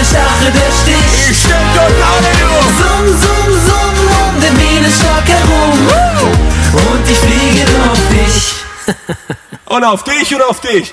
ich dachte, der Stich. Ich steck dort alle Summ, summ, summ um den Bienenstock herum. Und ich fliege nur auf dich. Und auf dich und auf dich.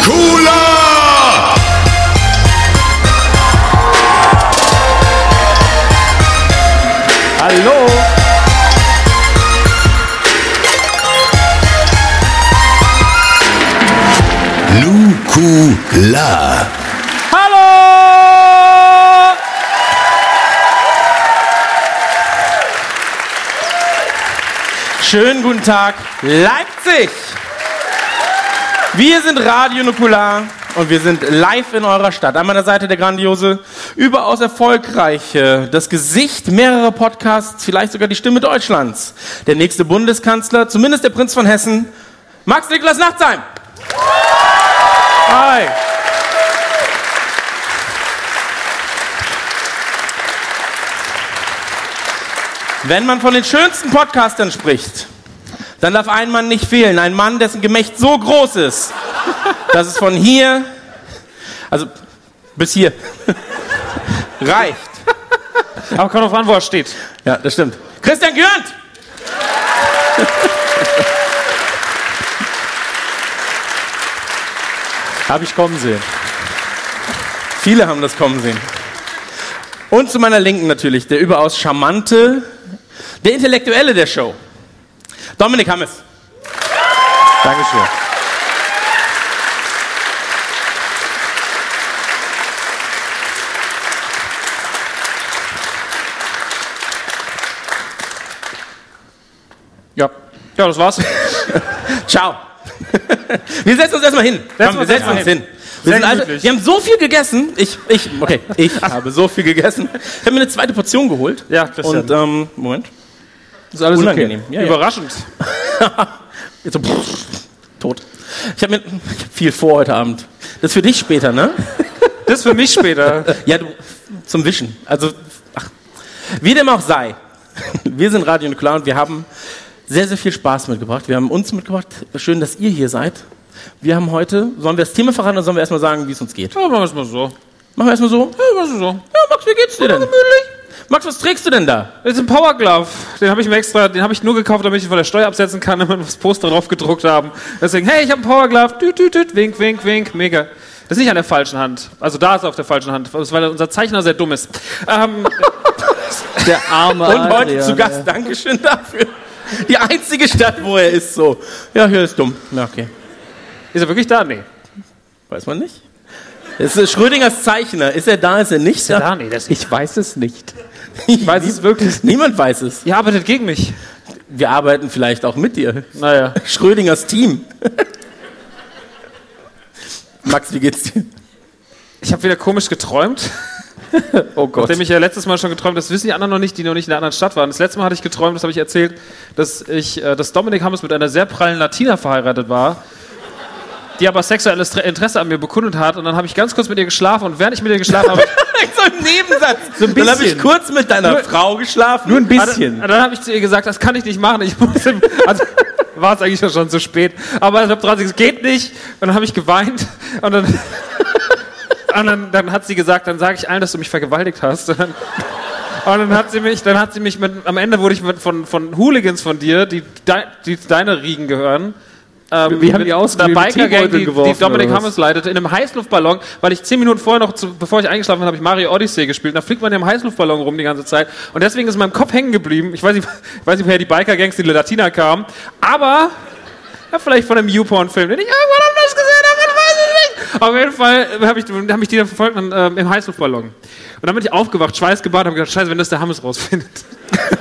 Nukula! Hallo! Nukula. Hallo! Schönen guten Tag, Leipzig! Wir sind Radio Nukular und wir sind live in eurer Stadt. An meiner Seite der grandiose, überaus erfolgreiche, das Gesicht mehrerer Podcasts, vielleicht sogar die Stimme Deutschlands. Der nächste Bundeskanzler, zumindest der Prinz von Hessen, Max Niklas Nachtsheim. Hi. Wenn man von den schönsten Podcastern spricht, dann darf ein Mann nicht fehlen. Ein Mann, dessen Gemächt so groß ist, dass es von hier, also bis hier, reicht. Aber kommt drauf an, wo er steht. Ja, das stimmt. Christian Gürnt! Habe ich kommen sehen. Viele haben das kommen sehen. Und zu meiner Linken natürlich der überaus charmante, der Intellektuelle der Show. Dominik Hammes. Dankeschön. Ja, ja, das war's. Ciao. Wir setzen uns erstmal hin. Komm, wir setzen uns erstmal hin. Wir, sind also, wir haben so viel gegessen. Ich, ich, okay, ich habe so viel gegessen. Ich habe mir eine zweite Portion geholt. Ja, Christian. Und, ähm, Moment. Ist alles unangenehm. Ja, ja. Überraschend. Jetzt so, pff, tot. Ich habe hab viel vor heute Abend. Das ist für dich später, ne? Das für mich später. Ja, du, zum Wischen. Also, ach, wie dem auch sei. Wir sind Radio Nuklear und wir haben sehr, sehr viel Spaß mitgebracht. Wir haben uns mitgebracht. Schön, dass ihr hier seid. Wir haben heute, sollen wir das Thema verraten oder sollen wir erstmal sagen, wie es uns geht? Ja, machen wir es mal so. Machen wir erstmal so? Ja, was ist so? Ja, Max, wie geht's dir denn? Max, was trägst du denn da? Das ist ein Power Glove. Den habe ich mir extra, den habe ich nur gekauft, damit ich ihn von der Steuer absetzen kann, damit wir das Poster drauf gedruckt haben. Deswegen, hey, ich habe einen Power Glove. Düt, düt, düt, wink, wink, wink, mega. Das ist nicht an der falschen Hand. Also da ist er auf der falschen Hand, ist, weil unser Zeichner sehr dumm ist. Ähm, Der arme Und heute zu Gast, Dankeschön dafür. Die einzige Stadt, wo er ist, so. Ja, hier ist dumm. Ja, okay. ist er wirklich da? Nee. Weiß man nicht. Das ist Schrödingers Zeichner. Ist er da, ist er nicht Ja, da? da? Nee, Ich weiß es nicht. Ich weiß es wirklich. Niemand weiß es. Ihr arbeitet gegen mich. Wir arbeiten vielleicht auch mit dir. Naja. Schrödingers Team. Max, wie geht's dir? Ich habe wieder komisch geträumt. Oh Gott. Nachdem ich ja letztes Mal schon geträumt, das wissen die anderen noch nicht, die noch nicht in der anderen Stadt waren. Das letzte Mal hatte ich geträumt, das habe ich erzählt, dass ich, äh, dass Dominik Hammes mit einer sehr prallen Latina verheiratet war, die aber sexuelles Interesse an mir bekundet hat. Und dann habe ich ganz kurz mit ihr geschlafen und während ich mit ihr geschlafen habe, so im Nebensatz. So ein Dann habe ich bisschen. kurz mit deiner Frau geschlafen. Nur ein bisschen. Dann, dann habe ich zu ihr gesagt, das kann ich nicht machen. Ich muss im, also, war es eigentlich schon zu spät. Aber ich habe gesagt, es geht nicht. Und dann habe ich geweint. Und dann, und dann, dann hat sie gesagt, dann sage ich allen, dass du mich vergewaltigt hast. Und dann, und hat sie mich, dann hat sie mich mit, am Ende wurde ich mit, von, von Hooligans von dir, die, die deine Riegen gehören, ähm, Wie haben die einer ausgewählt? Biker-Gang, Teebeutel die, Dominik was? Hammes leitete, in einem Heißluftballon, weil ich zehn Minuten vorher noch, zu, bevor ich eingeschlafen bin, habe ich Mario Odyssey gespielt. Da fliegt man im Heißluftballon rum die ganze Zeit. Und deswegen ist in meinem Kopf hängen geblieben. Ich weiß nicht, ich weiß nicht woher die Biker-Gangs, die Latina kamen. Aber, ja, vielleicht von einem YouPorn-Film, den ich irgendwann anders gesehen habe, ich weiß es nicht. Auf jeden Fall habe ich, hab ich die dann verfolgt und, ähm, im Heißluftballon. Und dann bin ich aufgewacht, schweißgebadet, habe gedacht, scheiße, wenn das der Hammes rausfindet.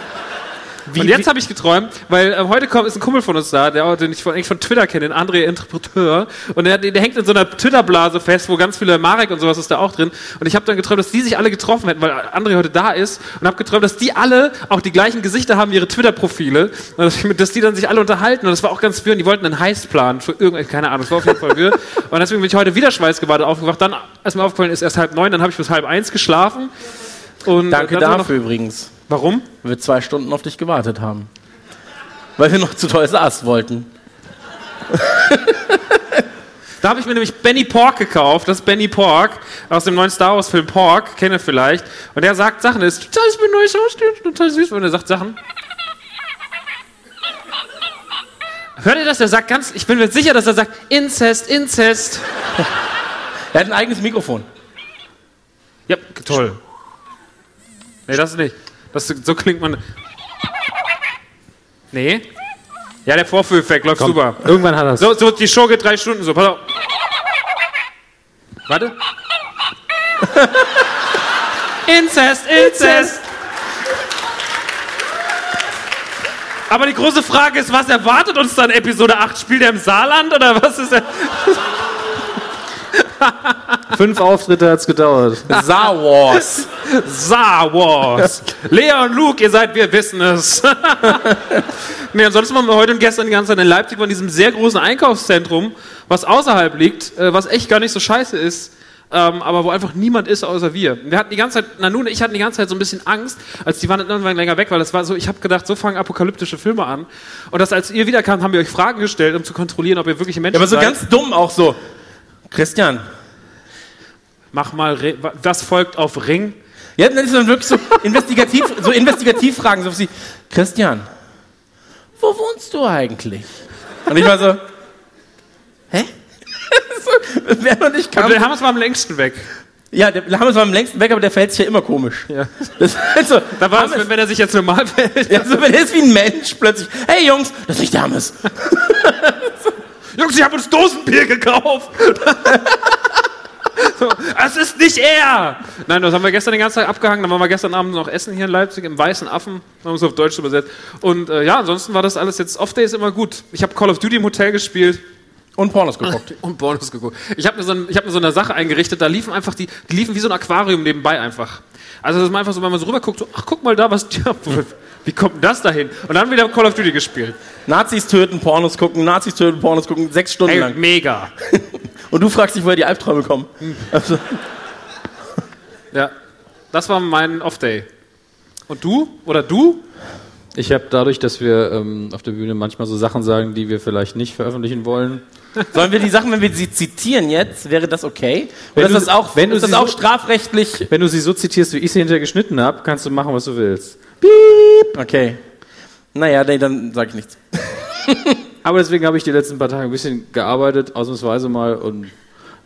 und jetzt habe ich geträumt, weil äh, heute kommt, ist ein Kumpel von uns da, der, den ich von, eigentlich von Twitter kenne, den André Interpreteur. Und der, der hängt in so einer Twitter-Blase fest, wo ganz viele Marek und sowas ist da auch drin. Und ich habe dann geträumt, dass die sich alle getroffen hätten, weil André heute da ist. Und habe geträumt, dass die alle auch die gleichen Gesichter haben, wie ihre Twitter-Profile. Und Dass, die dann sich alle unterhalten. Und das war auch ganz wirr. Und die wollten einen Heist planen für irgendeine, keine Ahnung, das war auf jeden Fall wirr. Und deswegen bin ich heute wieder schweißgebadet aufgewacht. Dann, als mir aufgefallen ist, erst halb neun, dann habe ich bis halb eins geschlafen. Und Danke dafür Noch, übrigens. Warum? weil wir zwei Stunden auf dich gewartet haben. Weil wir noch zu Toys R wollten. Da habe ich mir nämlich Benny Pork gekauft. Das ist Benny Pork aus dem neuen Star Wars Film Pork, kennt ihr vielleicht. Und der sagt Sachen, das ist total neues Haustier, total süß. Und er sagt Sachen. Hört ihr das? Der sagt ganz, ich bin mir sicher, dass er sagt Inzest, Inzest. Er hat ein eigenes Mikrofon. Ja, toll. Nee, das nicht. Das, so klingt man. Nee. Ja, der Vorführeffekt läuft super. Irgendwann hat er es. So, so, die Show geht drei Stunden so. Pass auf. Warte. Inzest, Inzest. Aber die große Frage ist, was erwartet uns dann Episode 8? Spielt er im Saarland oder was ist er? Fünf Auftritte hat es gedauert. Star Wars. Star Wars. Lea und Luke, ihr seid, wir wissen es. nee, ansonsten waren wir heute und gestern die ganze Zeit in Leipzig bei diesem sehr großen Einkaufszentrum, was außerhalb liegt, äh, was echt gar nicht so scheiße ist. Ähm, aber wo einfach niemand ist außer wir. Wir hatten die ganze Zeit, Nanu und ich hatten die ganze Zeit so ein bisschen Angst, als die waren dann irgendwann länger weg, weil das war so, ich habe gedacht, so fangen apokalyptische Filme an. Und das, als ihr wiederkamt, haben wir euch Fragen gestellt, um zu kontrollieren, ob ihr wirklich Menschen Ja, aber so seid. ganz dumm auch so. Christian. Mach mal, Re- was folgt auf Ring? Ja, das ist dann wirklich so investigativ, so Investigativfragen, so wie Christian, wo wohnst du eigentlich? Und ich war so, hä? so, wer noch nicht kam. Haben wir es mal am längsten weg. Ja, der Lamm ist am längsten weg, aber der fällt sich ja immer komisch. Ja. Das, also, Da war es, Hammes- wenn, wenn er sich jetzt normal verhält. ja, so, wenn er ist wie ein Mensch plötzlich. Hey Jungs, das ist nicht der Hammes. Jungs, ich habe uns Dosenbier gekauft. so, es ist nicht er. Nein, das haben wir gestern den ganzen Tag abgehangen. Dann waren wir gestern Abend noch essen hier in Leipzig im Weißen Affen. Haben es auf Deutsch übersetzt. Und äh, ja, ansonsten war das alles jetzt Off-Day ist immer gut. Ich habe Call of Duty im Hotel gespielt Und Pornos geguckt. und Bonus geguckt. Ich habe mir, so ein, ich hab mir so eine Sache eingerichtet, da liefen einfach die, die liefen wie so ein Aquarium nebenbei einfach. Also das ist einfach so, wenn man so rüber guckt, so, ach guck mal da, was, ja, wie kommt denn das dahin? Und dann wieder Call of Duty gespielt. Nazis töten, Pornos gucken, Nazis töten, Pornos gucken, sechs Stunden Ey, lang. mega. Und du fragst dich, woher die Albträume kommen. Also, Ja, das war mein Off-Day. Und du? Oder du? Ich habe dadurch, dass wir ähm, auf der Bühne manchmal so Sachen sagen, die wir vielleicht nicht veröffentlichen wollen. sollen wir die Sachen, wenn wir sie zitieren jetzt, wäre das okay? Wenn Oder ist du- das auch, wenn du ist das auch so- strafrechtlich? Wenn du sie so zitierst, wie ich sie hinterher geschnitten habe, kannst du machen, was du willst. Okay. Naja, nee, dann sage ich nichts. Aber deswegen habe ich die letzten paar Tage ein bisschen gearbeitet, ausnahmsweise mal und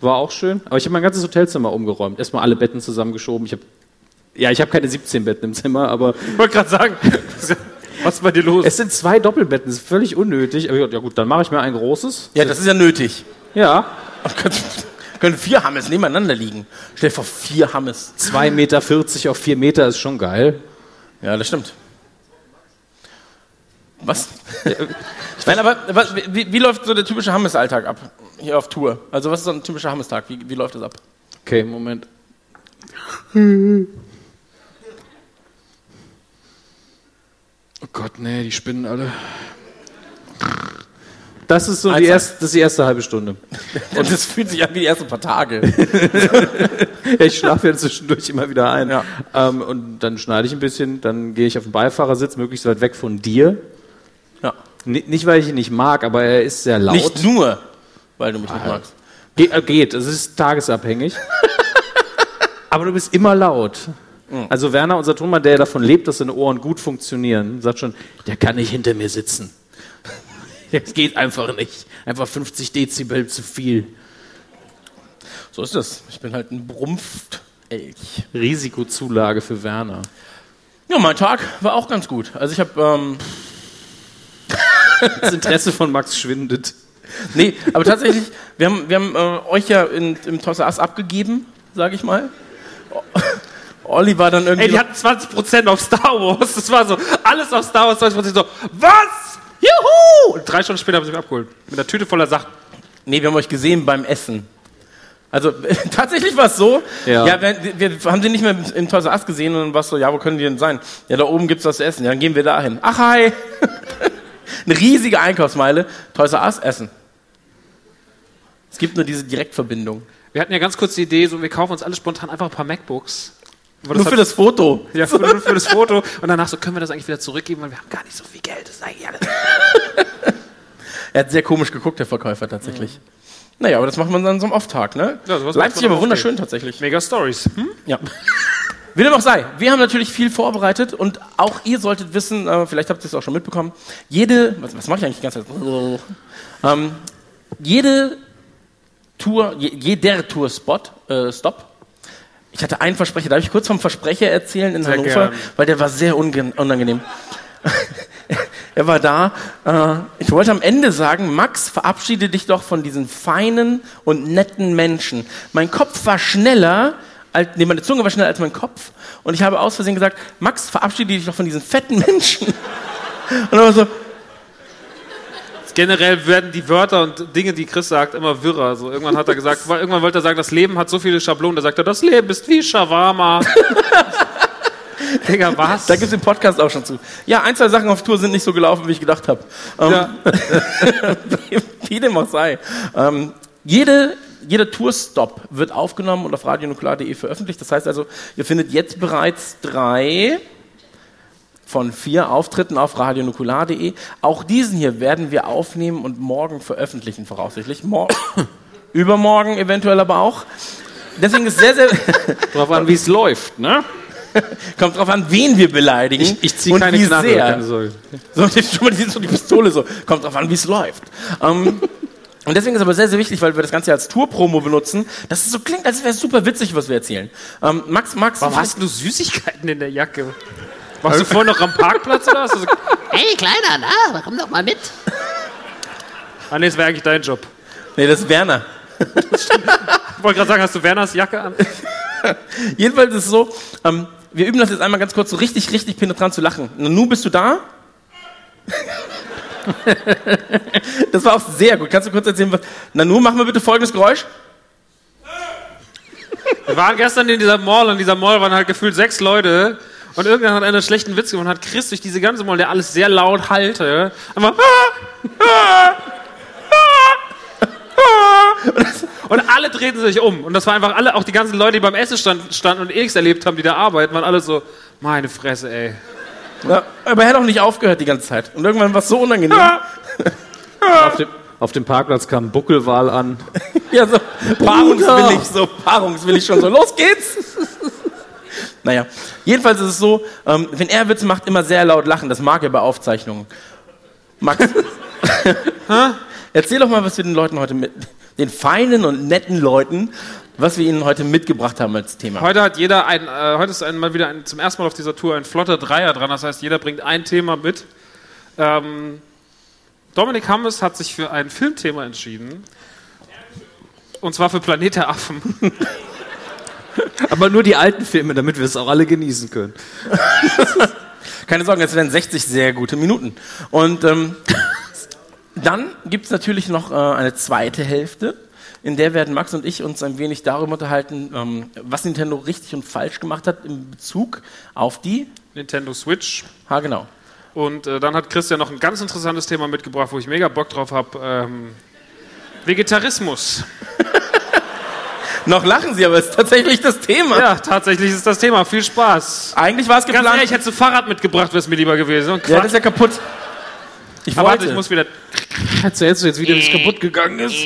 war auch schön. Aber ich habe mein ganzes Hotelzimmer umgeräumt. Erstmal alle Betten zusammengeschoben. Ich habe ja, ich habe keine 17 Betten im Zimmer, aber Ich wollte gerade sagen, was ist bei dir los? es sind zwei Doppelbetten. Das ist völlig unnötig. Aber ja gut, dann mache ich mir ein großes. Ja, das ist ja nötig. Ja, Können, können vier Hammes nebeneinander liegen. Stell dir vor, vier Hammes. 2,40 Meter auf 4 Meter ist schon geil. Ja, das stimmt. Was? Nein, aber was, wie, wie läuft so der typische Hammes-Alltag ab? Hier auf Tour. Also, was ist so ein typischer Hammes-Tag? Wie, wie läuft das ab? Okay, Moment. Oh Gott, nee, die spinnen alle. Das ist so die Eins- erste, das ist die erste halbe Stunde. Und das fühlt sich an wie die ersten paar Tage. Ja, ich schlafe ja zwischendurch immer wieder ein. Ja. Ähm, und dann schneide ich ein bisschen, dann gehe ich auf den Beifahrersitz, möglichst weit weg von dir. Ja. Nicht, weil ich ihn nicht mag, aber er ist sehr laut. Nicht nur, weil du mich nicht magst. Ge äh, geht, es ist tagesabhängig. aber du bist immer laut. Also Werner, unser Tonmann, der davon lebt, dass seine Ohren gut funktionieren, sagt schon, der kann nicht hinter mir sitzen. Das geht einfach nicht. Einfach 50 Dezibel zu viel. So ist es. Ich bin halt ein Brumpft-Elch. Risikozulage für Werner. Ja, mein Tag war auch ganz gut. Also ich habe, ähm, Das Interesse von Max schwindet. nee, aber tatsächlich, wir haben, wir haben äh, euch ja in, im Toys R Us abgegeben, sage ich mal. Olli war dann irgendwie... Ey, die hatten 20% auf Star Wars. Das war so, alles auf Star Wars 2020% so, was? Juhu! Und drei Stunden später haben sie mich abgeholt. Mit einer Tüte voller Sachen. Nee, wir haben euch gesehen beim Essen. Also tatsächlich war es so, ja, Ja. wir, wir haben sie nicht mehr im Toys R Us gesehen und dann war es so, ja, wo können die denn sein? Ja, da oben gibt's was zu essen. Ja, dann gehen wir dahin. Ach, hi! Eine riesige Einkaufsmeile, Toys R Us essen. Es gibt nur diese Direktverbindung. Wir hatten ja ganz kurz die Idee, so, wir kaufen uns alle spontan einfach ein paar MacBooks. Nur hat- für das Foto. Ja, für, nur für das Foto. Und danach so, können wir das eigentlich wieder zurückgeben, weil wir haben gar nicht so viel Geld. Das ist eigentlich alles. Er hat sehr komisch geguckt, der Verkäufer tatsächlich. Naja, aber das macht man dann so am Off-Tag, ne? Ja, Leipzig aber wunderschön tatsächlich. Mega Stories. Hm? Ja. Wie dem auch sei, wir haben natürlich viel vorbereitet und auch ihr solltet wissen, äh, vielleicht habt ihr es auch schon mitbekommen, jede, was, was mache ich eigentlich die ganze Zeit? Ähm, jede Tour, je, jeder Tour-Spot, äh, Stop. Ich hatte einen Versprecher, darf ich kurz vom Versprecher erzählen in Sehr Hannover, gern. weil der war sehr unangenehm. er war da. Äh, ich wollte am Ende sagen, Max, verabschiede dich doch von diesen feinen und netten Menschen. Mein Kopf war schneller, nee, meine Zunge war schneller als mein Kopf. Und ich habe aus Versehen gesagt, Max, verabschiede dich doch von diesen fetten Menschen. Und er war so, Generell werden die Wörter und Dinge, die Chris sagt, immer wirrer. So, irgendwann hat er gesagt, irgendwann wollte er sagen, das Leben hat so viele Schablonen. Da sagt er, das Leben ist wie Shawarma. Digga, was? da gibt es den Podcast auch schon zu. Ja, ein, zwei Sachen auf Tour sind nicht so gelaufen, wie ich gedacht habe. Ähm, Ja. wie dem auch sei. Ähm, jede, jeder Tourstop wird aufgenommen und auf radionuklear.de veröffentlicht. Das heißt also, ihr findet jetzt bereits drei von vier Auftritten auf radionukular.de. Auch diesen hier werden wir aufnehmen und morgen veröffentlichen, voraussichtlich. Mor Übermorgen eventuell aber auch. Deswegen ist sehr, sehr, Drauf an, wie es läuft, ne? kommt drauf an, wen wir beleidigen. Ich, ich ziehe keine wie Knarre, sehr. keine Sorge. So, schon mal die Pistole so. Kommt drauf an, wie es läuft. Ähm, und deswegen ist aber sehr, sehr wichtig, weil wir das Ganze als Tour-Promo benutzen, dass es so klingt, als wäre es super witzig, was wir erzählen. Ähm, Max, Max, Warum hast du Süßigkeiten in der Jacke? Warst du vorhin noch am Parkplatz oder hast du so, Hey, Kleiner, na, komm doch mal mit. Ah, nee, das wäre eigentlich dein Job. Nee, das ist Werner. Ich wollte gerade sagen, hast du Werners Jacke an? Jedenfalls ist es so, ähm, wir üben das jetzt einmal ganz kurz so richtig, richtig penetrant zu lachen. Nanu, bist du da? das war auch sehr gut. Kannst du kurz erzählen, was. Nanu, mach mal bitte folgendes Geräusch. Wir waren gestern in dieser Mall und in dieser Mall waren halt gefühlt sechs Leute und irgendwann hat einer einen schlechten Witz gemacht und hat Chris durch diese ganze Mall, der alles sehr laut halte, einfach und alle drehten sich um und das war einfach alle, auch die ganzen Leute, die beim Essen stand, standen und eh nichts erlebt haben, die da arbeiten, waren alle so, meine Fresse, ey. Ja, aber er hat auch nicht aufgehört die ganze Zeit. Und irgendwann war es so unangenehm. Auf dem, auf dem Parkplatz kam ein Buckelwal an. Ja, so paarungswillig, so paarungswillig schon so. Los geht's! naja, jedenfalls ist es so, ähm, wenn er Witze macht, immer sehr laut lachen. Das mag er bei Aufzeichnungen. Max, erzähl doch mal, was wir den Leuten heute mit, den feinen und netten Leuten, was wir ihnen heute mitgebracht haben als Thema. Heute hat jeder ein, äh, heute ist ein, mal wieder ein, zum ersten Mal auf dieser Tour ein flotter Dreier dran. Das heißt, jeder bringt ein Thema mit. Ähm, Dominik Hammes hat sich für ein Filmthema entschieden. Und zwar für Planet der Affen. Aber nur die alten Filme, damit wir es auch alle genießen können. Keine Sorge, es werden 60 sehr gute Minuten. Und ähm, dann gibt es natürlich noch äh, eine zweite Hälfte, in der werden Max und ich uns ein wenig darüber unterhalten, ähm, was Nintendo richtig und falsch gemacht hat in Bezug auf die. Nintendo Switch. Ha, genau. Und äh, dann hat Christian noch ein ganz interessantes Thema mitgebracht, wo ich mega Bock drauf habe. Ähm, Vegetarismus. Noch lachen Sie, aber es ist tatsächlich das Thema. Ja, tatsächlich ist das Thema. Viel Spaß. Eigentlich war es Ganz geplant. ehrlich, hättest du Fahrrad mitgebracht, wäre es mir lieber gewesen. Und ja, das Quatsch. ist ja kaputt. Ich Aber warte, wollte. ich muss wieder. Erzählst du jetzt wieder, wie es kaputt gegangen ist?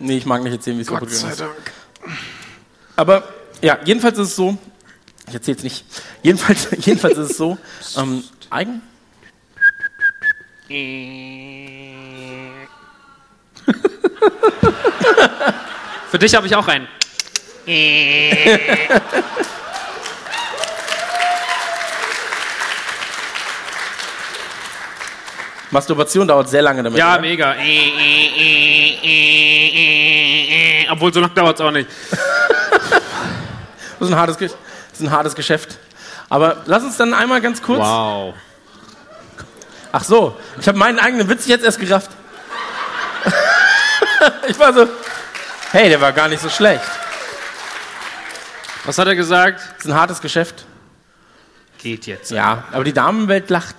Nee, ich mag nicht erzählen, wie es kaputt gegangen ist. Aber ja, jedenfalls ist es so. Ich erzähle es nicht. Jedenfalls, jedenfalls ist es so. Ähm, eigen. Für dich habe ich auch einen. Masturbation dauert sehr lange damit. Ja, oder? mega. Obwohl, so lange dauert es auch nicht. Das ist ein hartes, das ist ein hartes Geschäft. Aber lass uns dann einmal ganz kurz. Wow. Ach so, ich habe meinen eigenen Witz jetzt erst gerafft. ich war so, hey, der war gar nicht so schlecht. Was hat er gesagt? Das ist ein hartes Geschäft. Geht jetzt. Ja, aber die Damenwelt lacht.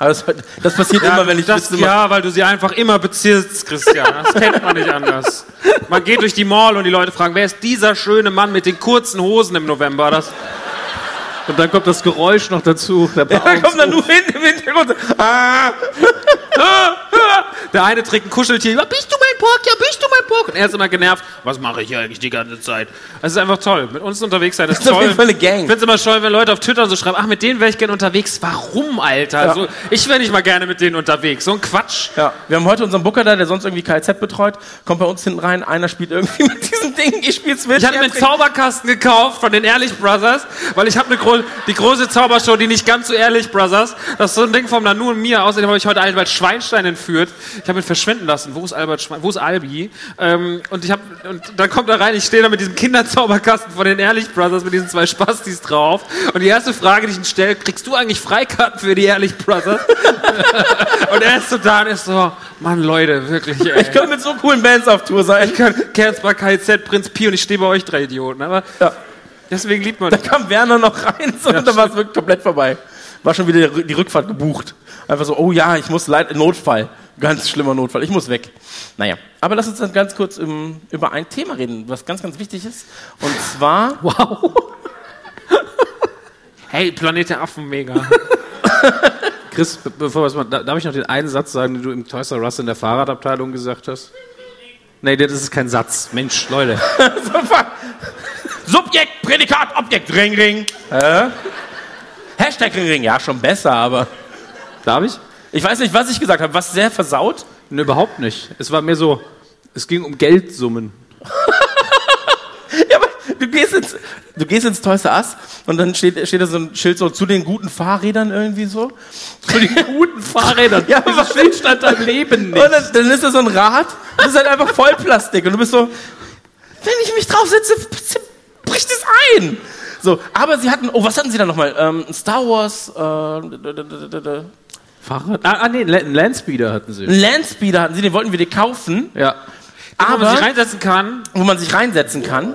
Aber das, das passiert immer, wenn ich das, mache. Ja, weil du sie einfach immer bezirzt, Christian. Das kennt man nicht anders. Man geht durch die Mall und die Leute fragen, wer ist dieser schöne Mann mit den kurzen Hosen im November? Das, Und dann kommt das Geräusch noch dazu. Der Da kommt dann nur hin im Hintergrund. Ah, der eine trägt ein Kuscheltier. Ja, bist du mein Pork? Ja, bist du mein Pork? Und er ist immer genervt. Was mache ich hier eigentlich die ganze Zeit? Es ist einfach toll. Mit uns unterwegs sein ist Das ist toll. eine Gang. Ich finde es immer toll, wenn Leute auf Twitter so schreiben, ach, mit denen wäre ich gerne unterwegs. Warum, Alter? So, ich wäre nicht mal gerne mit denen unterwegs. So ein Quatsch. Ja, wir haben heute unseren Booker da, der sonst irgendwie KZ betreut, kommt bei uns hinten rein, einer spielt irgendwie mit diesem Ding, ich spiele Switch. Ich hatte mir einen Zauberkasten gekauft von den Ehrlich Brothers, weil ich habe gro die große Zaubershow, die nicht ganz so Ehrlich Brothers. Das ist so ein Ding vom Nanu und mir. Außerdem habe ich heute Albert Schweinstein entführt. Ich habe ihn verschwinden lassen. Wo ist Albert Schwein? Wo ist Albi? Ähm, und ich habe und dann kommt er rein. Ich stehe da mit diesem Kinderzauberkasten von den Ehrlich Brothers mit diesen zwei Spastis drauf. Und die erste Frage, die ich ihn stelle: Kriegst du eigentlich Freikarten für die Ehrlich Brothers? und er ist so da und ist so: Mann, Leute, wirklich. Ey. Ich könnte mit so coolen Bands auf Tour sein. Ich kann Kerzbar, KZ, Prinz Pi und ich stehe bei euch drei Idioten. Aber Ja. deswegen liebt man Da kam Werner noch rein so, und dann war es wirklich komplett vorbei. War schon wieder die Rückfahrt gebucht. Einfach so, oh ja, ich muss leider, Notfall. Ganz schlimmer Notfall, ich muss weg. Naja, aber lass uns dann ganz kurz um, über ein Thema reden, was ganz, ganz wichtig ist. Und zwar, Hey, Planet der Affen, mega. Chris, be- bevor wir es mal, da- darf ich noch den einen Satz sagen, den du im Toys R Us in der Fahrradabteilung gesagt hast? Nee, das ist kein Satz. Mensch, Leute. Subjekt, Prädikat, Objekt, Ring, Ring. Äh? Hashtag Ring, Ring, ja, schon besser, aber Darf ich? Ich weiß nicht, was ich gesagt habe. Was sehr versaut? Nee, überhaupt nicht. Es war mehr so, es ging um Geldsummen. Ja, aber du gehst ins, du gehst ins Toys R Us und dann steht, steht da so ein Schild so zu den guten Fahrrädern irgendwie so. Zu den guten Fahrrädern. Ja, aber was Schild stand dein Leben nicht. Und dann, dann ist da so ein Rad, das ist halt einfach Vollplastik und du bist so, wenn ich mich drauf setze, bricht es ein. So, aber sie hatten, oh, was hatten sie da nochmal? Ähm, Star Wars, äh, Fahrrad? Ah, ah nee, einen Landspeeder hatten sie. einen Landspeeder hatten sie, den wollten wir dir kaufen, Ja. Wo man aber sich reinsetzen kann. wo man sich reinsetzen kann.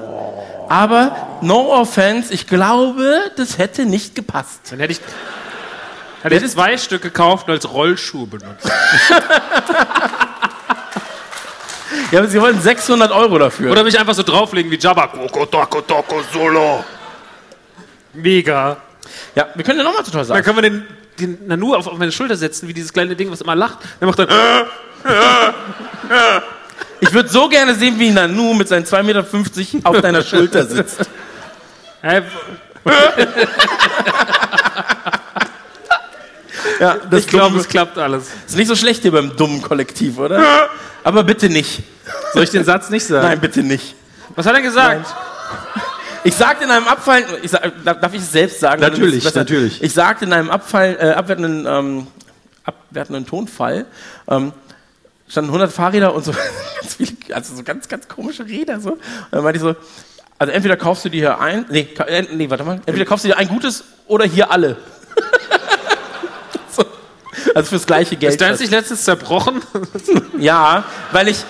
Aber, no offense, ich glaube, das hätte nicht gepasst. Dann hätte ich, hätte ich zwei Stück gekauft und als Rollschuh benutzt. Ja, aber sie wollten 600 Euro dafür. Oder mich einfach so drauflegen wie Jabba. Solo. Mega. ja, wir können ja nochmal zu Toys R Dann können wir den, den Nanu auf, auf meine Schulter setzen, wie dieses kleine Ding, was immer lacht. Der macht dann. Ich würde so gerne sehen, wie Nanu mit seinen 2,50 Meter auf deiner Schulter sitzt. Äh, Ja, ich glaube, es klappt alles. ist nicht so schlecht hier beim dummen Kollektiv, oder? Aber bitte nicht. Soll ich den Satz nicht sagen? Nein, bitte nicht. Was hat er gesagt? Ich sagte in einem Abfall, ich sag, darf ich es selbst sagen? Natürlich, natürlich. Ich sagte in einem Abfall, äh, abwertenden, ähm, abwertenden Tonfall, ähm, standen 100 Fahrräder und so ganz viele, also so ganz, ganz komische Räder so. Und dann meinte ich so, also entweder kaufst du dir hier ein, nee, äh, nee, warte mal, entweder kaufst du dir ein gutes oder hier alle. so. Also fürs gleiche Geld. Ist deins nicht letztens zerbrochen? Ja, weil ich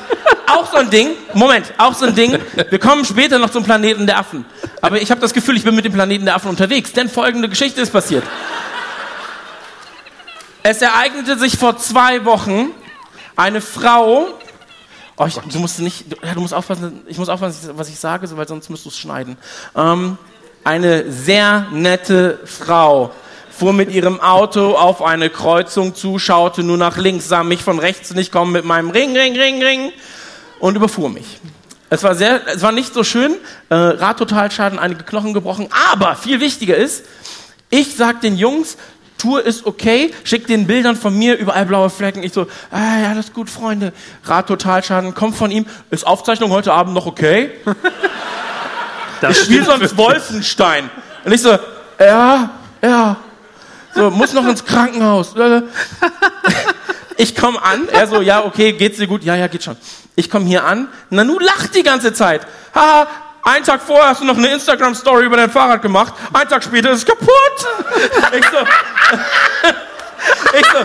auch so ein Ding, Moment, auch so ein Ding, wir kommen später noch zum Planeten der Affen. Aber ich habe das Gefühl, ich bin mit dem Planeten der Affen unterwegs, denn folgende Geschichte ist passiert. Es ereignete sich vor zwei Wochen eine Frau. Oh, ich, du musst nicht, du, du musst aufpassen, ich muss aufpassen, was ich sage, weil sonst müsstest du es schneiden. Ähm, eine sehr nette Frau fuhr mit ihrem Auto auf eine Kreuzung zu, schaute nur nach links, sah mich von rechts nicht kommen mit meinem Ring, Ring, Ring, Ring und überfuhr mich. Es war sehr, es war nicht so schön, äh, Radtotalschaden, einige Knochen gebrochen, aber viel wichtiger ist, ich sag den Jungs, Tour ist okay, schick den Bildern von mir, überall blaue Flecken. Ich so, ah, ja, das ist gut, Freunde. Radtotalschaden kommt von ihm. Ist Aufzeichnung heute Abend noch okay? ich spiele sonst Wolfenstein. Und ich so, ja, ja. So, muss noch ins Krankenhaus. Ich komme an, er so, ja, okay, geht's dir gut? Ja, ja, geht schon. Ich komme hier an, Nanu lacht die ganze Zeit. Haha, einen Tag vorher hast du noch eine Instagram-Story über dein Fahrrad gemacht, einen Tag später ist es kaputt. Ich so, ich so,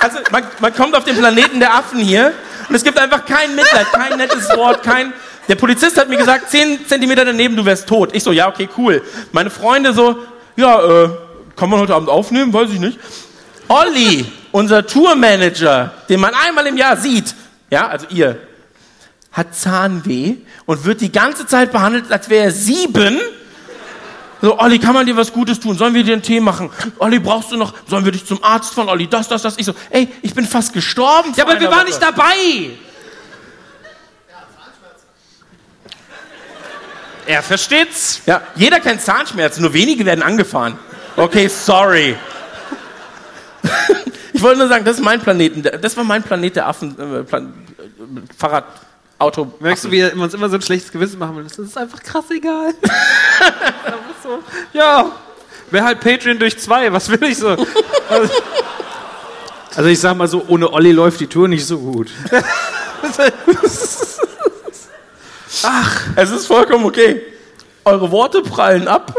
Also man, man kommt auf den Planeten der Affen hier und es gibt einfach kein Mitleid, kein nettes Wort, kein... Der Polizist hat mir gesagt, 10 Zentimeter daneben, du wärst tot. Ich so, ja, okay, cool. Meine Freunde so, ja, äh, kann man heute Abend aufnehmen? Weiß ich nicht. Olli, unser Tourmanager, den man einmal im Jahr sieht, ja, also ihr, hat Zahnweh und wird die ganze Zeit behandelt, als wäre er sieben. So, Olli, kann man dir was Gutes tun? Sollen wir dir einen Tee machen? Olli, brauchst du noch? Sollen wir dich zum Arzt von Olli? Das, das, das. Ich so, ey, ich bin fast gestorben. Ja, aber wir waren Woche. nicht dabei. Er versteht's. Ja, jeder kennt Zahnschmerzen, nur wenige werden angefahren. Okay, sorry. Ich wollte nur sagen, das ist mein Planeten. Das war mein Planet der Affen. Äh, Plan, äh, Fahrrad, Auto. Merkst du, wie er uns immer so ein schlechtes Gewissen machen will? Das ist einfach krass egal. So, ja, wäre halt Patreon durch zwei, was will ich so? Also ich sag mal so, ohne Olli läuft die Tour nicht so gut. Es ist vollkommen okay. Eure Worte prallen ab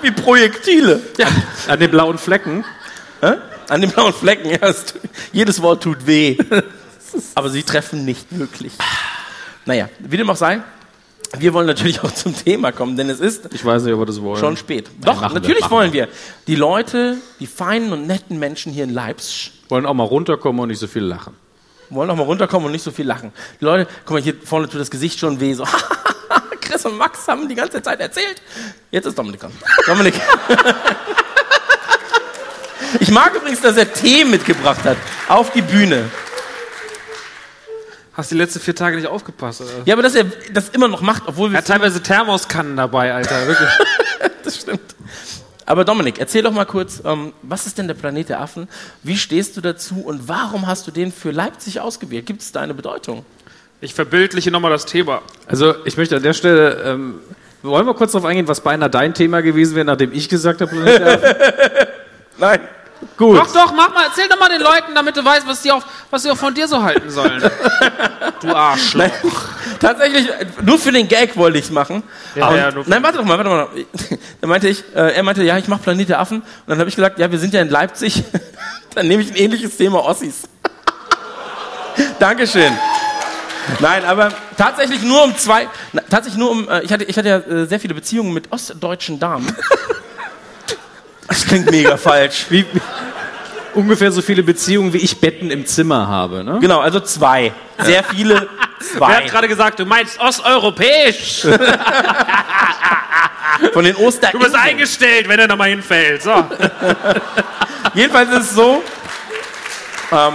wie Projektile. Ja. An den blauen Flecken. Hä? An den blauen Flecken. Ja, tut- jedes Wort tut weh. Aber sie treffen nicht wirklich. Naja, wie dem auch sei, wir wollen natürlich auch zum Thema kommen, denn es ist Ich weiß nicht, ob wir das wollen. schon spät. Doch, machen wir, natürlich machen wollen wir. Die Leute, die feinen und netten Menschen hier in Leipzig, Wollen auch mal runterkommen und nicht so viel lachen. wollen auch mal runterkommen und nicht so viel lachen. Die Leute, guck mal, hier vorne tut das Gesicht schon weh. So, Chris und Max haben die ganze Zeit erzählt. Jetzt ist Dominik dran. Dominik. Ich mag übrigens, dass er Tee mitgebracht hat. Auf die Bühne. Hast die letzten vier Tage nicht aufgepasst, oder? Ja, aber dass er das immer noch macht, obwohl Er wir. hat teilweise Thermoskannen dabei, Alter, wirklich. das stimmt. Aber Dominik, erzähl doch mal kurz, ähm, was ist denn der Planet der Affen? Wie stehst du dazu und warum hast du den für Leipzig ausgewählt? Gibt es da eine Bedeutung? Ich verbildliche nochmal das Thema. Also ich möchte an der Stelle, ähm, wollen wir kurz darauf eingehen, was beinahe dein Thema gewesen wäre, nachdem ich gesagt habe, Planet der Affen? Nein. Gut. Doch, doch, mach mal, erzähl doch mal den Leuten, damit du weißt, was die, auf, was sie auch von dir so halten sollen. du Arschloch. Nein, tatsächlich, nur für den Gag wollte ich es machen. Ja, Und- ja, nur für- nein, warte doch mal, warte mal. Dann meinte ich, äh, er meinte, ja, ich mache Planet der Affen. Und dann habe ich gesagt, ja, wir sind ja in Leipzig. dann nehme ich ein ähnliches Thema Ossis. Dankeschön. Nein, aber tatsächlich nur um zwei, na, tatsächlich nur um, äh, ich hatte, ich hatte ja äh, sehr viele Beziehungen mit ostdeutschen Damen. Das klingt mega falsch. Wie, ungefähr so viele Beziehungen, wie ich Betten im Zimmer habe. Ne? Genau, also zwei. Sehr viele, Wer zwei. hat gerade gesagt, du meinst osteuropäisch? Von den Oster. Du bist eingestellt, wenn er nochmal hinfällt. So. Jedenfalls ist es so. Ähm,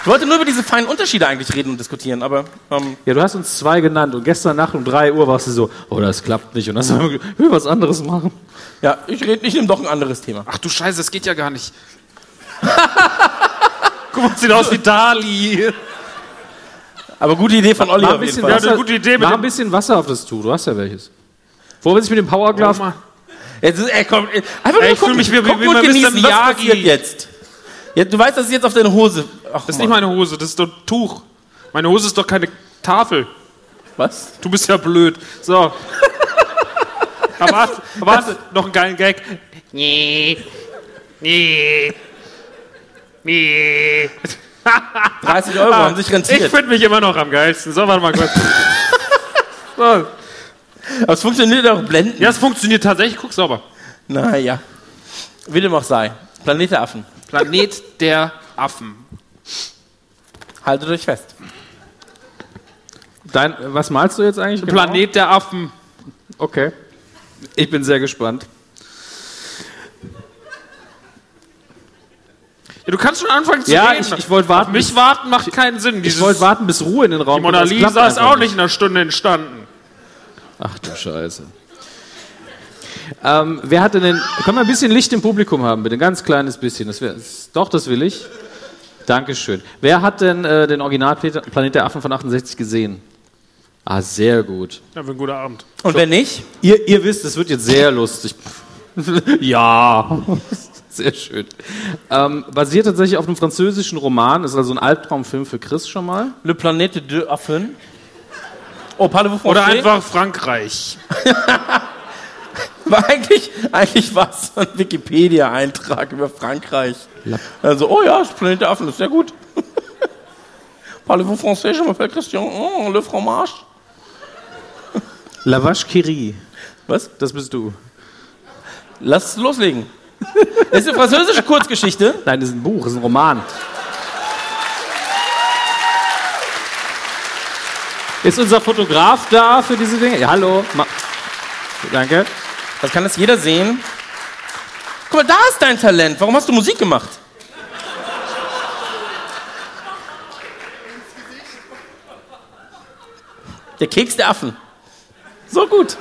ich wollte nur über diese feinen Unterschiede eigentlich reden und diskutieren, aber ähm, Ja, du hast uns zwei genannt und gestern Nacht um 3 Uhr warst du so, oh, das klappt nicht. Und dann haben wir gesagt, ich will was anderes machen. Ja, ich rede, ich nehme doch ein anderes Thema. Ach du Scheiße, das geht ja gar nicht. Guck mal, sieht aus wie Dali. Aber gute Idee von Olli auf ein jeden bisschen, Fall. Ja, Wasser, eine gute Idee mach ein bisschen Wasser auf das Tuch, du hast ja welches. Wo wir sich mit dem Powerglove... Mal. Jetzt ist, ey, komm, einfach Ey, ich fühl gucken, mich wie- wie- gucken wie mal Mr. genießen, was Miyagi. passiert jetzt. Ja, du weißt, das ist jetzt auf deine Hose. Ach, Das ist nicht meine Hose, das ist doch ein Tuch. Meine Hose ist doch keine Tafel. Was? Du bist ja blöd. So. Aber was? was? Noch einen geilen Gag. Nee. Nee. Nee. 30 Euro haben sich Ich rentiert. finde mich immer noch am geilsten. So, warte mal kurz. So. Aber es funktioniert auch blenden. Ja, es funktioniert tatsächlich. Guck sauber. Naja. Wie dem auch sei. Planet der Affen. Planet der Affen. Haltet euch fest. Dein, was malst du jetzt eigentlich? genau? Planet der Affen. Okay. Ich bin sehr gespannt. Ja, du kannst schon anfangen zu Ja, reden. ich- ich wollte warten, Auf mich warten macht keinen Sinn. Ich Dieses, wollte warten, bis Ruhe in den Raum die Mona Lisa ist auch nicht in einer Stunde entstanden. Ach du Scheiße. Ähm, wer hat denn den. Können wir ein bisschen Licht im Publikum haben, bitte? Ein ganz kleines bisschen. Das wär, doch, das will ich. Dankeschön. Wer hat denn äh, den Original Planet der Affen von 68 gesehen? Ah, sehr gut. Ja, für einen guten Abend. Und wenn nicht? Ihr, ihr wisst, es wird jetzt sehr lustig. ja. Sehr schön. Ähm, basiert tatsächlich auf einem französischen Roman, ist also ein Albtraumfilm für Chris schon mal. Le Planète de Affen. Oh, parlez-vous français? Oder einfach Frankreich. War eigentlich, eigentlich war es so ein Wikipedia-Eintrag über Frankreich. Also, oh ja, das Planet der Affen ist sehr gut. Parlez-vous français? Je m'appelle Christian. Oh, le fromage. La Vache qui rit. Was? Das bist du. Lass loslegen. Das ist eine französische Kurzgeschichte. Nein, das ist ein Buch, das ist ein Roman. Ist unser Fotograf da für diese Dinge? Ja, hallo. Ma Danke. Das kann das jeder sehen. Guck mal, da ist dein Talent. Warum hast du Musik gemacht? Der Keks der Affen. So gut.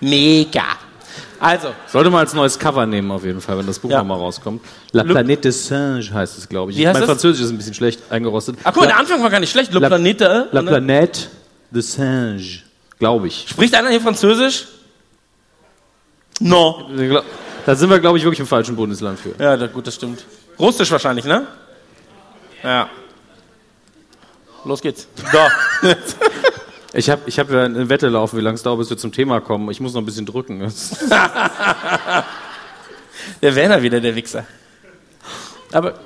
Mega. Also, Sollte mal als neues Cover nehmen, auf jeden Fall, wenn das Buch Ja. nochmal rauskommt. La Planète des Singes heißt es, glaube ich. Wie heißt mein das? Französisch ist ein bisschen schlecht eingerostet. ach guck La, der Anfang war gar nicht schlecht. Le La- Planete. La ne? Planète des Singes, glaube ich. Spricht einer hier Französisch? No. Da sind wir, glaube ich, wirklich im falschen Bundesland für. Ja, gut, das stimmt. Russisch wahrscheinlich, ne? Ja. Los geht's. Da. Ich habe ich hab ja eine Wette laufen, wie lange es dauert, bis wir zum Thema kommen. Ich muss noch ein bisschen drücken. Der Werner wieder, der Wichser. Aber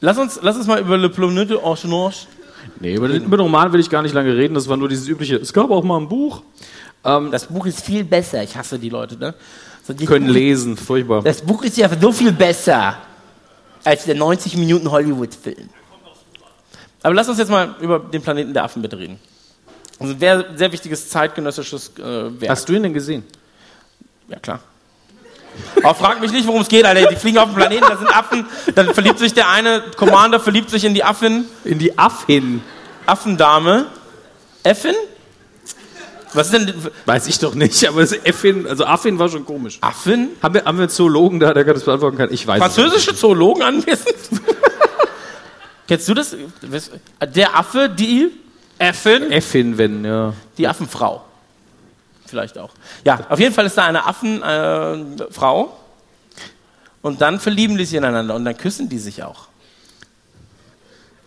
lass uns, lass uns mal über Le Planète Orange nee, über den, über den Roman will ich gar nicht lange reden. Das war nur dieses übliche. Es gab auch mal ein Buch. Das Buch ist viel besser. Ich hasse die Leute, ne? So, die Können Buch, lesen, furchtbar. Das Buch ist ja so viel besser als der 90 Minuten Hollywood-Film. Aber lass uns jetzt mal über den Planeten der Affen bitte reden. Also ein sehr, sehr wichtiges zeitgenössisches äh, Werk. Hast du ihn denn gesehen? Ja, klar. Aber frag mich nicht, worum es geht, Alter. Die fliegen auf den Planeten, da sind Affen. Dann verliebt sich der eine Commander, verliebt sich in die Affin, In die Affin. Affendame. Effin? Was ist denn Weiß ich doch nicht, aber das Affin, also Affin war schon komisch. Affin? Haben wir, haben wir einen Zoologen da, der das beantworten kann? Ich weiß Französische Zoologen anwesend? Kennst du das? Der Affe, die, Effin? nicht. Affin, wenn, ja. die Affenfrau. Vielleicht auch. Ja, auf jeden Fall ist da eine Affenfrau. Äh, und dann verlieben die sich ineinander und dann küssen die sich auch.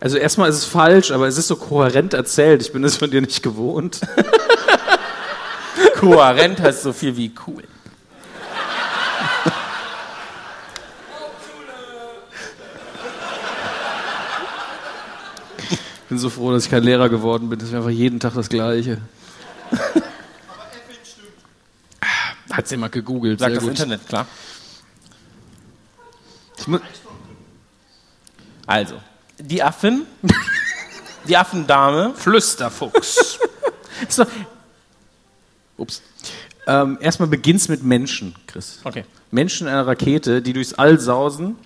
Also erstmal ist es falsch, aber es ist so kohärent erzählt. Ich bin das von dir nicht gewohnt. Kohärent heißt so viel wie cool. Bin so froh, dass ich kein Lehrer geworden bin. Das wäre einfach jeden Tag das Gleiche. Hat sie mal gegoogelt. Sagt sehr das gut. Internet, klar. Also, die Affin, die Affendame, Flüsterfuchs. Ist doch- Ups. Ähm, erstmal beginnt's mit Menschen, Chris. okay. Menschen in einer Rakete, die durchs All sausen.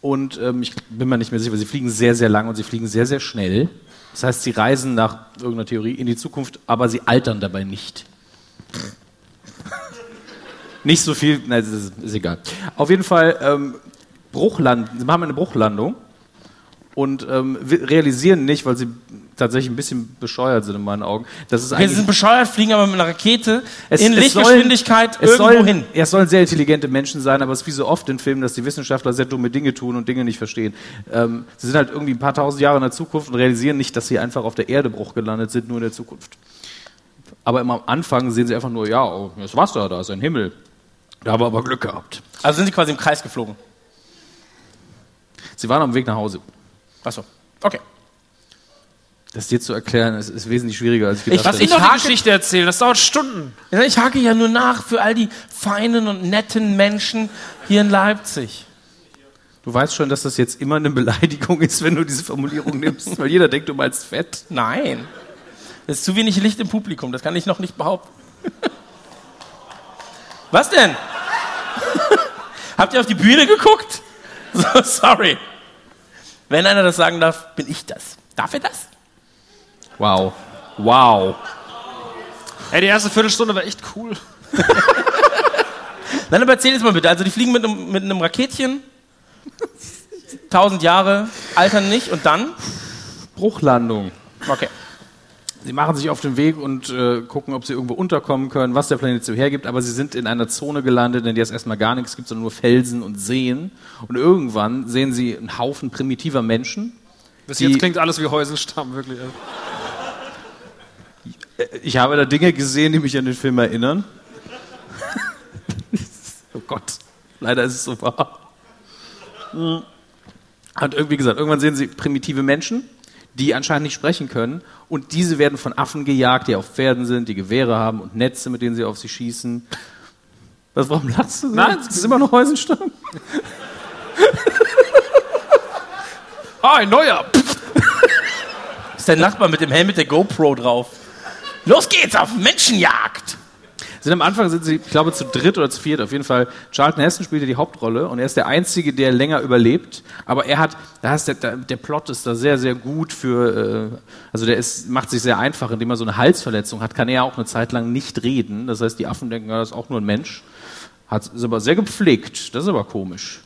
Und ähm, ich bin mir nicht mehr sicher, aber sie fliegen sehr, sehr lang und sie fliegen sehr, sehr schnell. Das heißt, sie reisen nach irgendeiner Theorie in die Zukunft, aber sie altern dabei nicht. nicht so viel, nein, ist, ist egal. Auf jeden Fall, ähm, Bruchland, sie machen eine Bruchlandung und ähm, realisieren nicht, weil sie tatsächlich ein bisschen bescheuert sind in meinen Augen, dass es Okay, sie sind bescheuert, fliegen aber mit einer Rakete es- in es Lichtgeschwindigkeit sollen- es irgendwo sollen, hin. Ja, es sollen sehr intelligente Menschen sein, aber es ist wie so oft in Filmen, dass die Wissenschaftler sehr dumme Dinge tun und Dinge nicht verstehen. Ähm, sie sind halt irgendwie ein paar tausend Jahre in der Zukunft und realisieren nicht, dass sie einfach auf der Erde Bruch gelandet sind, nur in der Zukunft. Aber immer am Anfang sehen sie einfach nur, ja, oh, das Wasser, da ist ein Himmel. Da haben wir aber Glück gehabt. Also sind sie quasi im Kreis geflogen. Sie waren am Weg nach Hause. Achso. Okay. Das dir zu erklären, ist, ist wesentlich schwieriger, als ich gedacht was hätte. ich Ich noch hake- die Geschichte erzählen, das dauert Stunden. Ja, Ich hake ja nur nach für all die feinen und netten Menschen hier in Leipzig. Du weißt schon, dass das jetzt immer eine Beleidigung ist, wenn du diese Formulierung nimmst, weil jeder denkt, du meinst fett. Nein. Es ist zu wenig Licht im Publikum, das kann ich noch nicht behaupten. Was denn? Habt ihr auf die Bühne geguckt? So, sorry. Wenn einer das sagen darf, bin ich das. Darf er das? Wow. Wow. Ey, die erste Viertelstunde war echt cool. Nein, aber erzähl jetzt mal bitte. Also die fliegen mit einem, mit einem Raketchen, tausend Jahre, altern nicht und dann? Bruchlandung. Okay. Sie machen sich auf den Weg und äh, gucken, ob sie irgendwo unterkommen können, was der Planet so hergibt, aber sie sind in einer Zone gelandet, in der es erstmal gar nichts gibt, sondern nur Felsen und Seen. Und irgendwann sehen sie einen Haufen primitiver Menschen. Bis Die- jetzt klingt alles wie Häuselstamm, wirklich. Ich habe da Dinge gesehen, die mich an den Film erinnern. oh Gott, leider ist es so wahr. Hm. Hat irgendwie gesagt, irgendwann sehen sie primitive Menschen, die anscheinend nicht sprechen können. Und diese werden von Affen gejagt, die auf Pferden sind, die Gewehre haben und Netze, mit denen sie auf sie schießen. Was, warum lachst du? so? Nein, das ist immer noch Häusenstamm. Ah, ein neuer! ist der Nachbar mit dem Helm mit der GoPro drauf. Los geht's auf Menschenjagd! Sind am Anfang sind sie, ich glaube, zu dritt oder zu viert. Auf jeden Fall. Charlton Heston spielt ja die Hauptrolle und er ist der Einzige, der länger überlebt. Aber er hat, da ist der, der, der Plot ist da sehr, sehr gut für, äh, also der ist, macht sich sehr einfach, indem er so eine Halsverletzung hat, kann er auch eine Zeit lang nicht reden. Das heißt, die Affen denken, ja, das ist auch nur ein Mensch. Hat, ist aber sehr gepflegt. Das ist aber komisch.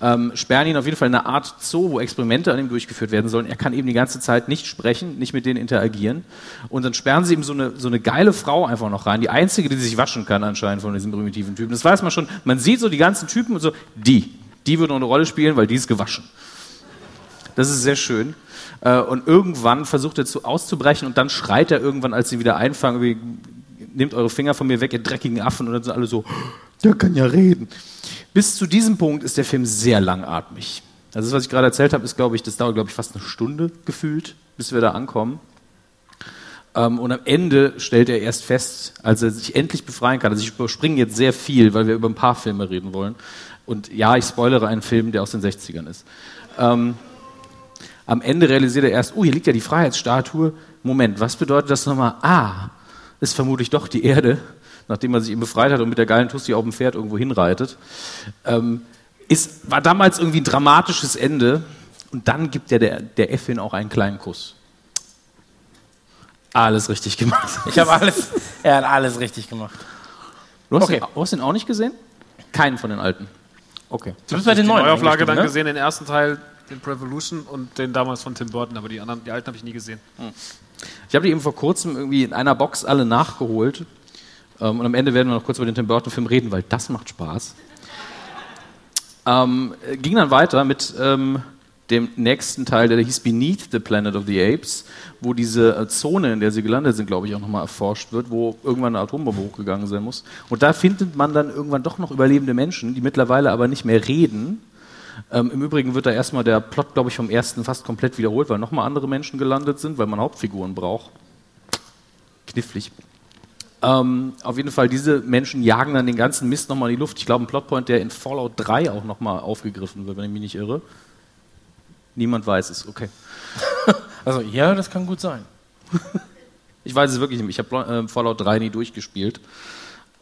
Ähm, sperren ihn auf jeden Fall in eine Art Zoo, wo Experimente an ihm durchgeführt werden sollen. Er kann eben die ganze Zeit nicht sprechen, nicht mit denen interagieren. Und dann sperren sie ihm so eine, so eine geile Frau einfach noch rein. Die einzige, die sich waschen kann anscheinend von diesen primitiven Typen. Das weiß man schon. Man sieht so die ganzen Typen und so, die, die noch eine Rolle spielen, weil die ist gewaschen. Das ist sehr schön. Äh, Und irgendwann versucht er zu auszubrechen und dann schreit er irgendwann, als sie wieder einfangen, nehmt eure Finger von mir weg, ihr dreckigen Affen. Und dann sind alle so, der kann ja reden. Bis zu diesem Punkt ist der Film sehr langatmig. Also das, was ich gerade erzählt habe, ist, glaube ich, das dauert, glaube ich, fast eine Stunde gefühlt, bis wir da ankommen. Ähm, und am Ende stellt er erst fest, als er sich endlich befreien kann. Also ich überspringe jetzt sehr viel, weil wir über ein paar Filme reden wollen. Und ja, ich spoilere einen Film, der aus den 60ern ist. Ähm, am Ende realisiert er erst, oh, hier liegt ja die Freiheitsstatue. Moment, was bedeutet das nochmal? Ah, ist vermutlich doch die Erde, nachdem er sich eben befreit hat und mit der geilen Tussi auf dem Pferd irgendwo hinreitet. Ähm, ist, war damals irgendwie ein dramatisches Ende. Und dann gibt er der, der Effin auch einen kleinen Kuss. Alles richtig gemacht. Ich habe alles, er hat alles richtig gemacht. Du hast, Okay. den, du hast den auch nicht gesehen? Keinen von den alten. Okay. Du bist bei den Die neuen Neuauflage eingestiegen, dann ne? gesehen, den ersten Teil, den Revolution und den damals von Tim Burton, aber die anderen, die alten habe ich nie gesehen. Ich habe die eben vor kurzem irgendwie in einer Box alle nachgeholt. Ähm, und am Ende werden wir noch kurz über den Tim Burton-Film reden, weil das macht Spaß. Ähm, äh, ging dann weiter mit ähm, dem nächsten Teil, der hieß Beneath the Planet of the Apes, wo diese äh, Zone, in der sie gelandet sind, glaube ich, auch nochmal erforscht wird, wo irgendwann eine Atombombe hochgegangen sein muss. Und da findet man dann irgendwann doch noch überlebende Menschen, die mittlerweile aber nicht mehr reden. Ähm, Im Übrigen wird da erstmal der Plot, glaube ich, vom ersten fast komplett wiederholt, weil nochmal andere Menschen gelandet sind, weil man Hauptfiguren braucht. Knifflig. Ähm, auf jeden Fall, diese Menschen jagen dann den ganzen Mist nochmal in die Luft. Ich glaube, ein Plotpoint, der in Fallout 3 auch nochmal aufgegriffen wird, wenn ich mich nicht irre. Niemand weiß es, okay. Also, ja, das kann gut sein. Ich weiß es wirklich nicht. Ich habe äh, Fallout 3 nie durchgespielt.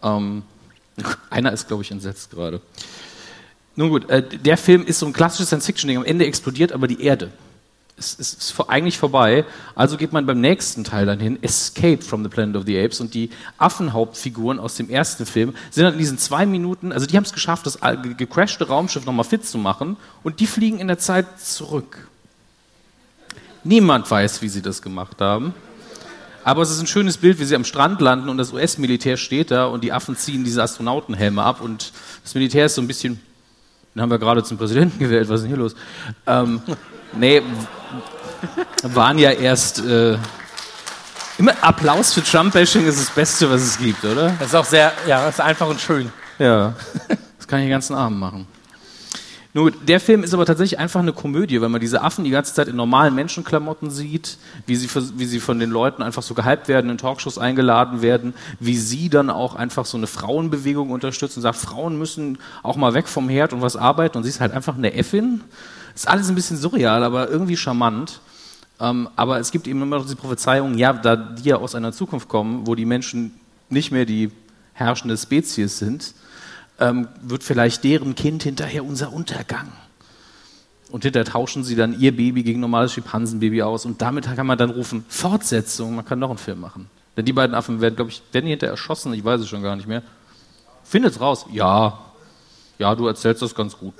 Ähm, einer ist, glaube ich, entsetzt gerade. Nun gut, äh, der Film ist so ein klassisches Science-Fiction-Ding. Am Ende explodiert aber die Erde. Es ist eigentlich vorbei. Also geht man beim nächsten Teil dann hin, Escape from the Planet of the Apes. Und die Affenhauptfiguren aus dem ersten Film sind dann in diesen zwei Minuten, also die haben es geschafft, das gecrashte Raumschiff nochmal fit zu machen. Und die fliegen in der Zeit zurück. Niemand weiß, wie sie das gemacht haben. Aber es ist ein schönes Bild, wie sie am Strand landen und das US-Militär steht da und die Affen ziehen diese Astronautenhelme ab und das Militär ist so ein bisschen, den haben wir gerade zum Präsidenten gewählt, was ist denn hier los? Ähm, nee, waren ja erst, äh, immer Applaus für Trump-Bashing ist das Beste, was es gibt, oder? Das ist auch sehr, ja, das ist einfach und schön. Ja, das kann ich den ganzen Abend machen. Nun, gut, der Film ist aber tatsächlich einfach eine Komödie, wenn man diese Affen die ganze Zeit in normalen Menschenklamotten sieht, wie sie, wie sie von den Leuten einfach so gehypt werden, in Talkshows eingeladen werden, wie sie dann auch einfach so eine Frauenbewegung unterstützen und sagt, Frauen müssen auch mal weg vom Herd und was arbeiten und sie ist halt einfach eine Äffin. Ist alles ein bisschen surreal, aber irgendwie charmant. Ähm, aber es gibt eben immer noch diese Prophezeiung, ja, da die ja aus einer Zukunft kommen, wo die Menschen nicht mehr die herrschende Spezies sind, ähm, wird vielleicht deren Kind hinterher unser Untergang. Und hinterher tauschen sie dann ihr Baby gegen normales Schimpansenbaby aus und damit kann man dann rufen, Fortsetzung, man kann noch einen Film machen. Denn die beiden Affen werden, glaube ich, werden die hinterher erschossen, ich weiß es schon gar nicht mehr. Findet's raus. Ja. Ja, du erzählst das ganz gut.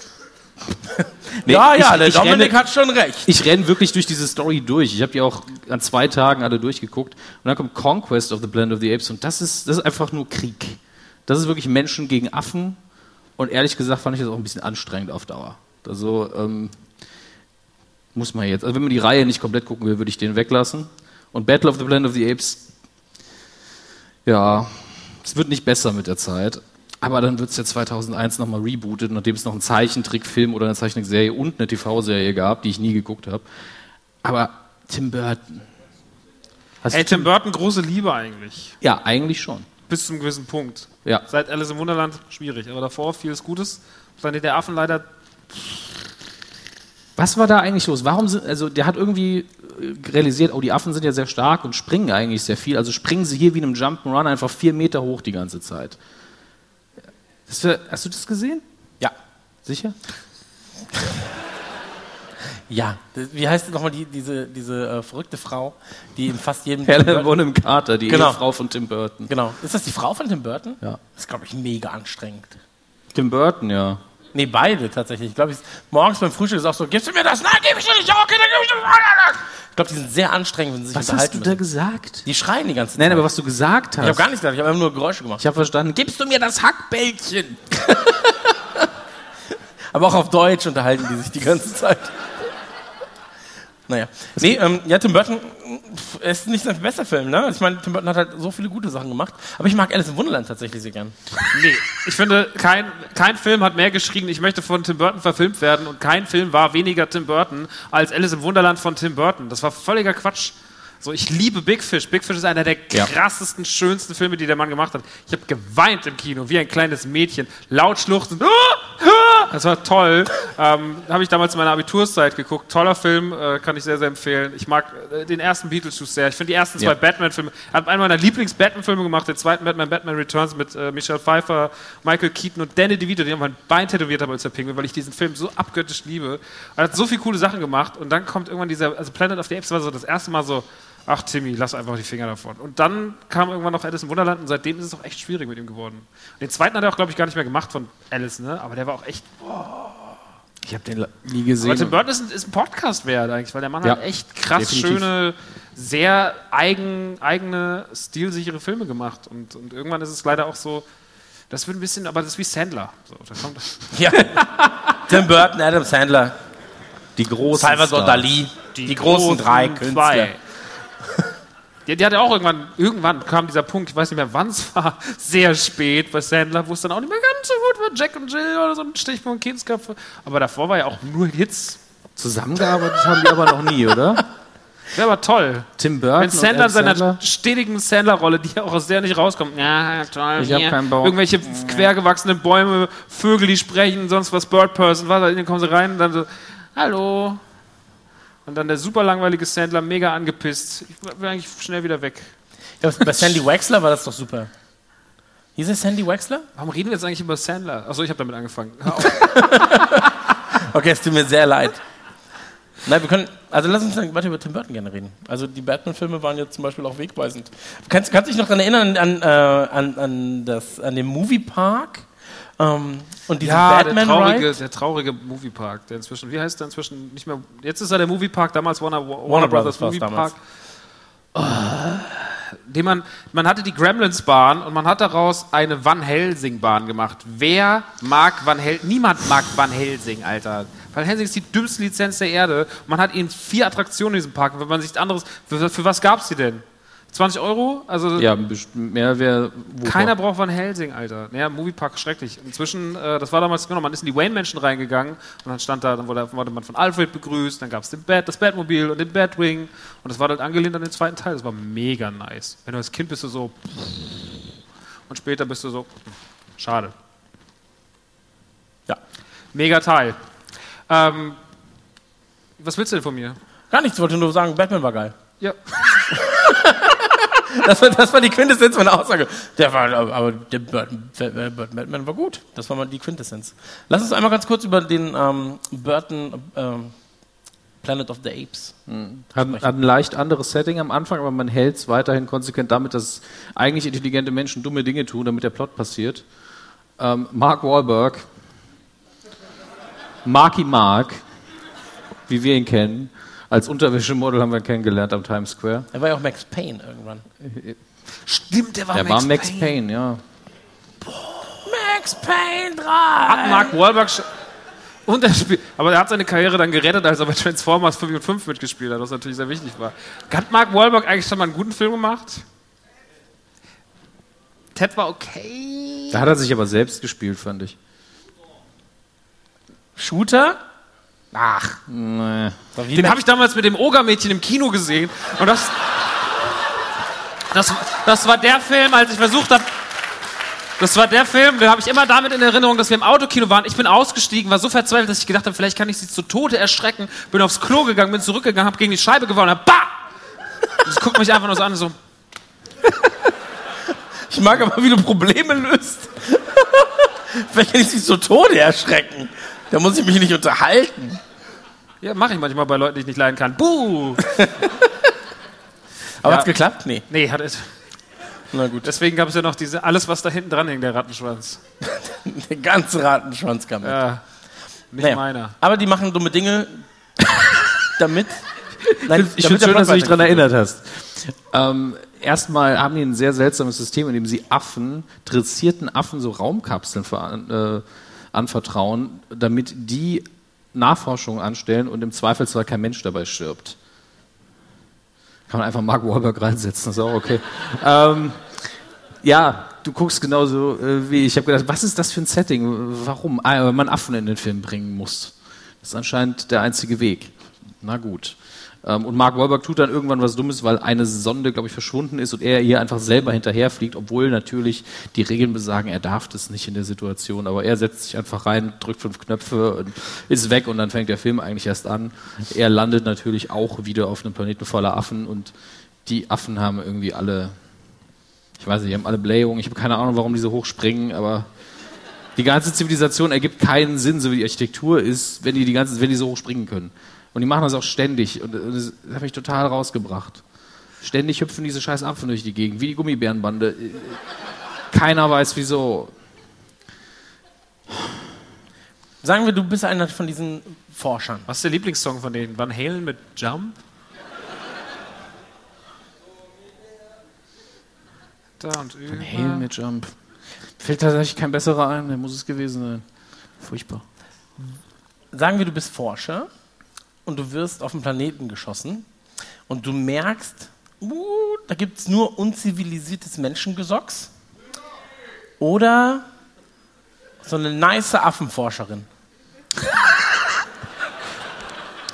Nee, ja, ja, ich- der ich Dominik renne- hat schon recht. ich renne wirklich durch diese Story durch. Ich habe die auch an zwei Tagen alle durchgeguckt. Und dann kommt Conquest of the Planet of the Apes und das ist, das ist einfach nur Krieg. Das ist wirklich Menschen gegen Affen. Und ehrlich gesagt fand ich das auch ein bisschen anstrengend auf Dauer. Also ähm, muss man jetzt. Also wenn man die Reihe nicht komplett gucken will, würde ich den weglassen. Und Battle of the Planet of the Apes Ja, es wird nicht besser mit der Zeit. Aber dann wird es ja 2001 nochmal rebootet, nachdem es noch einen Zeichentrickfilm oder eine Zeichentrickserie und eine TV-Serie gab, die ich nie geguckt habe. Aber Tim Burton. Hast Ey, Tim Burton, große Liebe eigentlich. Ja, eigentlich schon. Bis zum gewissen Punkt. Ja. Seit Alice im Wunderland schwierig, aber davor vieles Gutes. Planet der Affen leider. Was war da eigentlich los? Warum sind, also der hat irgendwie äh, realisiert, oh, die Affen sind ja sehr stark und springen eigentlich sehr viel. Also springen sie hier wie in einem Jump'n'Run einfach vier Meter hoch die ganze Zeit. Das wär, hast du das gesehen? Ja. Sicher? Ja. Wie heißt nochmal die, diese, diese äh, verrückte Frau, die in fast jedem. Helen Bonham Carter, die Genau. Ehefrau von Tim Burton. Genau. Ist das die Frau von Tim Burton? Ja. Das ist, glaube ich, mega anstrengend. Tim Burton, ja. Nee, beide tatsächlich. Ich glaube, morgens beim Frühstück ist auch so, gibst du mir das? Nein, gib ich dir nicht. Okay, dann gib ich dir das. Ich glaube, die sind sehr anstrengend, wenn sie sich Was hast unterhalten du da gesagt? Die schreien die ganze Zeit. Nein, aber was du gesagt hast. ich habe gar nichts gesagt, ich habe einfach nur Geräusche gemacht. ich habe verstanden, gibst du mir das Hackbällchen? Aber auch auf Deutsch unterhalten die sich die ganze Zeit. Naja. Nee, ähm, ja, Tim Burton ist nicht sein bester Film, ne? Ich meine, Tim Burton hat halt so viele gute Sachen gemacht. Aber ich mag Alice im Wunderland tatsächlich sehr gern. Nee, ich finde, kein, kein Film hat mehr geschrien, ich möchte von Tim Burton verfilmt werden und kein Film war weniger Tim Burton als Alice im Wunderland von Tim Burton. Das war völliger Quatsch. So, ich liebe Big Fish. Big Fish ist einer der Ja. krassesten, schönsten Filme, die der Mann gemacht hat. Ich habe geweint im Kino, wie ein kleines Mädchen, laut schluchzend. Ah! Ah! Das war toll. Ähm, habe ich damals in meiner Abiturszeit geguckt. Toller Film, äh, kann ich sehr, sehr empfehlen. Ich mag äh, den ersten Beetlejuice sehr. Ich finde die ersten zwei Ja. Batman-Filme. Er hat einen meiner Lieblings-Batman-Filme gemacht, den zweiten Batman, Batman Returns mit äh, Michelle Pfeiffer, Michael Keaton und Danny DeVito, den mein Bein tätowiert habe als der Pinguin, weil ich diesen Film so abgöttisch liebe. Er hat so viele coole Sachen gemacht und dann kommt irgendwann dieser, also Planet of the Apes war so das erste Mal so, ach Timmy, lass einfach die Finger davon. Und dann kam irgendwann noch Alice im Wunderland und seitdem ist es auch echt schwierig mit ihm geworden. Und den zweiten hat er auch, glaube ich, gar nicht mehr gemacht von Alice, ne? Aber der war auch echt Ich habe den nie gesehen. aber Tim Burton ist ein, ist ein Podcast wert eigentlich, weil der Mann Ja, hat echt krass definitiv. schöne, sehr eigen, eigene, stilsichere Filme gemacht. Und, und irgendwann ist es leider auch so, das wird ein bisschen, aber das ist wie Sandler. So, da kommt, Ja. Tim Burton, Adam Sandler, die großen Salvador. Dali, die, großen drei Künstler. zwei. Die, die hatte auch irgendwann, irgendwann kam dieser Punkt, ich weiß nicht mehr wann es war, sehr spät bei Sandler, wo es dann auch nicht mehr ganz so gut war. Jack und Jill oder so ein Stichpunkt Kindsköpfe. Aber davor war ja auch nur Hits. Zusammengearbeitet haben die aber noch nie, oder? Der war toll. Tim Burton Wenn Sandler in seiner Sandler? stetigen Sandler-Rolle, die auch aus der nicht rauskommt, ja, toll, Ich hab keinen Bock. irgendwelche quergewachsenen Bäume, Vögel, die sprechen, sonst was, Bird Person, was, dann kommen sie rein und dann so, hallo. Und dann der super langweilige Sandler, mega angepisst. Ich will eigentlich schnell wieder weg. Ja, bei Sandy Wexler war das doch super. Hieß es Sandy Wexler? Warum reden wir jetzt eigentlich über Sandler? Achso, ich habe damit angefangen. Okay, es tut mir sehr leid. Nein, wir können, also lass uns dann weiter über Tim Burton gerne reden. Also die Batman-Filme waren jetzt zum Beispiel auch wegweisend. Kannst, kannst du dich noch daran erinnern an, äh, an, an, das, an den Moviepark? Ähm, und diesen ja, der Batman traurige, Ride? der traurige Moviepark, der inzwischen, wie heißt der inzwischen nicht mehr, jetzt ist er der Moviepark, damals Warner, Warner, Warner Brothers Brothers Moviepark. den man, man hatte die Gremlins-Bahn und man hat daraus eine Van Helsing-Bahn gemacht. Wer mag Van Helsing? Niemand mag Van Helsing, Alter. Van Helsing ist die dümmste Lizenz der Erde. Man hat ihnen vier Attraktionen in diesem Park. Wenn man sich anderes, für, für was gab es die denn? 20 Euro? Also Ja, mehr wäre. keiner braucht Van Helsing, Alter. Ja, Moviepark, schrecklich. Inzwischen, äh, das war damals, genau, man ist in die Wayne-Menschen reingegangen und dann stand da, dann wurde, wurde man von Alfred begrüßt, dann gab es Bat, das Batmobil und den Batwing und das war halt angelehnt an den zweiten Teil. Das war mega nice. Wenn du als Kind bist du so und später bist du so, schade. Ja. Mega Teil. Ähm, was willst du denn von mir? Gar nichts, ich wollte nur sagen, Batman war geil. Ja. Das war, das war die Quintessenz meiner Aussage. Der war, aber der Burton, Batman war gut. Das war mal die Quintessenz. Lass uns einmal ganz kurz über den ähm, Burton ähm, Planet of the Apes. Hat, hat ein leicht anderes Setting am Anfang, aber man hält es weiterhin konsequent damit, dass eigentlich intelligente Menschen dumme Dinge tun, damit der Plot passiert. Ähm, Mark Wahlberg, Marky Mark, wie wir ihn kennen, als Unterwäschemodel haben wir ihn kennengelernt am Times Square. Er war ja auch Max Payne irgendwann. Stimmt, der war Er war Max Payne, ja. Max Payne 3! Hat Mark Wahlberg und er spielt, aber er hat seine Karriere dann gerettet, als er bei Transformers 5 und 5 mitgespielt hat, was natürlich sehr wichtig war. Hat Mark Wahlberg eigentlich schon mal einen guten Film gemacht? Ted war okay. Da hat er sich aber selbst gespielt, fand ich. Shooter? Ach, Nee. den habe ich damals mit dem Ogermädchen im Kino gesehen. Und das, das, das war der Film, als ich versucht habe. Das war der Film, den habe ich immer damit in Erinnerung, dass wir im Autokino waren. Ich bin ausgestiegen, war so verzweifelt, dass ich gedacht habe, vielleicht kann ich sie zu Tode erschrecken. Bin aufs Klo gegangen, bin zurückgegangen, habe gegen die Scheibe gewonnen, hab bah! Und sie guckt mich einfach nur so an, so. Ich mag aber, wie du Probleme löst. Vielleicht kann ich sie zu Tode erschrecken. Da muss ich mich nicht unterhalten. Ja, mache ich manchmal bei Leuten, die ich nicht leiden kann. Buh! Aber Ja. hat's geklappt? Nee. Nee, hat es. Na gut. Deswegen gab es ja noch diese, alles, was da hinten dran hängt, der Rattenschwanz. Der ganze Ratenschwanz kam mit. Ja, nicht Naja. meiner. Aber die machen dumme Dinge damit. Nein, Ich finde schön, dass du dich daran erinnert hast. Ähm, erstmal haben die ein sehr seltsames System, in dem sie Affen, dressierten Affen, so Raumkapseln ver äh, anvertrauen, damit die Nachforschungen anstellen und im Zweifelsfall kein Mensch dabei stirbt. Kann man einfach Mark Wahlberg reinsetzen, ist auch okay. ähm, ja, du guckst genauso äh, wie ich. Ich habe gedacht, was ist das für ein Setting? Warum? Ah, weil man Affen in den Film bringen muss. Das ist anscheinend der einzige Weg. Na gut. Ähm, und Mark Wahlberg tut dann irgendwann was Dummes, weil eine Sonde, glaube ich, verschwunden ist und er hier einfach selber hinterherfliegt, obwohl natürlich die Regeln besagen, er darf das nicht in der Situation. Aber er setzt sich einfach rein, drückt fünf Knöpfe und ist weg und dann fängt der Film eigentlich erst an. Er landet natürlich auch wieder auf einem Planeten voller Affen und die Affen haben irgendwie alle, ich weiß nicht, die haben alle Blähungen. Ich habe keine Ahnung, warum die so hoch springen, aber die ganze Zivilisation ergibt keinen Sinn, so wie die Architektur ist, wenn die, die, ganze, wenn die so hoch springen können. Und die machen das auch ständig. Und das hat mich total rausgebracht. Ständig hüpfen diese scheiß Affen durch die Gegend, wie die Gummibärenbande. Keiner weiß wieso. Sagen wir, du bist einer von diesen Forschern. Was ist der Lieblingssong von denen? Van Halen mit Jump? Da und über. Hail mit Jump. Fällt tatsächlich kein besserer ein, der muss es gewesen sein. Furchtbar. Sagen wir, du bist Forscher und du wirst auf den Planeten geschossen und du merkst, uh, da gibt es nur unzivilisiertes Menschengesocks oder so eine nice Affenforscherin.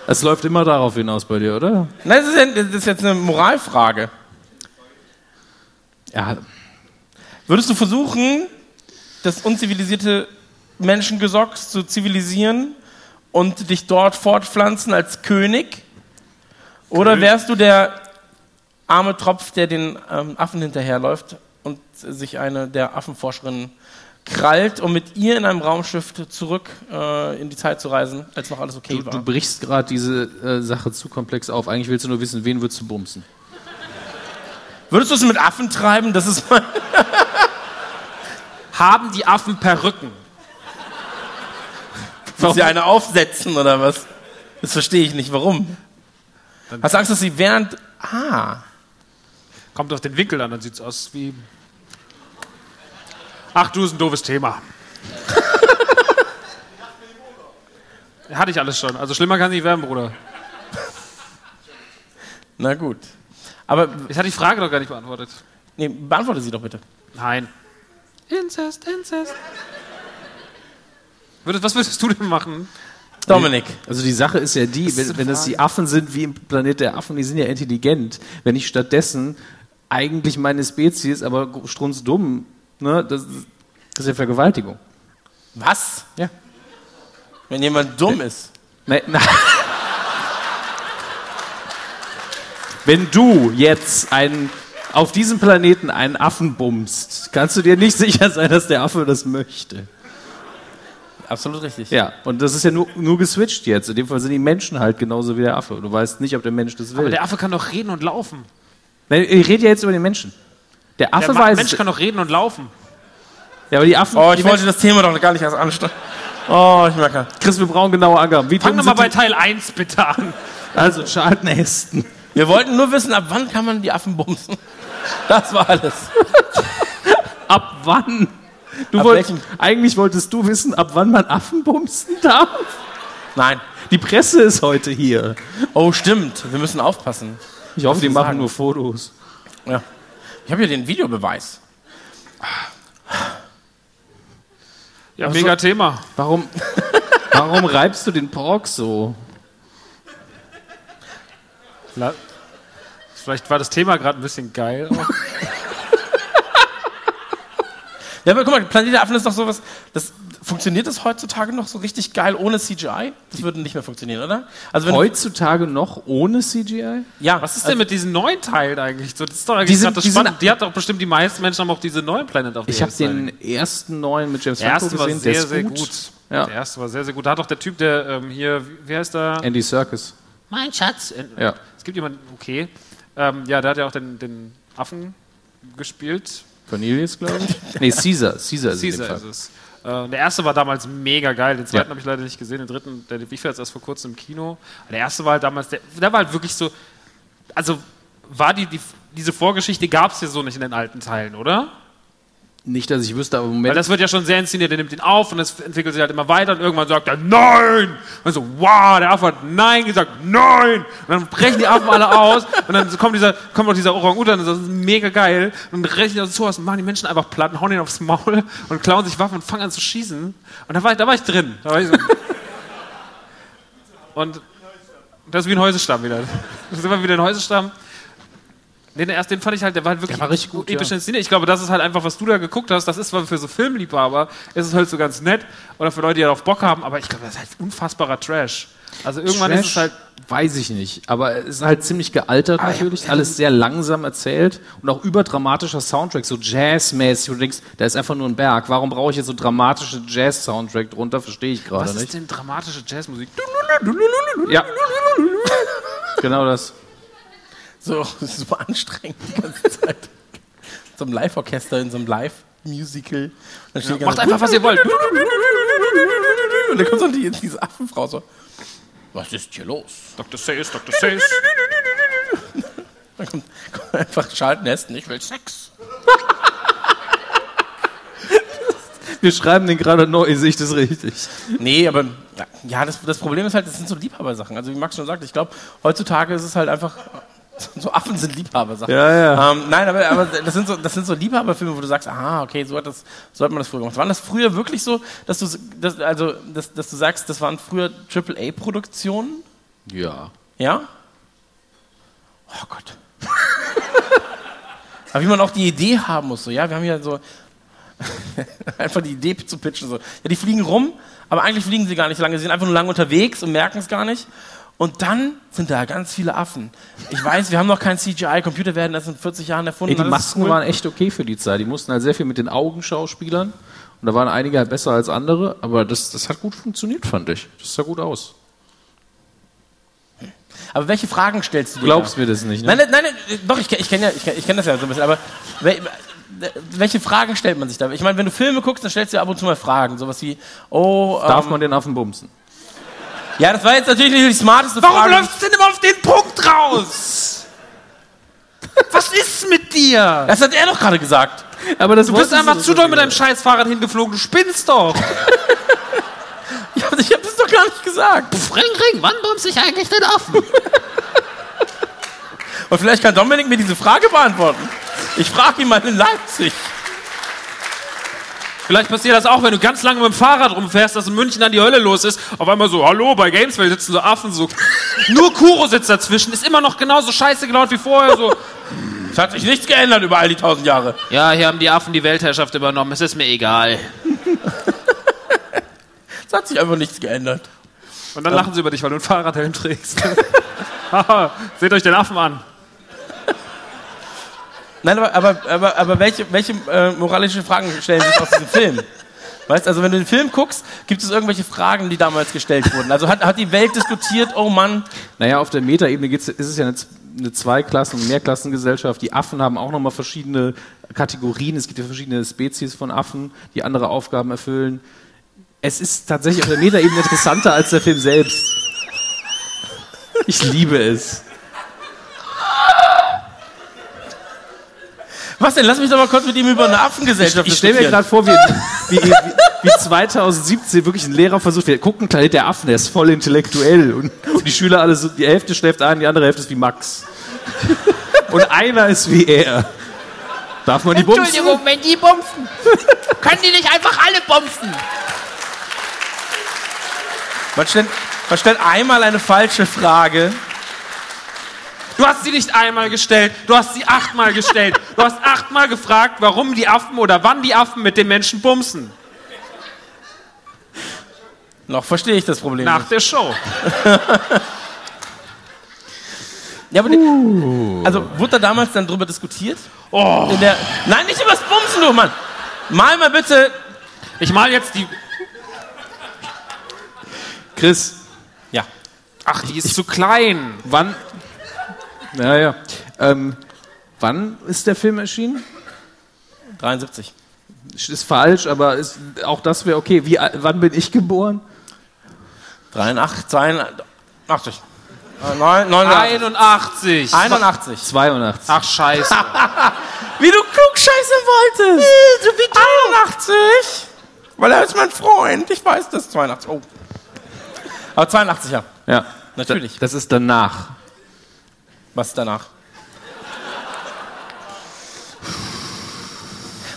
Es läuft immer darauf hinaus bei dir, oder? Nein, das ist, ja, das ist jetzt eine Moralfrage. Ja, Würdest du versuchen, das unzivilisierte Menschengesocks zu zivilisieren und dich dort fortpflanzen als König? Oder wärst du der arme Tropf, der den ähm, Affen hinterherläuft und sich eine der Affenforscherinnen krallt, um mit ihr in einem Raumschiff zurück äh, in die Zeit zu reisen, als noch alles okay du, war? du brichst gerade diese äh, Sache zu komplex auf. Eigentlich willst du nur wissen, wen würdest du bumsen? Würdest du es mit Affen treiben? Das ist mein Haben die Affen Perücken? Willst du eine aufsetzen oder was? Das verstehe ich nicht. Warum? Hast du Angst, dass sie während. Ah. Kommt auf den Winkel an, dann sieht's aus wie. Ach, du ist ein doofes Thema. Hatte ich alles schon. Also schlimmer kann es nicht werden, Bruder. Na gut. Aber. Ich hatte die Frage doch gar nicht beantwortet. Nee, beantworte sie doch bitte. Nein. Inzest, Inzest. Würdest, was würdest du denn machen? Dominik. Also die Sache ist ja die, ist wenn, wenn das die Affen sind wie im Planet der Affen, die sind ja intelligent. Wenn ich stattdessen eigentlich meine Spezies, aber strunzdumm, ne, das, das ist ja Vergewaltigung. Was? Ja. Wenn jemand dumm ist. Ne, na. Wenn du jetzt einen, auf diesem Planeten einen Affen bummst, kannst du dir nicht sicher sein, dass der Affe das möchte. Absolut richtig. Ja, und das ist ja nur, nur geswitcht jetzt. In dem Fall sind die Menschen halt genauso wie der Affe. Du weißt nicht, ob der Mensch das will. Aber der Affe kann doch reden und laufen. Nein, ich rede ja jetzt über den Menschen. Der Affe Der weiß. Mensch kann doch reden und laufen. ja, aber die Affen. Oh, ich wollte das Thema doch gar nicht erst anstellen. Oh, ich merke. Menschen, Chris, wir brauchen genaue Angaben. Wie Fang dumm doch mal bei Teil 1 bitte an. Also Charlton Heston. Wir wollten nur wissen, ab wann kann man die Affen bumsen. Das war alles. Ab wann? Du wolltest, eigentlich wolltest du wissen, ab wann man Affen bumsen darf. Nein. Die Presse ist heute hier. Oh, stimmt. Wir müssen aufpassen. Ich hoffe, die machen sagen? nur Fotos. Ja. Ich habe hier den Videobeweis. Ja, mega Thema. Warum, warum reibst du den Pork so? Vielleicht war das Thema gerade ein bisschen geil. auch. Ja, aber guck mal, Planet der Affen ist doch sowas, das, funktioniert das heutzutage noch so richtig geil ohne CGI? Das würde nicht mehr funktionieren, oder? Also wenn Heutzutage noch ohne CGI? ja, Was ist also, denn mit diesen neuen Teilen eigentlich? So, das ist doch eigentlich Die sind- das die sind- Spannende. Die hat doch bestimmt die meisten Menschen haben auch diese neuen Planet of the Ich habe den ersten neuen mit James Der Franco erste war gesehen. sehr, der ist sehr gut. gut. Ja. Der erste war sehr, sehr gut. Da hat doch der Typ, der ähm, hier, wie- wie heißt der? Andy Serkis. Mein Schatz. Ja. Es gibt jemanden, okay. Ähm, ja, der hat ja auch den, den Affen gespielt. Cornelius, glaube ich. nee, Caesar. Caesar ist Caesar ist es. Äh, der erste war damals mega geil. Den zweiten Ja. habe ich leider nicht gesehen. Den dritten, der lief jetzt erst vor kurzem im Kino. Der erste war halt damals, der, der war halt wirklich so. Also war die, die diese Vorgeschichte gab es ja so nicht in den alten Teilen, oder? Nicht, dass ich wüsste, aber im Weil Moment. das wird ja schon sehr inszeniert, der nimmt ihn auf und das entwickelt sich halt immer weiter und irgendwann sagt er Nein! Und so, wow, der Affe hat Nein gesagt, Nein! Und dann brechen die Affen alle aus und dann kommt dieser, kommt noch dieser Orang-Utan, das ist mega geil und dann brechen die so aus und machen die Menschen einfach platt und hauen ihn aufs Maul und klauen sich Waffen und fangen an zu schießen. Und da war ich, da war ich drin. Da war ich so und das ist wie ein Häusestamm wieder. Das ist immer wieder ein Häusestamm. Den, erst, den fand ich halt, der war halt wirklich Der war richtig gut, episch ja. inszeniert. Ich glaube, das ist halt einfach, was du da geguckt hast, das ist zwar für so Filmliebhaber, ist es halt so ganz nett oder für Leute, die darauf Bock haben, aber ich glaube, das ist halt unfassbarer Trash. Also irgendwann ist es halt, Weiß ich nicht. Aber es ist halt ziemlich gealtert natürlich. Alles sehr langsam erzählt und auch überdramatischer Soundtrack, so jazzmäßig. Und du denkst, da ist einfach nur ein Berg. Warum brauche ich jetzt so dramatische Jazz-Soundtrack drunter? Verstehe ich gerade was nicht. ist denn dramatische Jazzmusik? Ja. genau das. So super anstrengend die ganze Zeit. so einem Live-Orchester in so einem Live-Musical. Die Macht ganze- einfach, was ihr wollt. Und dann kommt so die, diese Affenfrau so. Was ist hier los? Dr. Seuss, Dr. Seuss. Dann kommt, kommt einfach Charlton Heston, ich will Sex. Wir schreiben den gerade neu, sehe ich das richtig? Nee, aber ja, das, das Problem ist halt, das sind so Liebhabersachen. Also wie Max schon sagt, ich glaube, heutzutage ist es halt einfach, so Affen sind Liebhabersachen. Ja, ja. Ähm, nein, aber, aber das, sind so, das sind so Liebhaberfilme, wo du sagst, aha, okay, so hat, das, so hat man das früher gemacht. Waren das früher wirklich so, dass du, das, also, dass, dass du sagst, das waren früher AAA-Produktionen? Ja. Ja? Oh Gott. Aber wie man auch die Idee haben muss, so, ja, wir haben ja so einfach die Idee zu pitchen, so. Ja, die fliegen rum, aber eigentlich fliegen sie gar nicht lange, sie sind einfach nur lange unterwegs und merken es gar nicht. Und dann sind da ganz viele Affen. Ich weiß, wir haben noch kein CGI, Computer werden erst in 40 Jahren erfunden. Ey, die Masken cool. waren echt okay für die Zeit. Die mussten halt sehr viel mit den Augen schauspielern. Und da waren einige halt besser als andere. Aber das, das hat gut funktioniert, fand ich. Das sah gut aus. Aber welche Fragen stellst du dir? Du glaubst da? mir das nicht, ne? Nein, nein, nein, nein, doch, ich, ich kenne ja, ich ich kenn das ja so ein bisschen, aber wel, welche Fragen stellt man sich da? Ich meine, wenn du Filme guckst, dann stellst du dir ab und zu mal Fragen, sowas wie, oh, Darf ähm, man den Affen bumsen? Ja, das war jetzt natürlich nicht die smarteste Warum Frage. läuft es denn immer auf den Punkt raus? Was ist mit dir? Das hat er doch gerade gesagt. Aber das Du bist einfach zu doll mit deinem Scheißfahrrad hingeflogen, du spinnst doch. Ich habe hab das doch gar nicht gesagt. Ring, ring, wann bumst ich eigentlich den Affen? Und vielleicht kann Dominik mir diese Frage beantworten. Ich frage ihn mal in Leipzig. Vielleicht passiert das auch, wenn du ganz lange mit dem Fahrrad rumfährst, dass in München dann die Hölle los ist. Auf einmal so, hallo, bei Gameswell sitzen so Affen, so. Nur Kuro sitzt dazwischen, ist immer noch genauso scheiße gelaunt wie vorher, so. Es hat sich nichts geändert über all die tausend Jahre. Ja, hier haben die Affen die Weltherrschaft übernommen, es ist mir egal. Es hat sich einfach nichts geändert. Und dann lachen sie über dich, weil du einen Fahrradhelm trägst. Haha, Seht euch den Affen an. Nein, aber, aber, aber, aber welche, welche äh, moralische Fragen stellen sich aus diesem Film? Weißt also, wenn du den Film guckst, gibt es irgendwelche Fragen, die damals gestellt wurden? Also hat, hat die Welt diskutiert, oh Mann, Naja, auf der Metaebene ist es ja eine, eine Zweiklassen- und Mehrklassengesellschaft. Die Affen haben auch nochmal verschiedene Kategorien. Es gibt ja verschiedene Spezies von Affen, die andere Aufgaben erfüllen. Es ist tatsächlich auf der Metaebene interessanter als der Film selbst. Ich liebe es. Was denn? Lass mich doch mal kurz mit ihm über eine Affengesellschaft Ich stelle mir gerade vor, wie, wie, wie, wie 2017 wirklich ein Lehrer versucht, wir gucken, Planet der Affen, der ist voll intellektuell. Und, und die Schüler alle so, die Hälfte schläft ein, die andere Hälfte ist wie Max. Und einer ist wie er. Darf man die bumsen? Entschuldigung, wenn die bumpfen. Können die nicht einfach alle bumpfen? Man stellt, man stellt einmal eine falsche Frage. Du hast sie nicht einmal gestellt, du hast sie achtmal gestellt. Du hast achtmal gefragt, warum die Affen oder wann die Affen mit den Menschen bumsen. Noch verstehe ich das Problem Nach nicht. der Show. Ja, aber die, also wurde da damals dann drüber diskutiert? Oh. Der, nein, nicht übers Bumsen, du Mann. Mal mal bitte. Ich mal jetzt die. Chris, Ja. Ach, die ist zu klein. wann. Ja, ja. Ähm, wann ist der Film erschienen? 73. Ist falsch, aber ist, auch das wäre okay. Wie, al- wann bin ich geboren? 83, 82. Äh, neun- 89. 81. 81. 82. Ach, scheiße. Wie du klug scheißen wolltest. Äh, so wie du. 81. Weil er ist mein Freund. Ich weiß das. 82. Oh. Aber 82, ja. Ja, Natürlich. das ist danach. Was danach?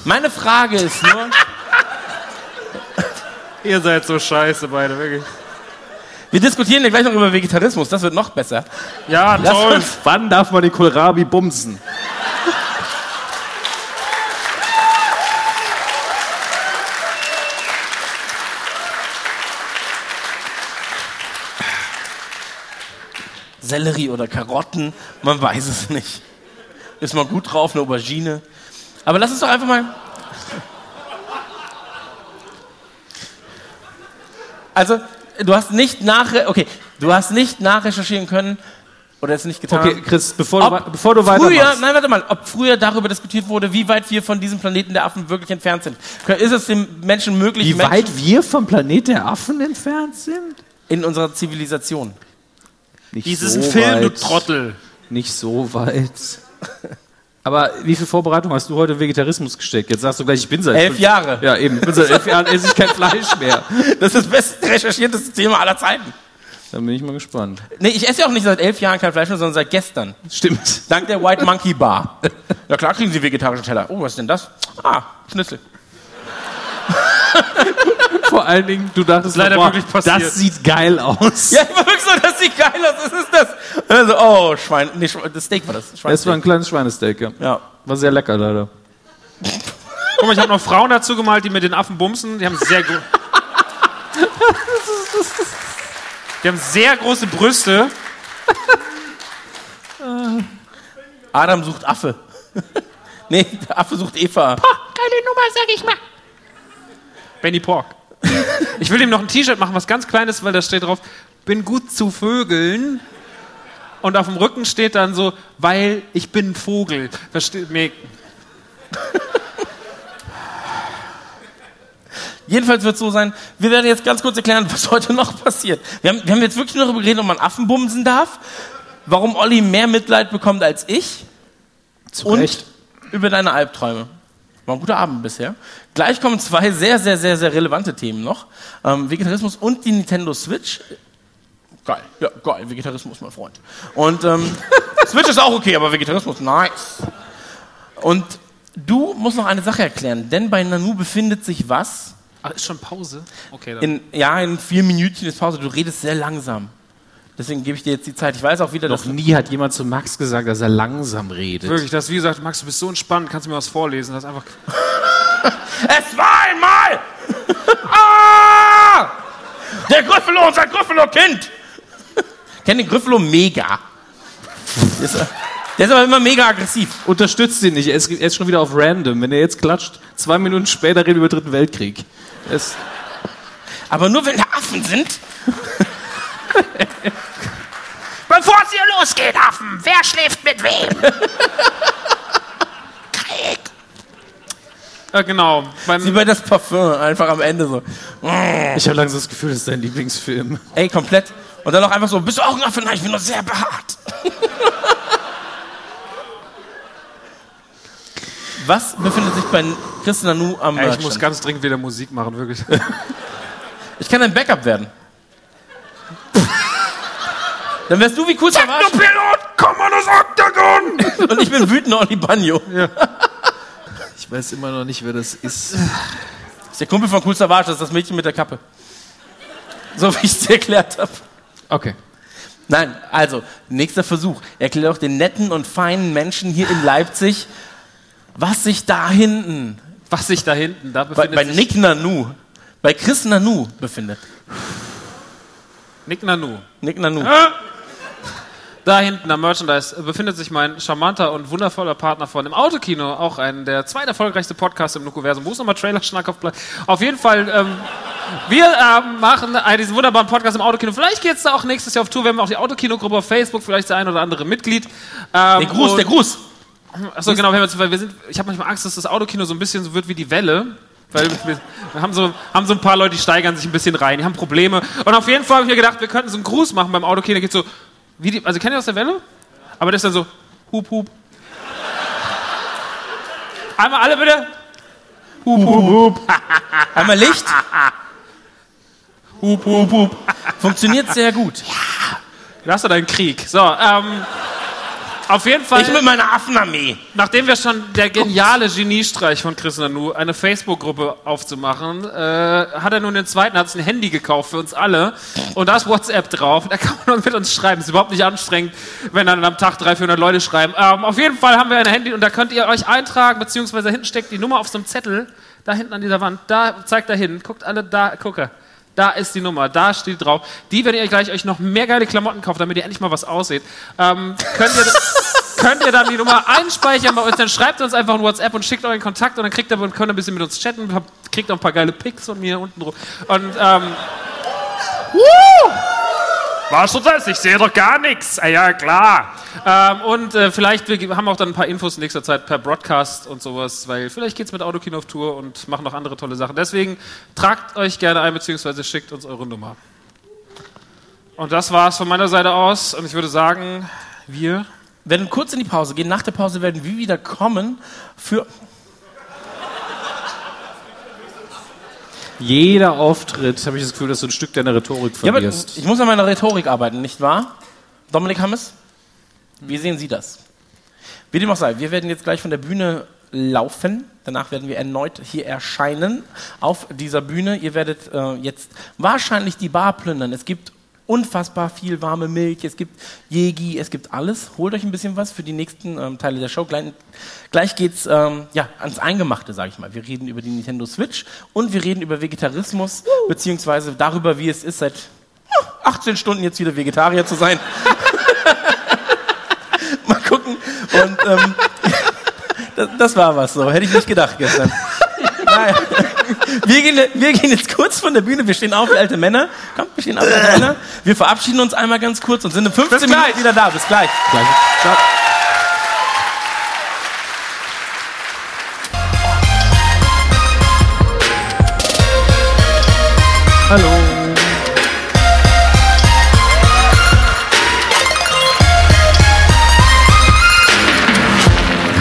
Meine Frage ist nur, Ihr seid so scheiße beide, wirklich. wir diskutieren ja gleich noch über Vegetarismus, das wird noch besser. Ja, Lass toll. uns, Wann darf man den Kohlrabi bumsen? Sellerie oder Karotten, man weiß es nicht. Ist mal gut drauf, eine Aubergine. Aber lass uns doch einfach mal. Also, du hast nicht nach, okay, du hast nicht nachrecherchieren können oder es nicht getan. Okay, Chris, bevor du, Ob bevor du früher, weitermachst. nein, warte mal, ob früher darüber diskutiert wurde, wie weit wir von diesem Planeten der Affen wirklich entfernt sind. Ist es dem Menschen möglich, Wie Menschen weit wir vom Planet der Affen entfernt sind? in unserer Zivilisation? Nicht Dies ist so ein Film, du weit. Trottel. Nicht so weit. Aber wie viel Vorbereitung hast du heute in Vegetarismus gesteckt? Jetzt sagst du gleich, ich bin seit Elf fünf- Jahre. Ja, eben. Ich bin seit elf Jahren esse ich kein Fleisch mehr. Das ist das best recherchierteste Thema aller Zeiten. Dann bin ich mal gespannt. Nee, ich esse ja auch nicht seit elf Jahren kein Fleisch mehr, sondern seit gestern. Stimmt. Dank der White Monkey Bar. Ja klar kriegen sie vegetarische Teller. Oh, was ist denn das? Ah, Schnitzel. Vor allen Dingen, du dachtest, leider boah, wirklich passiert. das sieht geil aus. Ja, ich war wirklich so, das sieht geil aus. Was ist das? Also, oh, Schwein. Nee, Schwein, das Steak war das. Das war ein kleines Schweinesteak, ja. Ja. War sehr lecker, leider. Guck mal, ich habe noch Frauen dazu gemalt, die mit den Affen bumsen. Die haben sehr gro- Die haben sehr große Brüste. Adam sucht Affe. nee, der Affe sucht Eva. Geile Nummer, sag ich mal. Benny Pork. Ich will ihm noch ein T-Shirt machen, was ganz kleines, weil da steht drauf, bin gut zu Vögeln. Und auf dem Rücken steht dann so, weil ich bin ein Vogel. Da steht mir, Jedenfalls wird es so sein, wir werden jetzt ganz kurz erklären, was heute noch passiert. Wir haben, wir haben jetzt wirklich nur darüber geredet, ob man Affen bumsen darf, warum Olli mehr Mitleid bekommt als ich und Recht. über deine Albträume. War ein guter Abend bisher. Gleich kommen zwei sehr, sehr, sehr, sehr relevante Themen noch. Ähm, Vegetarismus und die Nintendo Switch. Geil, ja, geil, Vegetarismus, mein Freund. Und ähm, Switch ist auch okay, aber Vegetarismus, nice. Und du musst noch eine Sache erklären, denn bei Nanu befindet sich was? ah, ist schon Pause? Okay, dann. In, ja, in vier Minütchen ist Pause. Du redest sehr langsam. Deswegen gebe ich dir jetzt die Zeit. Ich weiß auch wieder, Noch dass nie hat jemand zu Max gesagt, dass er langsam redet. Wirklich, das wie gesagt, Max, du bist so entspannt, kannst du mir was vorlesen? Das ist einfach. Es war einmal! ah! Der Gryffalo, unser Gryffalo-Kind! Kennt den Gryffalo mega. Der ist, aber immer mega aggressiv. Unterstützt ihn nicht, er ist, er ist schon wieder auf random. Wenn er jetzt klatscht, zwei Minuten später reden wir über den Dritten Weltkrieg. Er Aber nur wenn da Affen sind. Bevor es hier losgeht, Affen, wer schläft mit wem? Krieg. Äh, genau. Wie Beim, bei das Parfum, einfach am Ende so. ich habe langsam das Gefühl, das ist dein Lieblingsfilm. Ey, komplett. Und dann auch einfach so, bist du auch ein Affe? Nein, ich bin nur sehr behaart. Was befindet sich bei Chris Nanu am ey, ich muss ganz dringend wieder Musik machen, wirklich. Ich kann dein Backup werden. Dann wärst du wie cool Pilot, komm an das Oktagon! Und ich bin wütender Oli Bagno. Ich weiß immer noch nicht, wer das ist. Das ist der Kumpel von Cool Savage, das ist das Mädchen mit der Kappe. So wie ich es dir erklärt habe. Okay. Nein, also, nächster Versuch. Erklär doch den netten und feinen Menschen hier in Leipzig, was sich da hinten, Was sich da hinten, da bei, befindet bei sich Nick Nanu, bei Chris Nanu befindet. Nick Nanu. Nick Nanu. Da hinten am Merchandise befindet sich mein charmanter und wundervoller Partner von dem Autokino, auch ein der zweiterfolgreichste Podcast im Nukuversum. Wo ist nochmal Trailer-Schnack auf Platz? Auf jeden Fall, ähm, wir ähm, machen einen, diesen wunderbaren Podcast im Autokino. Vielleicht geht es da auch nächstes Jahr auf Tour. Wir haben auch die Autokino-Gruppe auf Facebook, vielleicht der ein oder andere Mitglied. Ähm, Der Gruß, der Gruß. Achso, genau, wir haben jetzt, weil wir sind, ich habe manchmal Angst, dass das Autokino so ein bisschen so wird wie die Welle. Weil wir, haben, so, haben so ein paar Leute, die steigern sich ein bisschen rein, die haben Probleme. Und auf jeden Fall habe ich mir gedacht, wir könnten so einen Gruß machen beim Autokino. Da geht so, wie die, also kennt ihr aus der Welle? Aber das ist dann so, hup, hup. Einmal alle bitte. Hup, hup, hup. Einmal Licht. Hup, hup, hup. Funktioniert sehr gut. Da hast du deinen Krieg. So, ähm, auf jeden Fall. Ich mit meiner Affenarmee. Nachdem wir schon der geniale Geniestreich von Chris Nanu, eine Facebook-Gruppe aufzumachen, äh, hat er nun den zweiten, hat sich ein Handy gekauft für uns alle und da ist WhatsApp drauf. Da kann man mit uns schreiben. Ist überhaupt nicht anstrengend, wenn dann am Tag 300, 400 Leute schreiben. Ähm, auf jeden Fall haben wir ein Handy und da könnt ihr euch eintragen, beziehungsweise hinten steckt die Nummer auf so einem Zettel, da hinten an dieser Wand. Da zeigt er hin. Guckt alle da, gucke. Da ist die Nummer, da steht drauf. Die, wenn ihr gleich euch noch mehr geile Klamotten kauft, damit ihr endlich mal was aussieht, ähm, könnt, ihr, könnt ihr dann die Nummer einspeichern bei uns, dann schreibt uns einfach ein WhatsApp und schickt euren Kontakt und dann kriegt ihr und könnt ein bisschen mit uns chatten, kriegt auch ein paar geile Pics von mir unten drauf. Und ähm, Was ist das? Ich sehe doch gar nichts. Ah, ja, klar. Ähm, und äh, vielleicht wir haben auch dann ein paar Infos in nächster Zeit per Broadcast und sowas, weil vielleicht geht es mit Autokino auf Tour und machen noch andere tolle Sachen. Deswegen tragt euch gerne ein, beziehungsweise schickt uns eure Nummer. Und das war's von meiner Seite aus. Und ich würde sagen, wir. werden kurz in die Pause gehen. Nach der Pause werden wir wieder kommen für. Jeder Auftritt, habe ich das Gefühl, dass du ein Stück deiner Rhetorik Ja, verlierst. ich muss an meiner Rhetorik arbeiten, nicht wahr? Dominik Hammes, wie sehen Sie das? Wie dem auch sei, wir werden jetzt gleich von der Bühne laufen. Danach werden wir erneut hier erscheinen auf dieser Bühne. Ihr werdet äh, jetzt wahrscheinlich die Bar plündern. Es gibt unfassbar viel warme Milch, es gibt Jegi, es gibt alles. Holt euch ein bisschen was für die nächsten ähm, Teile der Show. Gleich, gleich geht's ähm, ja, ans Eingemachte, sage ich mal. Wir reden über die Nintendo Switch und wir reden über Vegetarismus, beziehungsweise darüber, wie es ist, seit ja, 18 Stunden jetzt wieder Vegetarier zu sein. Mal gucken. Und ähm, das, das war was so. Hätte ich nicht gedacht gestern. Naja. Wir gehen, wir gehen jetzt kurz von der Bühne. Wir stehen auf wie alte Männer. Kommt, wir stehen auf wie alte Männer. Wir verabschieden uns einmal ganz kurz und sind in 15 Bis gleich. Minuten wieder da. Bis gleich. Ciao. Hallo.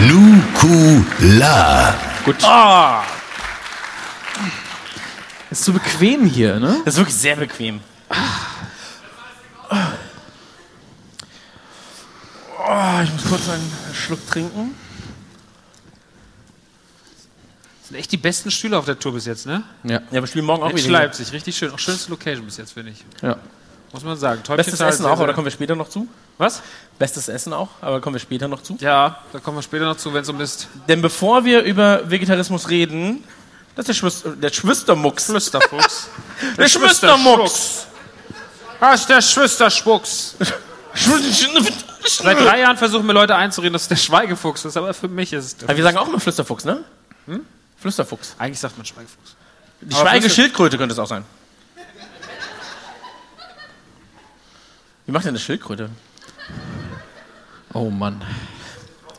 Nukula. Gut. Ah, Ist so bequem hier, ne? das ist wirklich sehr bequem. Oh, ich muss kurz einen Schluck trinken. Das sind echt die besten Stühle auf der Tour bis jetzt, ne? Ja. Ja, wir spielen morgen auch In wieder. Leipzig, richtig schön. Auch schönste Location bis jetzt, finde ich. ja. Muss man sagen. Bestes Essen sehr, auch, aber da kommen wir später noch zu. Was? Bestes Essen auch, aber da kommen wir später noch zu. Ja, da kommen wir später noch zu, wenn es um ist. Denn bevor wir über Vegetarismus reden, das ist der, Schwester, der Schwistermucks. Flüsterfuchs. Der Schwistermucks. Was ist der Schwisterschwuchs? Seit drei Jahren versuchen mir Leute einzureden, dass es der Schweigefuchs ist, aber für mich ist es der Aber wir sagen auch immer Flüsterfuchs, ne? Flüsterfuchs. Eigentlich sagt man Schweigefuchs. Die Schweigeschildkröte könnte es auch sein. Wie macht denn eine Schildkröte? Oh Mann.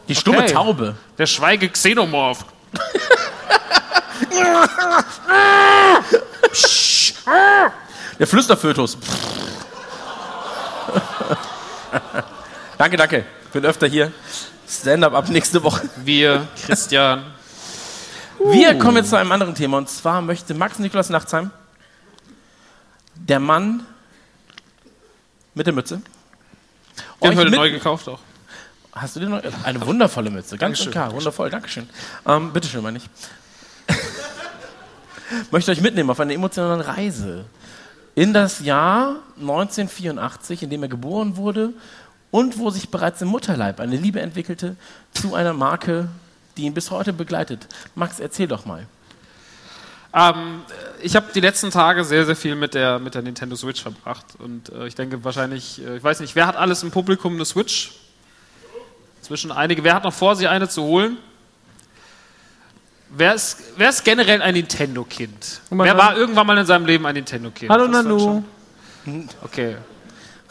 Die stumme Okay. Taube. Der Schweige-Xenomorph. Der Flüsterfötus. danke, danke. Bin öfter hier. Stand-up ab nächste Woche. Wir, Christian. Wir kommen jetzt zu einem anderen Thema. Und zwar möchte Max Niklas Nachtsheim, der Mann mit der Mütze, Den heute neu gekauft auch. Hast du dir noch eine wundervolle Mütze? Ganz und klar, wundervoll, Dankeschön. Ähm, bitteschön, meine ich. Möchte euch mitnehmen auf eine emotionale Reise in das Jahr 1984, in dem er geboren wurde und wo sich bereits im Mutterleib eine Liebe entwickelte zu einer Marke, die ihn bis heute begleitet. Max, erzähl doch mal. Ähm, ich habe die letzten Tage sehr, sehr viel mit der, mit der Nintendo Switch verbracht. Und äh, ich denke wahrscheinlich, äh, ich weiß nicht, wer hat alles im Publikum eine Switch? Zwischen einige. Wer hat noch vor, sich eine zu holen? Wer ist, wer ist generell ein Nintendo-Kind? Wer war irgendwann mal in seinem Leben ein Nintendo-Kind? Hallo Das Nanu. Okay.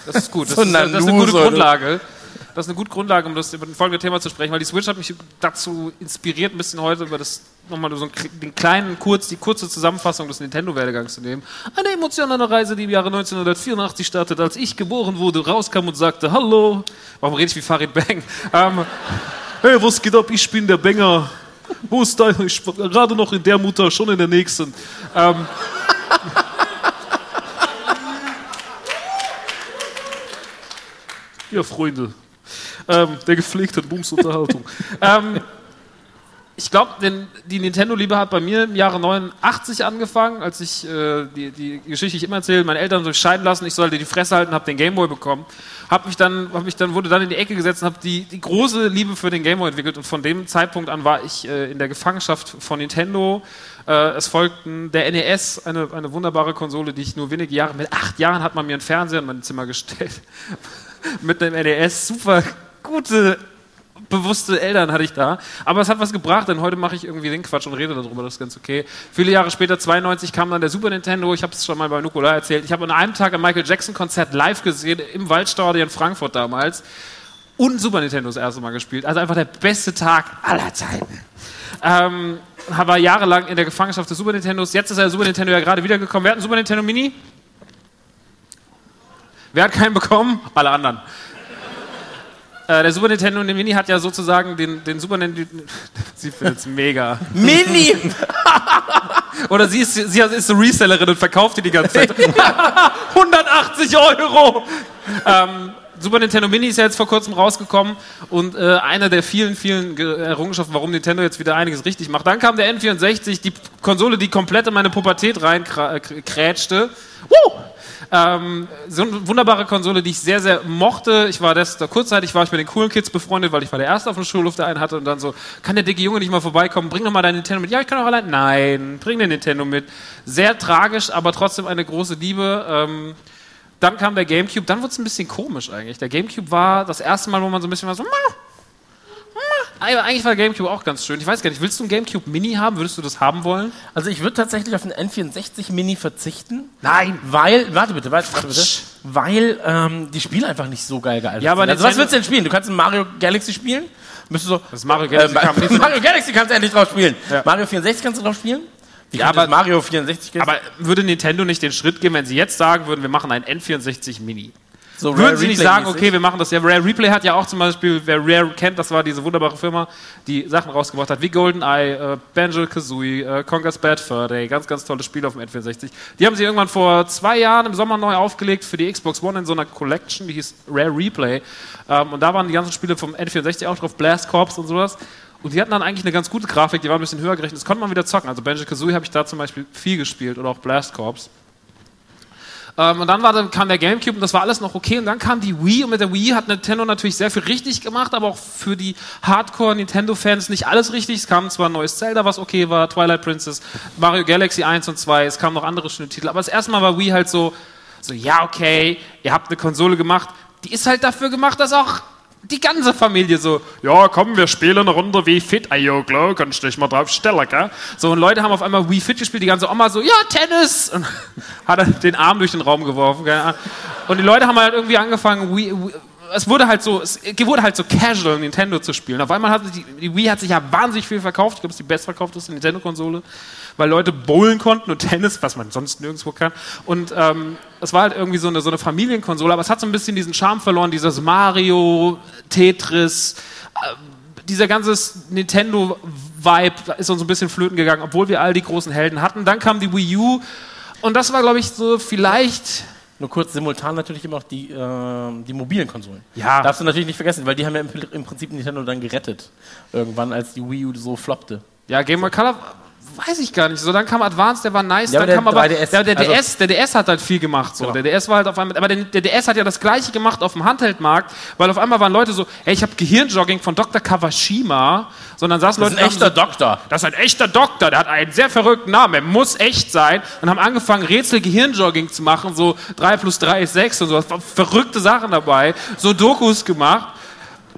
Das ist gut. Das, So ist, das ist eine gute. Grundlage. Das ist eine gute Grundlage, um das über das folgende Thema zu sprechen, weil die Switch hat mich dazu inspiriert, ein bisschen heute über das nochmal so den kleinen, kurz, die kurze Zusammenfassung des Nintendo-Werdegangs zu nehmen. Eine emotionale Reise, die im Jahre 1984 startet, als ich geboren wurde, rauskam und sagte, hallo. Warum rede ich wie Farid Bang? Ähm, hey, was geht ab? Ich bin der Banger. Wo ist dein? Ich gerade noch in der Mutter, schon in der nächsten. Ähm, ja, Freunde. Ähm, der gepflegten Bumsunterhaltung. ähm, ich glaube, die Nintendo-Liebe hat bei mir im Jahre 89 angefangen, als ich äh, die, die Geschichte, die ich immer erzähle, meine Eltern sich scheiden lassen, ich sollte die Fresse halten, habe den Gameboy bekommen, hab mich dann, hab mich dann, wurde dann in die Ecke gesetzt und habe die, die große Liebe für den Gameboy entwickelt und von dem Zeitpunkt an war ich äh, in der Gefangenschaft von Nintendo. Äh, es folgten der NES, eine, eine wunderbare Konsole, die ich nur wenige Jahre, mit acht Jahren hat man mir einen Fernseher in mein Zimmer gestellt. mit einem NES, super gute bewusste Eltern hatte ich da. Aber es hat was gebracht, denn heute mache ich irgendwie den Quatsch und rede darüber, das ist ganz okay. Viele Jahre später, 92, kam dann der Super Nintendo. Ich habe es schon mal bei Nukola erzählt. Ich habe an einem Tag ein Michael Jackson-Konzert live gesehen, im Waldstadion Frankfurt damals. Und Super Nintendo das erste Mal gespielt. Also einfach der beste Tag aller Zeiten. Ähm, war jahrelang in der Gefangenschaft des Super Nintendos. Jetzt ist der Super Nintendo ja gerade wiedergekommen. Wer hat einen Super Nintendo Mini? Wer hat keinen bekommen? Alle anderen. Äh, der Super Nintendo Mini hat ja sozusagen den, den Super Nintendo. Sie findet es mega. Mini! Oder sie ist, sie ist so Resellerin und verkauft die die ganze Zeit. 180 Euro! Ähm, Super Nintendo Mini ist ja jetzt vor kurzem rausgekommen und äh, einer der vielen, vielen Ge- Errungenschaften, warum Nintendo jetzt wieder einiges richtig macht. Dann kam der N64, die Konsole, die komplett in meine Pubertät reinkrätschte. Woo! Ähm, so eine wunderbare Konsole, die ich sehr, sehr mochte. Ich war das, da kurzzeitig war ich mit den coolen Kids befreundet, weil ich war der Erste auf dem Schulhof, der einen hatte und dann so, kann der dicke Junge nicht mal vorbeikommen, bring doch mal dein Nintendo mit. Ja, ich kann auch allein. Nein, bring den Nintendo mit. Sehr tragisch, aber trotzdem eine große Liebe. Ähm, dann kam der Gamecube, dann wurde es ein bisschen komisch eigentlich. Der Gamecube war das erste Mal, wo man so ein bisschen war so, eigentlich war der Gamecube auch ganz schön. Ich weiß gar nicht, willst du einen Gamecube Mini haben? Würdest du das haben wollen? Also ich würde tatsächlich auf den N64 Mini verzichten. Nein. Weil, warte bitte, warte, warte bitte. Weil ähm, die Spiele einfach nicht so geil gealtert Ja, aber sind. Also was willst du denn spielen? Du kannst ein Mario Galaxy spielen? Müsstest du so, Das Mario Galaxy äh, Mario Galaxy kannst du endlich drauf spielen. Ja. Mario 64 kannst du drauf spielen? Wie Ja, aber- Mario 64 gibt's? Aber würde Nintendo nicht den Schritt gehen, wenn sie jetzt sagen würden, wir machen einen N64 Mini? so Würden Rare sie nicht Replay sagen, okay, wir machen das ja. Rare Replay hat ja auch zum Beispiel, wer Rare kennt, das war diese wunderbare Firma, die Sachen rausgebracht hat, wie GoldenEye, äh, Banjo Kazooie, äh, Conker's Bad Fur Day, ganz, ganz tolles Spiel auf dem N64. Die haben sie irgendwann vor zwei Jahren im Sommer neu aufgelegt für die Xbox One in so einer Collection, die hieß Rare Replay. Ähm, und da waren die ganzen Spiele vom N64 auch drauf, Blast Corps und sowas. Und die hatten dann eigentlich eine ganz gute Grafik, die war ein bisschen höher gerechnet. Das konnte man wieder zocken. Also Banjo Kazooie habe ich da zum Beispiel viel gespielt oder auch Blast Corps. Ähm, und dann war, dann kam der Gamecube und das war alles noch okay. Und dann kam die Wii und mit der Wii hat Nintendo natürlich sehr viel richtig gemacht, aber auch für die Hardcore-Nintendo-Fans nicht alles richtig. Es kam zwar ein neues Zelda, was okay war, Twilight Princess, Mario Galaxy 1 und 2, es kamen noch andere schöne Titel. Aber das erste Mal war Wii halt so, so ja okay, ihr habt eine Konsole gemacht, die ist halt dafür gemacht, dass auch die ganze Familie so, ja komm, wir spielen eine Runde Wii Fit, ja klar, kannst dich mal drauf stellen, gell? So, und Leute haben auf einmal Wii Fit gespielt, die ganze Oma so, ja, Tennis! Und hat den Arm durch den Raum geworfen, Ahnung. Und die Leute haben halt irgendwie angefangen, Wii, Wii, es wurde halt so, es wurde halt so casual, Nintendo zu spielen. Auf einmal hat die, die Wii hat sich ja wahnsinnig viel verkauft. Ich glaube, es ist die bestverkaufteste Nintendo-Konsole, weil Leute bowlen konnten und Tennis, was man sonst nirgendwo kann. Und ähm, es war halt irgendwie so eine, so eine Familienkonsole, aber es hat so ein bisschen diesen Charme verloren, dieses Mario, Tetris, äh, dieser ganze Nintendo-Vibe ist uns ein bisschen flöten gegangen, obwohl wir all die großen Helden hatten. Dann kam die Wii U und das war, glaube ich, so vielleicht Nur kurz simultan natürlich immer noch die, äh, die mobilen Konsolen. Ja. Darfst du natürlich nicht vergessen, weil die haben ja im, im Prinzip Nintendo dann gerettet. Irgendwann, als die Wii U so floppte. Ja, Game Boy Color weiß ich gar nicht. So, dann kam Advance, der war nice. Ja, dann kam der aber 3DS der, der, also- DS, der DS hat halt viel gemacht. So. Genau. Der DS war halt auf einmal, aber der, der DS hat ja das gleiche gemacht auf dem Handheldmarkt, weil auf einmal waren Leute so, hey, ich habe Gehirnjogging von Dr. Kawashima, sondern saßen Das Leute ist ein echter so, Doktor. das ist ein echter Doktor, der hat einen sehr verrückten Namen, er muss echt sein. Und haben angefangen, Rätsel Gehirnjogging zu machen, so 3 plus 3 ist 6 und so, verrückte Sachen dabei, so Dokus gemacht.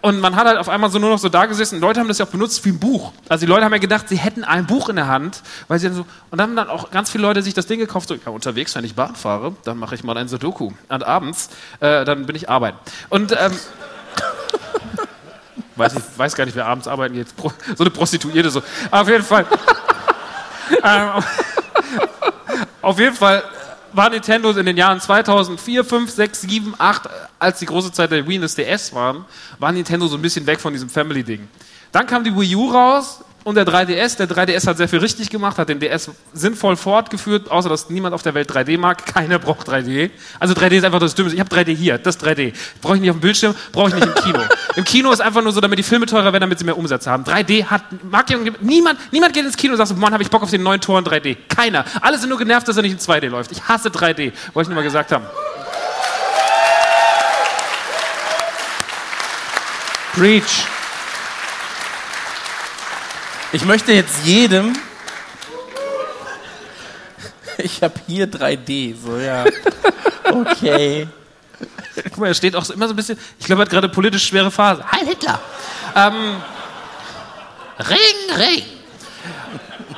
Und man hat halt auf einmal so nur noch so da gesessen. und Leute haben das ja auch benutzt wie ein Buch. Also die Leute haben ja gedacht, sie hätten ein Buch in der Hand, weil sie dann so. Und dann haben dann auch ganz viele Leute sich das Ding gekauft. So, ja, unterwegs, wenn ich Bahn fahre, dann mache ich mal ein Sudoku. Und abends, äh, dann bin ich arbeiten. Und ähm, weiß ich weiß gar nicht, wer abends arbeiten geht. So eine Prostituierte so. Auf jeden Fall. ähm, auf jeden Fall war Nintendo in den Jahren 2004, 5, 6, 7, 8, als die große Zeit der Wii und des DS waren, war Nintendo so ein bisschen weg von diesem Family-Ding. Dann kam die Wii U raus und der 3DS. Der 3DS hat sehr viel richtig gemacht, hat den DS sinnvoll fortgeführt, außer dass niemand auf der Welt 3D mag. Keiner braucht 3D. Also 3D ist einfach das Dümmste. Ich habe 3D hier, das 3D. Brauche ich nicht auf dem Bildschirm, brauche ich nicht im Kino. Im Kino ist einfach nur so, damit die Filme teurer werden, damit sie mehr Umsätze haben. 3D hat, mag niemand, niemand geht ins Kino und sagt so, Mann, habe ich Bock auf den neuen Tor in 3D. Keiner. Alle sind nur genervt, dass er nicht in 2D läuft. Ich hasse 3D. Wollte ich nur mal gesagt haben. Preach. Ich möchte jetzt jedem. Ich habe hier 3D, so ja. Okay. Guck mal, er steht auch immer so ein bisschen, ich glaube, er hat gerade politisch schwere Phase. Heil Hitler. Ähm, Ring, Ring.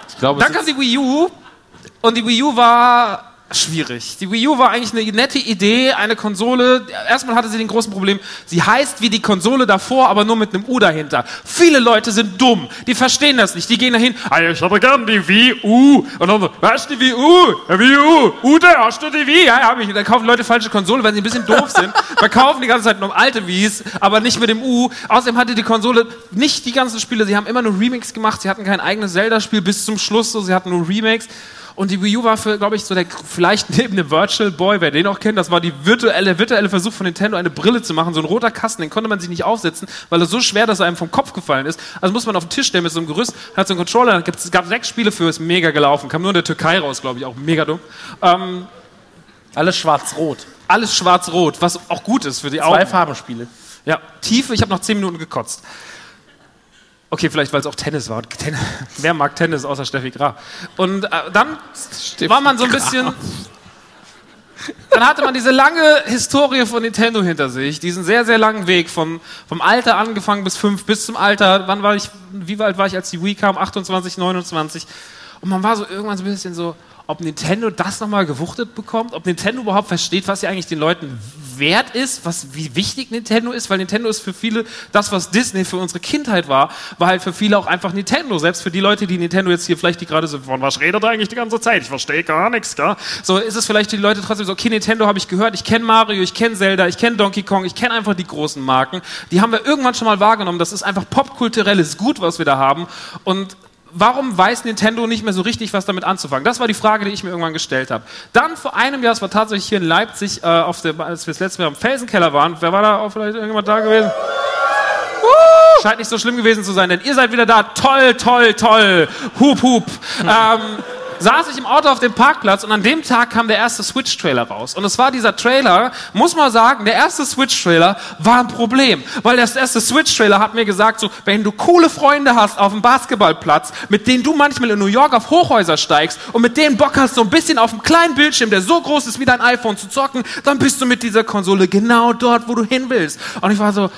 Ich glaube, Dann kam die Wii U und die Wii U war schwierig. Die Wii U war eigentlich eine nette Idee, eine Konsole. Erstmal hatte sie den großen Problem, sie heißt wie die Konsole davor, aber nur mit einem U dahinter. Viele Leute sind dumm, die verstehen das nicht. Die gehen dahin, ah, ich hätte gern die Wii U. Und dann so, was die Wii U? Ja, Wii U. Ute, hast du die Wii? Ja, hab ich. Und dann kaufen Leute falsche Konsole, weil sie ein bisschen doof sind. Verkaufen die ganze Zeit nur alte Wiis, aber nicht mit dem U. Außerdem hatte die Konsole nicht die ganzen Spiele. Sie haben immer nur Remakes gemacht. Sie hatten kein eigenes Zelda-Spiel bis zum Schluss. So. Sie hatten nur Remakes. Und die Wii U war für, glaube ich, so der, vielleicht neben dem Virtual Boy, wer den auch kennt, das war die virtuelle, virtuelle Versuch von Nintendo, eine Brille zu machen. So ein roter Kasten, den konnte man sich nicht aufsetzen, weil er so schwer, dass er einem vom Kopf gefallen ist. Also muss man auf den Tisch stellen mit so einem Gerüst, hat so einen Controller, es gab sechs Spiele für, ist mega gelaufen. Kam nur in der Türkei raus, glaube ich, auch mega dumm. Ähm, Alles schwarz-rot. alles schwarz-rot, was auch gut ist für die Augen. Zwei Farbenspiele. Ja, Tiefe, ich habe nach 10 Minuten gekotzt. Okay, vielleicht weil es auch Tennis war. Ten Wer mag Tennis außer Steffi Graf? Und äh, dann war man so ein bisschen. Dann hatte man diese lange Historie von Nintendo hinter sich, diesen sehr, sehr langen Weg vom, vom Alter angefangen bis fünf, bis zum Alter. Wann war ich, wie alt war ich, als die Wii kam? 28, 29. Und man war so irgendwann so ein bisschen so, ob Nintendo das nochmal gewuchtet bekommt, ob Nintendo überhaupt versteht, was ja eigentlich den Leuten wert ist, was, wie wichtig Nintendo ist, weil Nintendo ist für viele das, was Disney für unsere Kindheit war, war halt für viele auch einfach Nintendo. Selbst für die Leute, die Nintendo jetzt hier vielleicht, die gerade so, von was redet er eigentlich die ganze Zeit? Ich verstehe gar nichts, gell? So ist es vielleicht für die Leute trotzdem so, okay, Nintendo habe ich gehört, ich kenne Mario, ich kenne Zelda, ich kenne Donkey Kong, ich kenne einfach die großen Marken. Die haben wir irgendwann schon mal wahrgenommen. Das ist einfach popkulturelles Gut, was wir da haben. Und warum weiß Nintendo nicht mehr so richtig, was damit anzufangen? Das war die Frage, die ich mir irgendwann gestellt habe. Dann vor einem Jahr, es war tatsächlich hier in Leipzig, äh, auf der, als wir das letzte Mal am Felsenkeller waren, wer war da auch vielleicht irgendjemand da gewesen? Scheint nicht so schlimm gewesen zu sein, denn ihr seid wieder da. Toll, toll, toll. Hup, hup. ähm, saß ich im Auto auf dem Parkplatz und an dem Tag kam der erste Switch-Trailer raus. Und es war dieser Trailer, muss man sagen, der erste Switch-Trailer war ein Problem. Weil der erste Switch-Trailer hat mir gesagt, so, wenn du coole Freunde hast auf dem Basketballplatz, mit denen du manchmal in New York auf Hochhäuser steigst und mit denen Bock hast, so ein bisschen auf einem kleinen Bildschirm, der so groß ist wie dein iPhone zu zocken, dann bist du mit dieser Konsole genau dort, wo du hin willst. Und ich war so,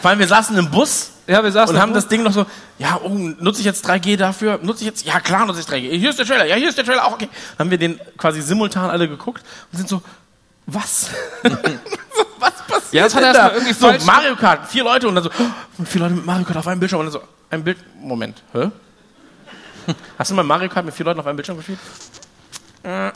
Vor allem, wir saßen im Bus ja, wir saßen und haben das Ding noch so, ja, oh, nutze ich jetzt 3G dafür? Nutze ich jetzt, ja klar nutze ich 3G. Hier ist der Trailer, ja, hier ist der Trailer, auch okay. Dann haben wir den quasi simultan alle geguckt und sind so, was? was passiert Ja, das hat er da? irgendwie so, Mario Kart, vier Leute und dann so, oh, vier Leute mit Mario Kart auf einem Bildschirm und dann so, ein Bild, Moment, hä? Hast du mal Mario Kart mit vier Leuten auf einem Bildschirm gespielt? Ja,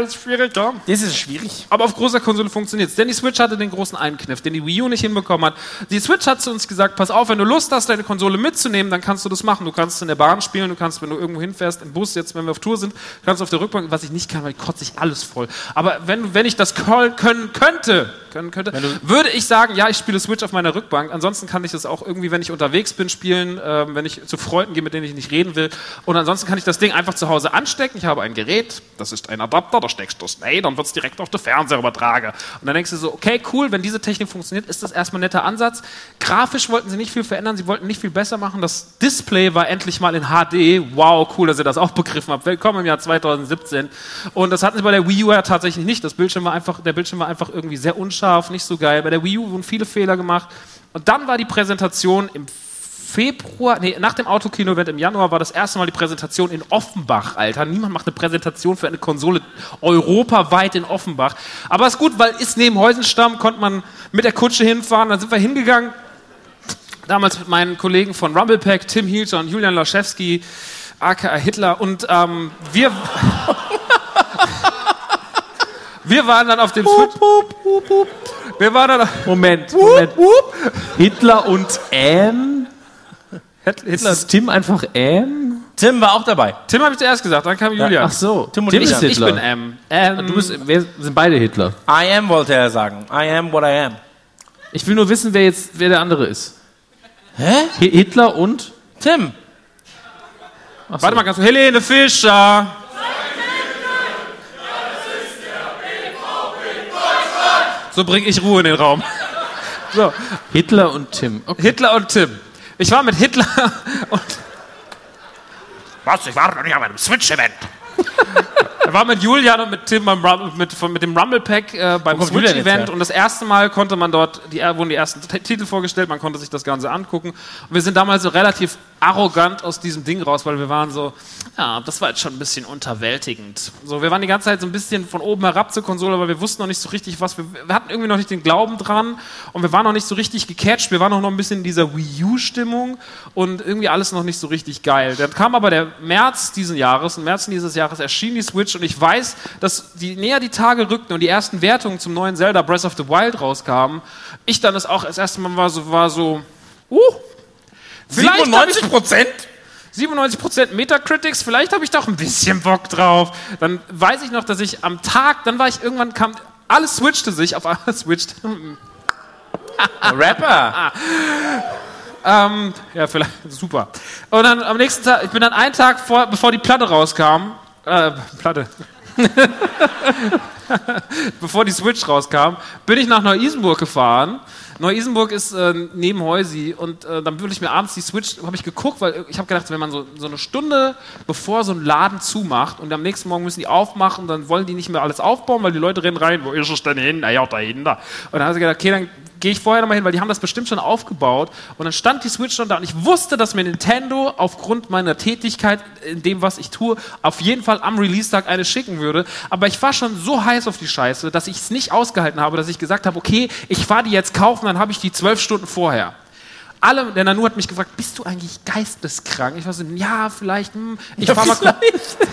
das ist schwierig, ja. Das ist schwierig. Aber auf großer Konsole funktioniert es. Denn die Switch hatte den großen Einkniff, den die Wii U nicht hinbekommen hat. Die Switch hat zu uns gesagt, pass auf, wenn du Lust hast, deine Konsole mitzunehmen, dann kannst du das machen. Du kannst in der Bahn spielen, du kannst, wenn du irgendwo hinfährst, im Bus, jetzt, wenn wir auf Tour sind, kannst du auf der Rückbank, was ich nicht kann, weil ich kotze ich alles voll. Aber wenn, wenn ich das können, könnte, können könnte, würde ich sagen, ja, ich spiele Switch auf meiner Rückbank. Ansonsten kann ich das auch irgendwie, wenn ich unterwegs bin, spielen, ähm, wenn ich zu Freunden gehe, mit denen ich nicht reden will. Und ansonsten kann ich das Ding einfach zu Hause anstecken. Ich habe ein Gerät, das ist ein Adapter, da steckst du es rein, dann wird es direkt auf den Fernseher übertragen. Und dann denkst du so, okay, cool, wenn diese Technik funktioniert, ist das erstmal ein netter Ansatz. Grafisch wollten sie nicht viel verändern, sie wollten nicht viel besser machen. Das Display war endlich mal in HD. Wow, cool, dass ihr das auch begriffen habt. Willkommen im Jahr 2017. Und das hatten sie bei der Wii U ja tatsächlich nicht. Das Bildschirm war einfach, der Bildschirm war einfach irgendwie sehr unscharf, nicht so geil. Bei der Wii U wurden viele Fehler gemacht. Und dann war die Präsentation im Februar, nee, nach dem Autokino-Event im Januar war das erste Mal die Präsentation in Offenbach, Alter. Niemand macht eine Präsentation für eine Konsole europaweit in Offenbach. Aber ist gut, weil ist neben Heusenstamm, konnte man mit der Kutsche hinfahren. Dann sind wir hingegangen. Damals mit meinen Kollegen von Rumblepack, Tim Hielscher und Julian Laschewski, aka Hitler. Und ähm, wir, wir waren dann auf dem Switch. Wir waren dann Moment, Moment. Hitler und Anne? Ist Hitler. das Tim einfach Anne? Tim war auch dabei. Tim habe ich zuerst gesagt, dann kam Julian. Ach so, Tim und Tim ich. ist ich Hitler. bin M. Ähm, Du bist, wir sind beide Hitler. I am wollte er sagen. I am what I am. Ich will nur wissen, wer jetzt, wer der andere ist. Hä? Hi- Hitler und? Tim. Ach so. Warte mal ganz kurz. Helene Fischer. So bringe ich Ruhe in den Raum. So, Hitler und Tim. Okay. Hitler und Tim. Ich war mit Hitler und Was? Ich war noch nicht auf einem Switch-Event. er war mit Julian und mit Tim beim Rum, mit, mit dem Rumble Pack äh, beim Switch-Event her? und das erste Mal konnte man dort, die, äh, wurden die ersten T Titel vorgestellt, man konnte sich das Ganze angucken. Und wir sind damals so relativ arrogant aus diesem Ding raus, weil wir waren so, ja, das war jetzt schon ein bisschen unterwältigend. So, wir waren die ganze Zeit so ein bisschen von oben herab zur Konsole, aber wir wussten noch nicht so richtig, was wir, wir hatten irgendwie noch nicht den Glauben dran und wir waren noch nicht so richtig gecatcht, wir waren auch noch ein bisschen in dieser Wii U-Stimmung und irgendwie alles noch nicht so richtig geil. Dann kam aber der März diesen Jahres, im März dieses Jahres erschien die Switch und ich weiß, dass die näher die Tage rückten und die ersten Wertungen zum neuen Zelda Breath of the Wild rauskamen, ich dann das auch das erste Mal war so, war so, uh, vielleicht hab ich- 97 Prozent? 97% Metacritics, vielleicht habe ich doch ein bisschen Bock drauf. Dann weiß ich noch, dass ich am Tag, dann war ich irgendwann, kam, alles switchte sich auf alles switcht. Rapper. ähm, ja, vielleicht, super. Und dann am nächsten Tag, ich bin dann einen Tag vor, bevor die Platte rauskam, äh, Platte. bevor die Switch rauskam, bin ich nach Neu-Isenburg gefahren. Neu-Isenburg ist äh, neben Heusi und äh, dann würde ich mir abends die Switch, habe ich geguckt, weil ich habe gedacht, wenn man so, so eine Stunde bevor so ein Laden zumacht und am nächsten Morgen müssen die aufmachen, dann wollen die nicht mehr alles aufbauen, weil die Leute rennen rein, wo ist es denn hin? Naja, dahinter. Und dann habe ich gedacht, okay, dann gehe ich vorher nochmal hin, weil die haben das bestimmt schon aufgebaut. Und dann stand die Switch schon da und ich wusste, dass mir Nintendo aufgrund meiner Tätigkeit in dem, was ich tue, auf jeden Fall am Release-Tag eine schicken würde. Aber ich war schon so heiß auf die Scheiße, dass ich es nicht ausgehalten habe, dass ich gesagt habe, okay, ich fahre die jetzt kaufen, dann habe ich die zwölf Stunden vorher. Alle, der Nanu hat mich gefragt, bist du eigentlich geisteskrank? Ich war so, ja, vielleicht, hm, ich fahr mal kurz.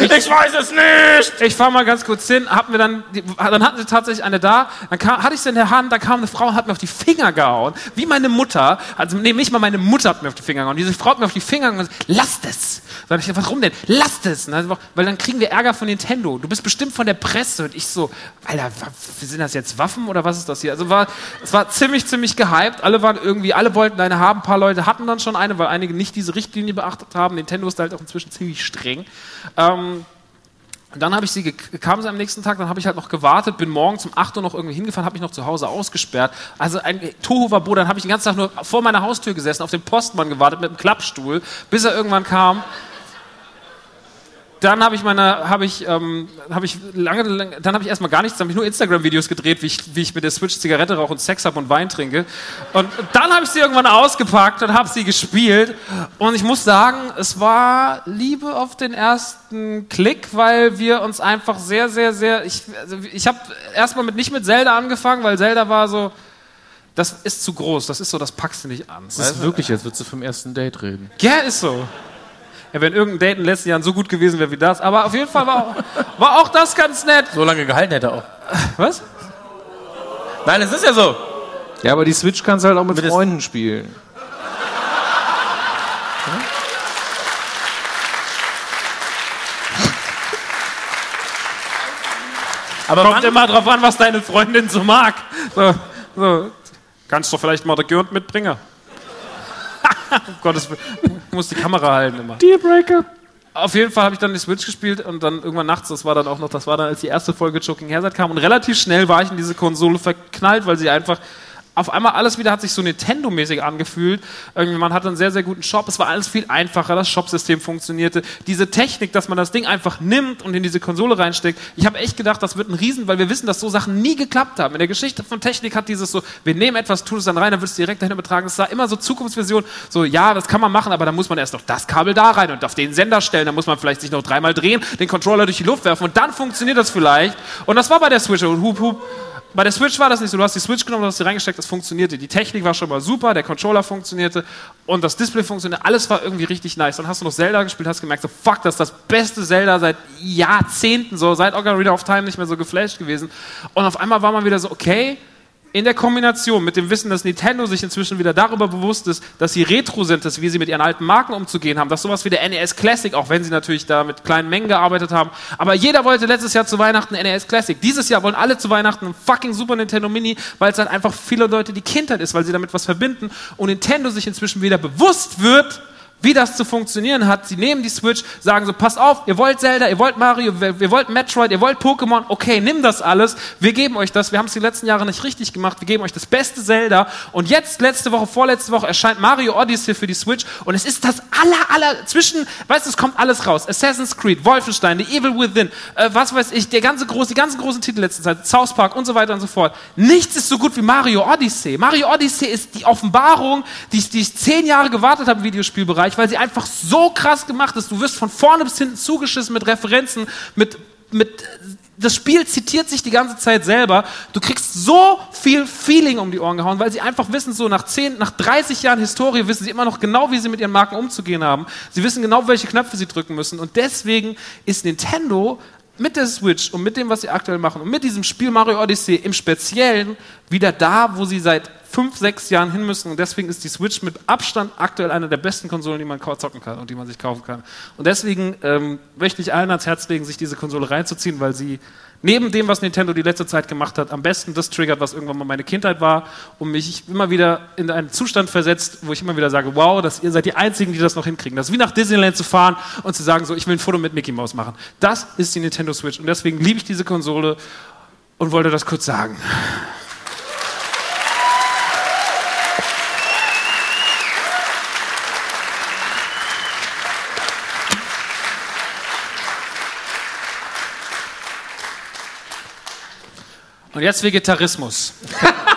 Ich weiß es nicht. Ich fahre mal ganz kurz hin, hab mir dann, dann hatten sie tatsächlich eine da, dann kam, hatte ich sie in der Hand, da kam eine Frau und hat mir auf die Finger gehauen, wie meine Mutter, also nee, nicht mal meine Mutter hat mir auf die Finger gehauen, diese Frau hat mir auf die Finger gehauen und gesagt, lasst es. Sag ich, warum denn? Lasst es. Dann, weil dann kriegen wir Ärger von Nintendo. Du bist bestimmt von der Presse. Und ich so, Alter, sind das jetzt Waffen oder was ist das hier? Also war, es war ziemlich, ziemlich gehypt. Alle waren irgendwie, alle wollten eine haben. Ein paar Leute hatten dann schon eine, weil einige nicht diese Richtlinie beachtet haben. Nintendo ist da halt auch inzwischen ziemlich streng. Ähm, und dann habe ich sie, kam sie am nächsten Tag, dann habe ich halt noch gewartet, bin morgens um 8 Uhr noch irgendwie hingefahren, habe mich noch zu Hause ausgesperrt. Also ein Tohuwabo, dann habe ich den ganzen Tag nur vor meiner Haustür gesessen, auf den Postmann gewartet mit dem Klappstuhl, bis er irgendwann kam. Dann habe ich meine, habe ich, ähm, habe ich lange, lange dann habe ich erstmal gar nichts, dann habe ich nur Instagram-Videos gedreht, wie ich, wie ich mit der Switch Zigarette rauche und Sex habe und Wein trinke. Und dann habe ich sie irgendwann ausgepackt und habe sie gespielt. Und ich muss sagen, es war Liebe auf den ersten Klick, weil wir uns einfach sehr, sehr, sehr, ich, also ich habe erstmal mit nicht mit Zelda angefangen, weil Zelda war so, das ist zu groß, das ist so, das packst du nicht an. Das ist wirklich, als würdest du vom ersten Date reden. Ja, ist so. Ja, wenn irgendein Date in den letzten Jahren so gut gewesen wäre wie das. Aber auf jeden Fall war auch, war auch das ganz nett. So lange gehalten hätte er auch. Was? Nein, es ist ja so. Ja, aber die Switch kannst du halt auch mit, Mit Freunden spielen. Aber Kommt immer drauf an, was deine Freundin so mag. So, so. Kannst du vielleicht mal der Gürnt mitbringen? um Gottes Willen. Ich muss die Kamera halten immer. Dealbreaker. Auf jeden Fall habe ich dann die Switch gespielt und dann irgendwann nachts, das war dann auch noch, das war dann, als die erste Folge Joking Hazard kam und relativ schnell war ich in diese Konsole verknallt, weil sie einfach auf einmal alles wieder hat sich so Nintendo-mäßig angefühlt. Irgendwie, man hatte einen sehr, sehr guten Shop. Es war alles viel einfacher. Das Shopsystem funktionierte. Diese Technik, dass man das Ding einfach nimmt und in diese Konsole reinsteckt. Ich habe echt gedacht, das wird ein Riesen, weil wir wissen, dass so Sachen nie geklappt haben. In der Geschichte von Technik hat dieses so, wir nehmen etwas, tun es dann rein, dann wird es direkt dahin übertragen. Es war immer so Zukunftsvision. So, ja, das kann man machen, aber dann muss man erst noch das Kabel da rein und auf den Sender stellen. Dann muss man vielleicht sich noch dreimal drehen, den Controller durch die Luft werfen und dann funktioniert das vielleicht. Und das war bei der Switch. Und hup, hup, bei der Switch war das nicht so. Du hast die Switch genommen, du hast sie reingesteckt, das funktionierte. Die Technik war schon mal super, der Controller funktionierte und das Display funktionierte. Alles war irgendwie richtig nice. Dann hast du noch Zelda gespielt, hast gemerkt, so fuck, das ist das beste Zelda seit Jahrzehnten, so seit Ocarina of Time nicht mehr so geflasht gewesen. Und auf einmal war man wieder so, okay, in der Kombination mit dem Wissen, dass Nintendo sich inzwischen wieder darüber bewusst ist, dass sie retro sind, dass wie sie mit ihren alten Marken umzugehen haben, dass sowas wie der NES Classic, auch wenn sie natürlich da mit kleinen Mengen gearbeitet haben, aber jeder wollte letztes Jahr zu Weihnachten NES Classic. Dieses Jahr wollen alle zu Weihnachten ein fucking Super Nintendo Mini, weil es halt einfach viele Leute die Kindheit ist, weil sie damit was verbinden und Nintendo sich inzwischen wieder bewusst wird, wie das zu funktionieren hat. Sie nehmen die Switch, sagen so, pass auf, ihr wollt Zelda, ihr wollt Mario, ihr wollt Metroid, ihr wollt Pokémon, okay, nimm das alles, wir geben euch das, wir haben es die letzten Jahre nicht richtig gemacht, wir geben euch das beste Zelda und jetzt, letzte Woche, vorletzte Woche erscheint Mario Odyssey für die Switch und es ist das aller, aller, zwischen, weißt du, es kommt alles raus, Assassin's Creed, Wolfenstein, The Evil Within, äh, was weiß ich, der ganze große, die ganzen großen Titel letzter Zeit, South Park und so weiter und so fort. Nichts ist so gut wie Mario Odyssey. Mario Odyssey ist die Offenbarung, die die ich zehn Jahre gewartet habe im Videospielbereich, weil sie einfach so krass gemacht ist. Du wirst von vorne bis hinten zugeschissen mit Referenzen, mit, mit, das Spiel zitiert sich die ganze Zeit selber. Du kriegst so viel Feeling um die Ohren gehauen, weil sie einfach wissen, so nach 10, nach 30 Jahren Historie wissen sie immer noch genau, wie sie mit ihren Marken umzugehen haben. Sie wissen genau, welche Knöpfe sie drücken müssen. Und deswegen ist Nintendo mit der Switch und mit dem, was sie aktuell machen und mit diesem Spiel Mario Odyssey im Speziellen wieder da, wo sie seit fünf, sechs Jahren hin müssen. Und deswegen ist die Switch mit Abstand aktuell eine der besten Konsolen, die man zocken kann und die man sich kaufen kann. Und deswegen ähm, möchte ich allen ans Herz legen, sich diese Konsole reinzuziehen, weil sie neben dem, was Nintendo die letzte Zeit gemacht hat, am besten das triggert, was irgendwann mal meine Kindheit war und mich immer wieder in einen Zustand versetzt, wo ich immer wieder sage, wow, dass ihr seid die Einzigen, die das noch hinkriegen. Das ist wie nach Disneyland zu fahren und zu sagen, so, ich will ein Foto mit Mickey Mouse machen. Das ist die Nintendo Switch und deswegen liebe ich diese Konsole und wollte das kurz sagen. Und jetzt Vegetarismus.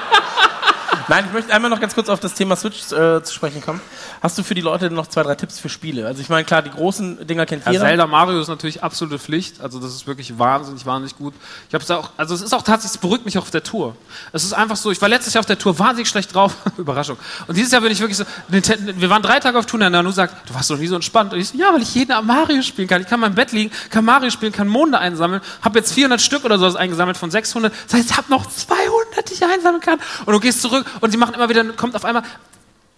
Nein, ich möchte einmal noch ganz kurz auf das Thema Switch äh, zu sprechen kommen. Hast du für die Leute noch zwei, drei Tipps für Spiele? Also ich meine, klar, die großen Dinger kennt Ja, jeder. Zelda Mario ist natürlich absolute Pflicht. Also das ist wirklich wahnsinnig, wahnsinnig gut. Ich habe es auch, also es ist auch tatsächlich, es beruhigt mich auf der Tour. Es ist einfach so, ich war letztes Jahr auf der Tour wahnsinnig schlecht drauf. Überraschung. Und dieses Jahr bin ich wirklich so, wir waren drei Tage auf Tour und Nanu sagt, du warst doch nie so entspannt. Und ich so, ja, weil ich jeden Abend Mario spielen kann. Ich kann im Bett liegen, kann Mario spielen, kann Monde einsammeln. Habe jetzt 400 Stück oder sowas eingesammelt von 600. Das heißt, ich habe noch 200, die ich einsammeln kann. Und du gehst zurück und sie machen immer wieder, kommt auf einmal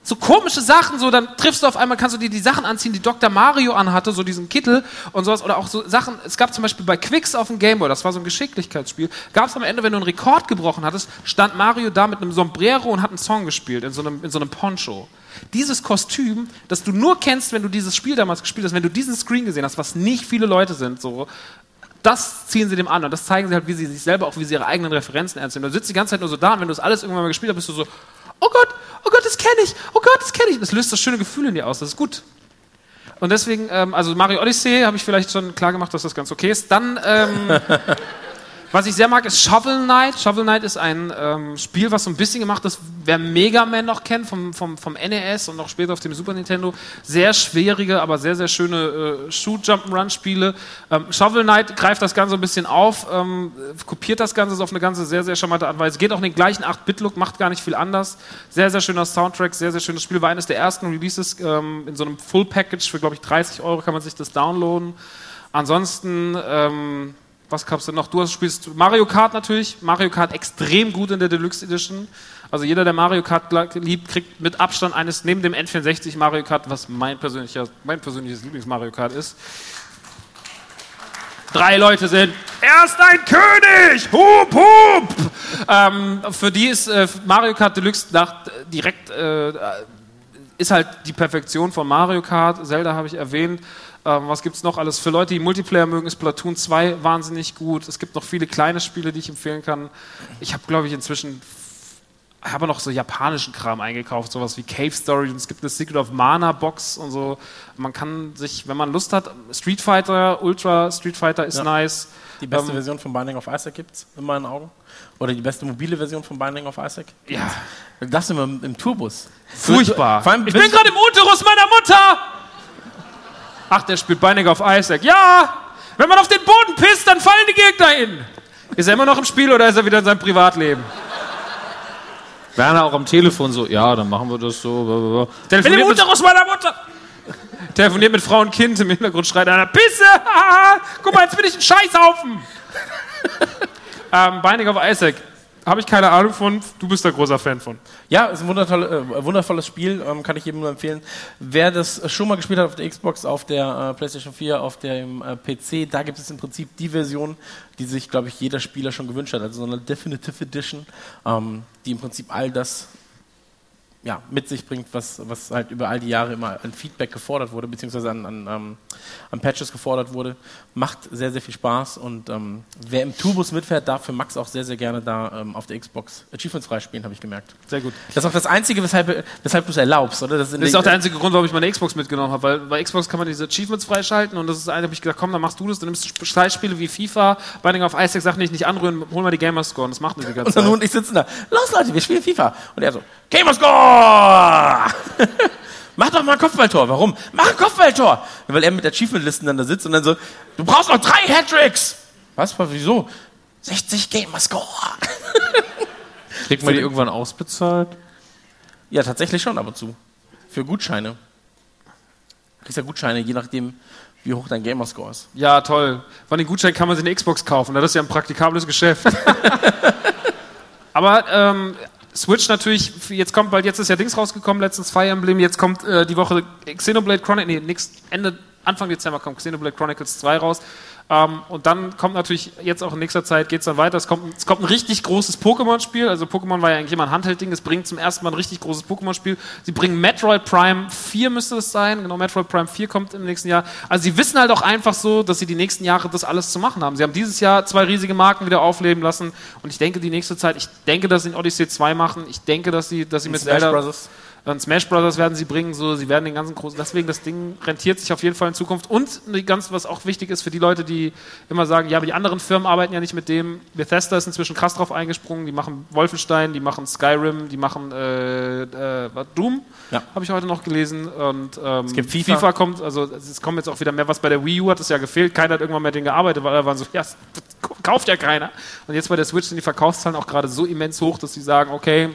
so komische Sachen, so dann triffst du auf einmal, kannst du dir die Sachen anziehen, die Dr. Mario anhatte, so diesen Kittel und sowas, oder auch so Sachen, es gab zum Beispiel bei Quicks auf dem Gameboy, das war so ein Geschicklichkeitsspiel, gab es am Ende, wenn du einen Rekord gebrochen hattest, stand Mario da mit einem Sombrero und hat einen Song gespielt, in so einem, in so einem Poncho. Dieses Kostüm, das du nur kennst, wenn du dieses Spiel damals gespielt hast, wenn du diesen Screen gesehen hast, was nicht viele Leute sind, so, das ziehen sie dem an und das zeigen sie halt, wie sie sich selber, auch wie sie ihre eigenen Referenzen ernst nehmen. Du sitzt die ganze Zeit nur so da und wenn du das alles irgendwann mal gespielt hast, bist du so, oh Gott, oh Gott, das kenne ich, oh Gott, das kenne ich. Das löst das schöne Gefühl in dir aus, das ist gut. Und deswegen, ähm, also Mario Odyssey habe ich vielleicht schon klar gemacht, dass das ganz okay ist. Dann, ähm, Was ich sehr mag, ist Shovel Knight. Shovel Knight ist ein ähm, Spiel, was so ein bisschen gemacht ist, wer Mega Man noch kennt, vom, vom, vom NES und auch später auf dem Super Nintendo. Sehr schwierige, aber sehr, sehr schöne äh, Shoot-Jump-Run-Spiele. Ähm, Shovel Knight greift das Ganze ein bisschen auf, ähm, kopiert das Ganze auf eine ganze sehr, sehr charmante Art und Weise. Geht auch in den gleichen 8-Bit-Look, macht gar nicht viel anders. Sehr, sehr schöner Soundtrack, sehr, sehr schönes Spiel. War eines der ersten Releases ähm, in so einem Full-Package für, glaube ich, 30 Euro kann man sich das downloaden. Ansonsten, ähm, was gab's denn noch? Du hast- spielst Mario Kart natürlich. Mario Kart extrem gut in der Deluxe Edition. Also jeder, der Mario Kart liebt, kriegt mit Abstand eines neben dem N64 Mario Kart, was mein, persönlicher, mein persönliches Lieblings-Mario Kart ist. Drei Leute sind. Er ist ein König! Hup, hup! Ähm, für die ist äh, Mario Kart Deluxe nach, direkt äh, ist halt die Perfektion von Mario Kart. Zelda habe ich erwähnt. Ähm, was gibt es noch alles? Für Leute, die Multiplayer mögen, ist Platoon 2 wahnsinnig gut. Es gibt noch viele kleine Spiele, die ich empfehlen kann. Ich habe, glaube ich, inzwischen habe noch so japanischen Kram eingekauft, sowas wie Cave Story und es gibt eine Secret of Mana Box und so. Man kann sich, wenn man Lust hat, Street Fighter, Ultra Street Fighter ist Ja. nice. Die beste Ähm, Version von Binding of Isaac gibt's in meinen Augen. Oder die beste mobile Version von Binding of Isaac. Ja, Das immer im, im Tourbus. furchtbar. Vor allem ich bin gerade im Uterus meiner Mutter! Ach, der spielt Binding of Isaac. Ja! Wenn man auf den Boden pisst, dann fallen die Gegner hin. Ist er immer noch im Spiel oder ist er wieder in seinem Privatleben? Werner auch am Telefon so, ja, dann machen wir das so. Telefoniert mit, Uterus meiner Mutter! Telefoniert mit Frau und Kind, im Hintergrund schreit einer, Pisse! Guck mal, jetzt bin ich ein Scheißhaufen! ähm, Binding of Isaac. Habe ich keine Ahnung von, du bist da großer Fan von. Ja, ist ein äh, wundervolles Spiel, ähm, kann ich jedem nur empfehlen. Wer das schon mal gespielt hat auf der Xbox, auf der äh, PlayStation 4, auf dem äh, PC, da gibt es im Prinzip die Version, die sich, glaube ich, jeder Spieler schon gewünscht hat. Also so eine Definitive Edition, ähm, die im Prinzip all das ja, mit sich bringt, was, was halt über all die Jahre immer an Feedback gefordert wurde, beziehungsweise an, an, ähm, an Patches gefordert wurde. Macht sehr, sehr viel Spaß und ähm, wer im Tourbus mitfährt, darf für Max auch sehr, sehr gerne da ähm, auf der Xbox Achievements freispielen, habe ich gemerkt. Sehr gut. Das ist auch das Einzige, weshalb, weshalb du es erlaubst, oder? Das, in Das ist auch der einzige Grund, warum ich meine Xbox mitgenommen habe, weil bei Xbox kann man diese Achievements freischalten und das ist eine, habe ich gedacht, komm, dann machst du das, dann nimmst du Schleichspiele wie FIFA, Binding of Isaac, Sachen, die ich nicht anrühren, hol mal die Gamerscore und das macht er die ganze Und dann Zeit. und ich sitzen da. Los Leute, wir spielen FIFA. Und er so, Gamerscore! Mach doch mal ein Kopfballtor. Warum? Mach ein Kopfballtor! Weil er mit Achievement-Listen dann da sitzt und dann so, du brauchst noch drei Hattricks! Was? Wieso? 60 Gamerscore! Kriegt man die irgendwann ausbezahlt? Ja, tatsächlich schon ab und zu. Für Gutscheine. Du kriegst ja Gutscheine, je nachdem, wie hoch dein Gamerscore ist. Ja, toll. Von den Gutscheinen kann man sich eine Xbox kaufen, das ist ja ein praktikables Geschäft. Aber ähm, Switch natürlich, jetzt kommt bald, jetzt ist ja Dings rausgekommen, letztens Fire Emblem, jetzt kommt äh, die Woche Xenoblade Chronicles, nee, nix, Ende, Anfang Dezember kommt Xenoblade Chronicles 2 raus. Ähm, und dann kommt natürlich jetzt auch in nächster Zeit geht es dann weiter. Es kommt, es kommt ein richtig großes Pokémon-Spiel. Also Pokémon war ja eigentlich immer ein Handheld-Ding. Es bringt zum ersten Mal ein richtig großes Pokémon-Spiel. Sie bringen Metroid Prime 4 müsste es sein. Genau, Metroid Prime 4 kommt im nächsten Jahr. Also sie wissen halt auch einfach so, dass sie die nächsten Jahre das alles zu machen haben. Sie haben dieses Jahr zwei riesige Marken wieder aufleben lassen. Und ich denke, die nächste Zeit, ich denke, dass sie in Odyssey 2 machen. Ich denke, dass sie, dass sie mit Smash Zelda... Brothers. Und Smash Brothers werden sie bringen, so, sie werden den ganzen großen, deswegen das Ding rentiert sich auf jeden Fall in Zukunft. Und ganz, was auch wichtig ist für die Leute, die immer sagen, ja, aber die anderen Firmen arbeiten ja nicht mit dem. Bethesda ist inzwischen krass drauf eingesprungen, die machen Wolfenstein, die machen Skyrim, die machen äh, äh, Doom, Ja. habe ich heute noch gelesen. Und ähm, es gibt FIFA. kommt, also es kommt jetzt auch wieder mehr, was bei der Wii U hat es ja gefehlt, keiner hat irgendwann mehr den gearbeitet, weil da waren so, ja, das kauft ja keiner. Und jetzt bei der Switch sind die Verkaufszahlen auch gerade so immens hoch, dass sie sagen, okay,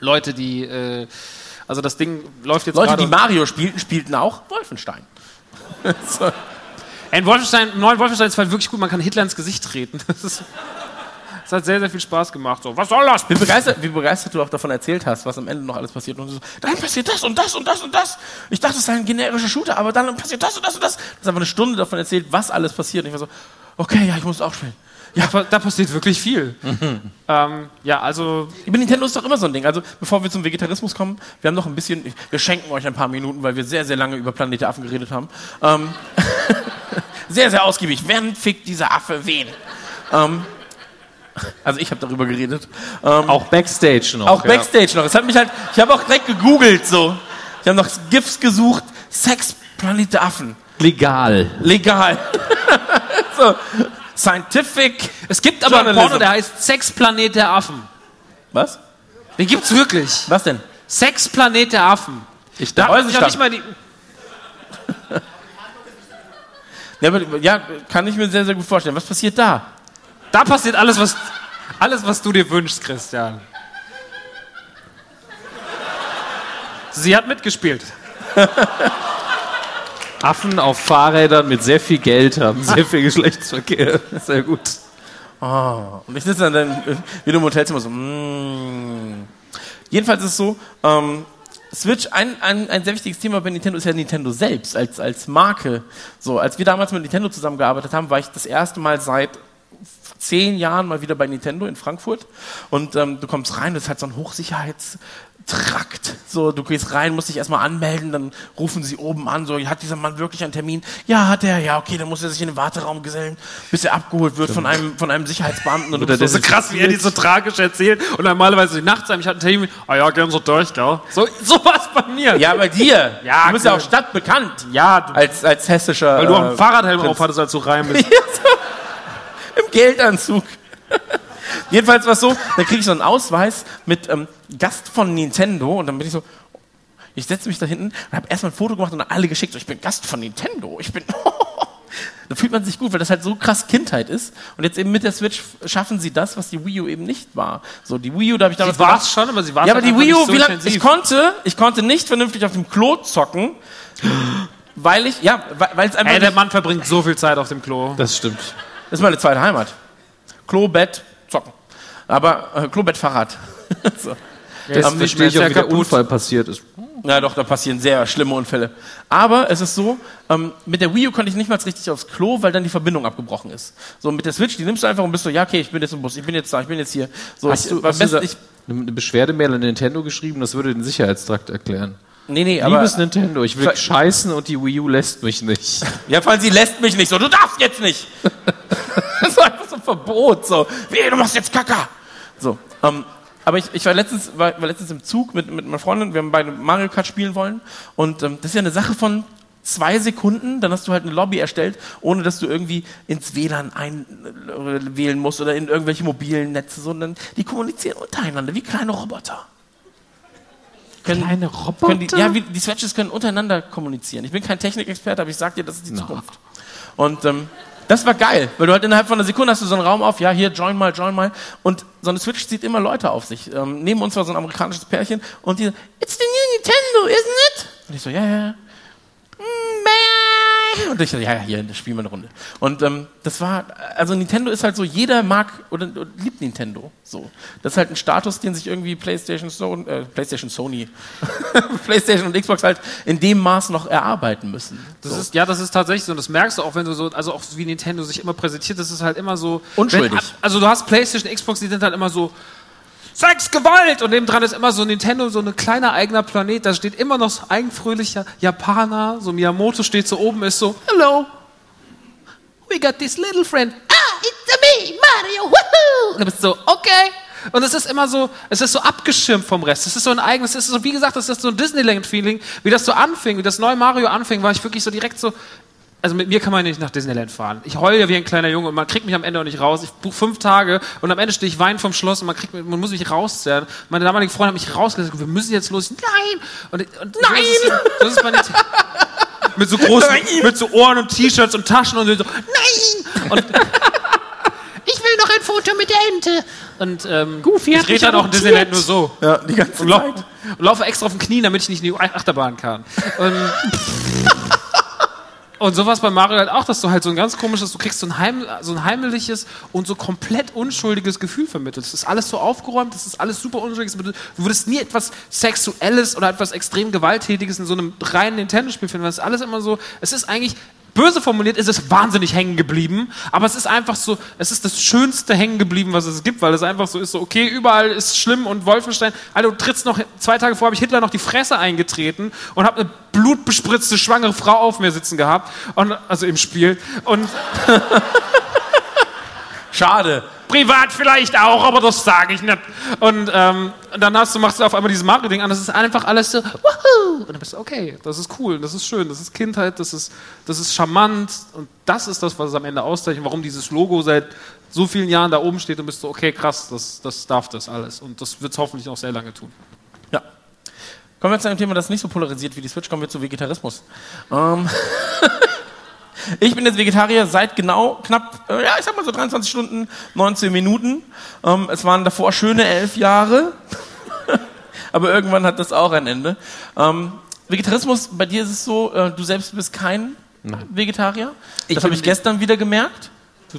Leute, die, äh, also das Ding läuft jetzt Leute, die Mario spielten, spielten auch Wolfenstein. so. Ein Wolfenstein, im neuen Wolfenstein ist halt wirklich gut, man kann Hitler ins Gesicht treten. Das, ist, das hat sehr, sehr viel Spaß gemacht. So, was soll das? Wie begeistert, wie begeistert du auch davon erzählt hast, was am Ende noch alles passiert. Und so, dann passiert das und das und das und das. Ich dachte, es sei ein generischer Shooter, aber dann passiert das und das und das. Du hast einfach eine Stunde davon erzählt, was alles passiert. Und ich war so, okay, ja, ich muss auch spielen. Ja, da, passiert wirklich viel. ähm, ja, also Über Nintendo ist doch immer so ein Ding. Also, bevor wir zum Vegetarismus kommen, wir haben noch ein bisschen, wir schenken euch ein paar Minuten, weil wir sehr, sehr lange über Planet der Affen geredet haben. Ähm, sehr, sehr ausgiebig. Wer fickt dieser Affe wen? Ähm, also, ich habe darüber geredet. Ähm, Auch Backstage noch. Auch ja. Backstage noch. Es hat mich halt, ich habe auch direkt gegoogelt so. Ich habe noch GIFs gesucht. Sex Planet der Affen. Legal. Legal. so. Scientific. Es gibt aber einen. Porno, der heißt Sexplanet der Affen. Was? Den gibt's wirklich. Was denn? Sexplanet der Affen. Ich Da weiß ich nicht mal die. Ja, aber, ja, kann ich mir sehr, sehr gut vorstellen. Was passiert da? Da passiert alles, was, alles, was du dir wünschst, Christian. Sie hat mitgespielt. Affen auf Fahrrädern mit sehr viel Geld haben sehr viel Geschlechtsverkehr. Sehr gut. Und ich sitze dann, wieder im Hotelzimmer so, mm. Jedenfalls ist es so, ähm, Switch, ein, ein, ein sehr wichtiges Thema bei Nintendo ist ja Nintendo selbst, als, als Marke. So, als wir damals mit Nintendo zusammengearbeitet haben, war ich das erste Mal seit zehn Jahren mal wieder bei Nintendo in Frankfurt. Und ähm, du kommst rein, das ist halt so ein Hochsicherheitstrakt. So, du gehst rein, musst dich erstmal anmelden, dann rufen sie oben an, so, hat dieser Mann wirklich einen Termin? Ja, hat er, ja, okay, dann muss er sich in den Warteraum gesellen, bis er abgeholt wird von einem, von einem Sicherheitsbeamten. Und Das so, ist so krass, wie er die so tragisch erzählt. Und normalerweise nachts, ich hatte einen Termin, ah ja, gern so durch, gell? So, so was bei mir. Ja, bei dir. Ja, du bist ja auch stadtbekannt. Ja, du, Als, als hessischer. weil du auch äh, einen Fahrradhelm Prinz. auf hattest, als du rein bist. Im Geldanzug. Jedenfalls war es so, da kriege ich so einen Ausweis mit ähm, Gast von Nintendo und dann bin ich so, ich setze mich da hinten und habe erstmal ein Foto gemacht und alle geschickt, so, ich bin Gast von Nintendo, ich bin... da fühlt man sich gut, weil das halt so krass Kindheit ist. Und jetzt eben mit der Switch schaffen sie das, was die Wii U eben nicht war. So, die Wii U, da habe ich damals Sie war es schon, aber sie war es Ja, aber halt die Wii U, nicht so wie lang, ich konnte, ich konnte nicht vernünftig auf dem Klo zocken, weil ich, ja, weil es einfach Ey, der Mann verbringt so viel Zeit auf dem Klo. Das stimmt. das ist meine zweite Heimat. Klo, Bett, zocken. Aber äh, Klo, Bett, Fahrrad. so. Das Ähm, verstehe ich ist auch, ja wie der. Unfall passiert ist. Ja, doch, da passieren sehr schlimme Unfälle. Aber es ist so, ähm, mit der Wii U konnte ich nicht mal richtig aufs Klo, weil dann die Verbindung abgebrochen ist. So, mit der Switch, die nimmst du einfach und bist so, ja, okay, ich bin jetzt im Bus, ich bin jetzt da, ich bin jetzt hier. So, Hast ich, du, hast du besten, ich, eine Beschwerdemail an Nintendo geschrieben? Das würde den Sicherheitstrakt erklären. nee, nee, aber, Liebes Nintendo, ich will scheißen und die Wii U lässt mich nicht. ja, vor allem, sie lässt mich nicht so, du darfst jetzt nicht. das ist einfach so ein Verbot, so, wie, du machst jetzt Kacker. So, ähm, aber ich, ich war, letztens, war, war letztens im Zug mit, mit meiner Freundin, wir haben beide Mario Kart spielen wollen und ähm, das ist ja eine Sache von zwei Sekunden, dann hast du halt eine Lobby erstellt, ohne dass du irgendwie ins WLAN einwählen musst oder in irgendwelche mobilen Netze, sondern die kommunizieren untereinander wie kleine Roboter. Können, Kleine Roboter? Die, ja, wie, die Switches können untereinander kommunizieren. Ich bin kein Technikexperte, aber ich sag dir, das ist die Zukunft. Und ähm, das war geil, weil du halt innerhalb von einer Sekunde hast du so einen Raum auf, ja, hier, join mal, join mal. Und so eine Switch zieht immer Leute auf sich. Ähm, neben uns war so ein amerikanisches Pärchen und die so, it's the new Nintendo, isn't it? Und ich so, ja, ja, ja. Mm, bäh. Und ich so, ja, hier, das spielen wir eine Runde. Und ähm, das war, also Nintendo ist halt so, jeder mag oder, oder liebt Nintendo. So. Das ist halt ein Status, den sich irgendwie PlayStation, Sony, äh, PlayStation Sony, PlayStation und Xbox halt in dem Maß noch erarbeiten müssen. Das ist, ja, das ist tatsächlich so. Und das merkst du auch, wenn du so, also auch wie Nintendo sich immer präsentiert, das ist halt immer so. Unschuldig. Wenn, also du hast PlayStation, Xbox, die sind halt immer so. Sex, Gewalt! Und nebendran ist immer so Nintendo, so ein kleiner eigener Planet. Da steht immer noch so ein fröhlicher Japaner. So Miyamoto steht so oben, ist so, Hello, we got this little friend. Ah, it's me, Mario, woohoo! Und du bist so, okay. Und es ist immer so, es ist so abgeschirmt vom Rest. Es ist so ein eigenes, es ist so, wie gesagt, das ist so ein Disneyland-Feeling. Wie das so anfing, wie das neue Mario anfing, war ich wirklich so direkt so, also mit mir kann man nicht nach Disneyland fahren. Ich heule ja wie ein kleiner Junge und man kriegt mich am Ende auch nicht raus. Ich buche fünf Tage und am Ende stehe ich weinen vom Schloss und man, kriegt, mich- man muss mich rauszerren. Meine damalige Freundin hat mich rausgesagt, wir müssen jetzt los. Nein! Und, und Nein! So ist, so ist. Mit so großen, mit so Ohren und T-Shirts und Taschen und so. Nein! Und Ich will noch ein Foto mit der Ente. Und ähm, Goofy ich rede dann auch in. Disneyland nur so. Ja, die ganze Und, lau Zeit. und laufe extra auf den Knien, damit ich nicht in die Achterbahn kann. Und, und sowas bei Mario halt auch, dass du halt so ein ganz komisches, du kriegst so ein, heim, so ein heimliches und so komplett unschuldiges Gefühl vermittelt. Es ist alles so aufgeräumt, es ist alles super unschuldig. Du würdest nie etwas Sexuelles oder etwas extrem Gewalttätiges in so einem reinen Nintendo-Spiel finden. weil Es ist alles immer so, es ist eigentlich böse formuliert ist es wahnsinnig hängen geblieben, aber es ist einfach so, es ist das schönste hängen geblieben, was es gibt, weil es einfach so ist, so okay, überall ist schlimm und Wolfenstein, also du trittst noch, zwei Tage vorher habe ich Hitler noch die Fresse eingetreten und habe eine blutbespritzte schwangere Frau auf mir sitzen gehabt, und, also im Spiel. Und Schade. Privat vielleicht auch, aber das sage ich nicht. Und ähm, dann hast du, machst du auf einmal dieses Mario-Ding an, das ist einfach alles so, wuhu! Und dann bist du, okay, das ist cool, das ist schön, das ist Kindheit, das ist, das ist charmant und das ist das, was es am Ende auszeichnet, warum dieses Logo seit so vielen Jahren da oben steht und bist du, okay, krass, das, das darf das alles. Und das wird es hoffentlich noch sehr lange tun. Ja. Kommen wir zu einem Thema, das nicht so polarisiert wie die Switch, kommen wir zu Vegetarismus. Ähm ich bin jetzt Vegetarier seit genau knapp, äh, ja, ich sag mal so 23 Stunden, 19 Minuten. Ähm, es waren davor schöne elf Jahre, aber irgendwann hat das auch ein Ende. Ähm, Vegetarismus, bei dir ist es so, äh, du selbst bist kein Vegetarier. Das habe ich gestern wieder gemerkt.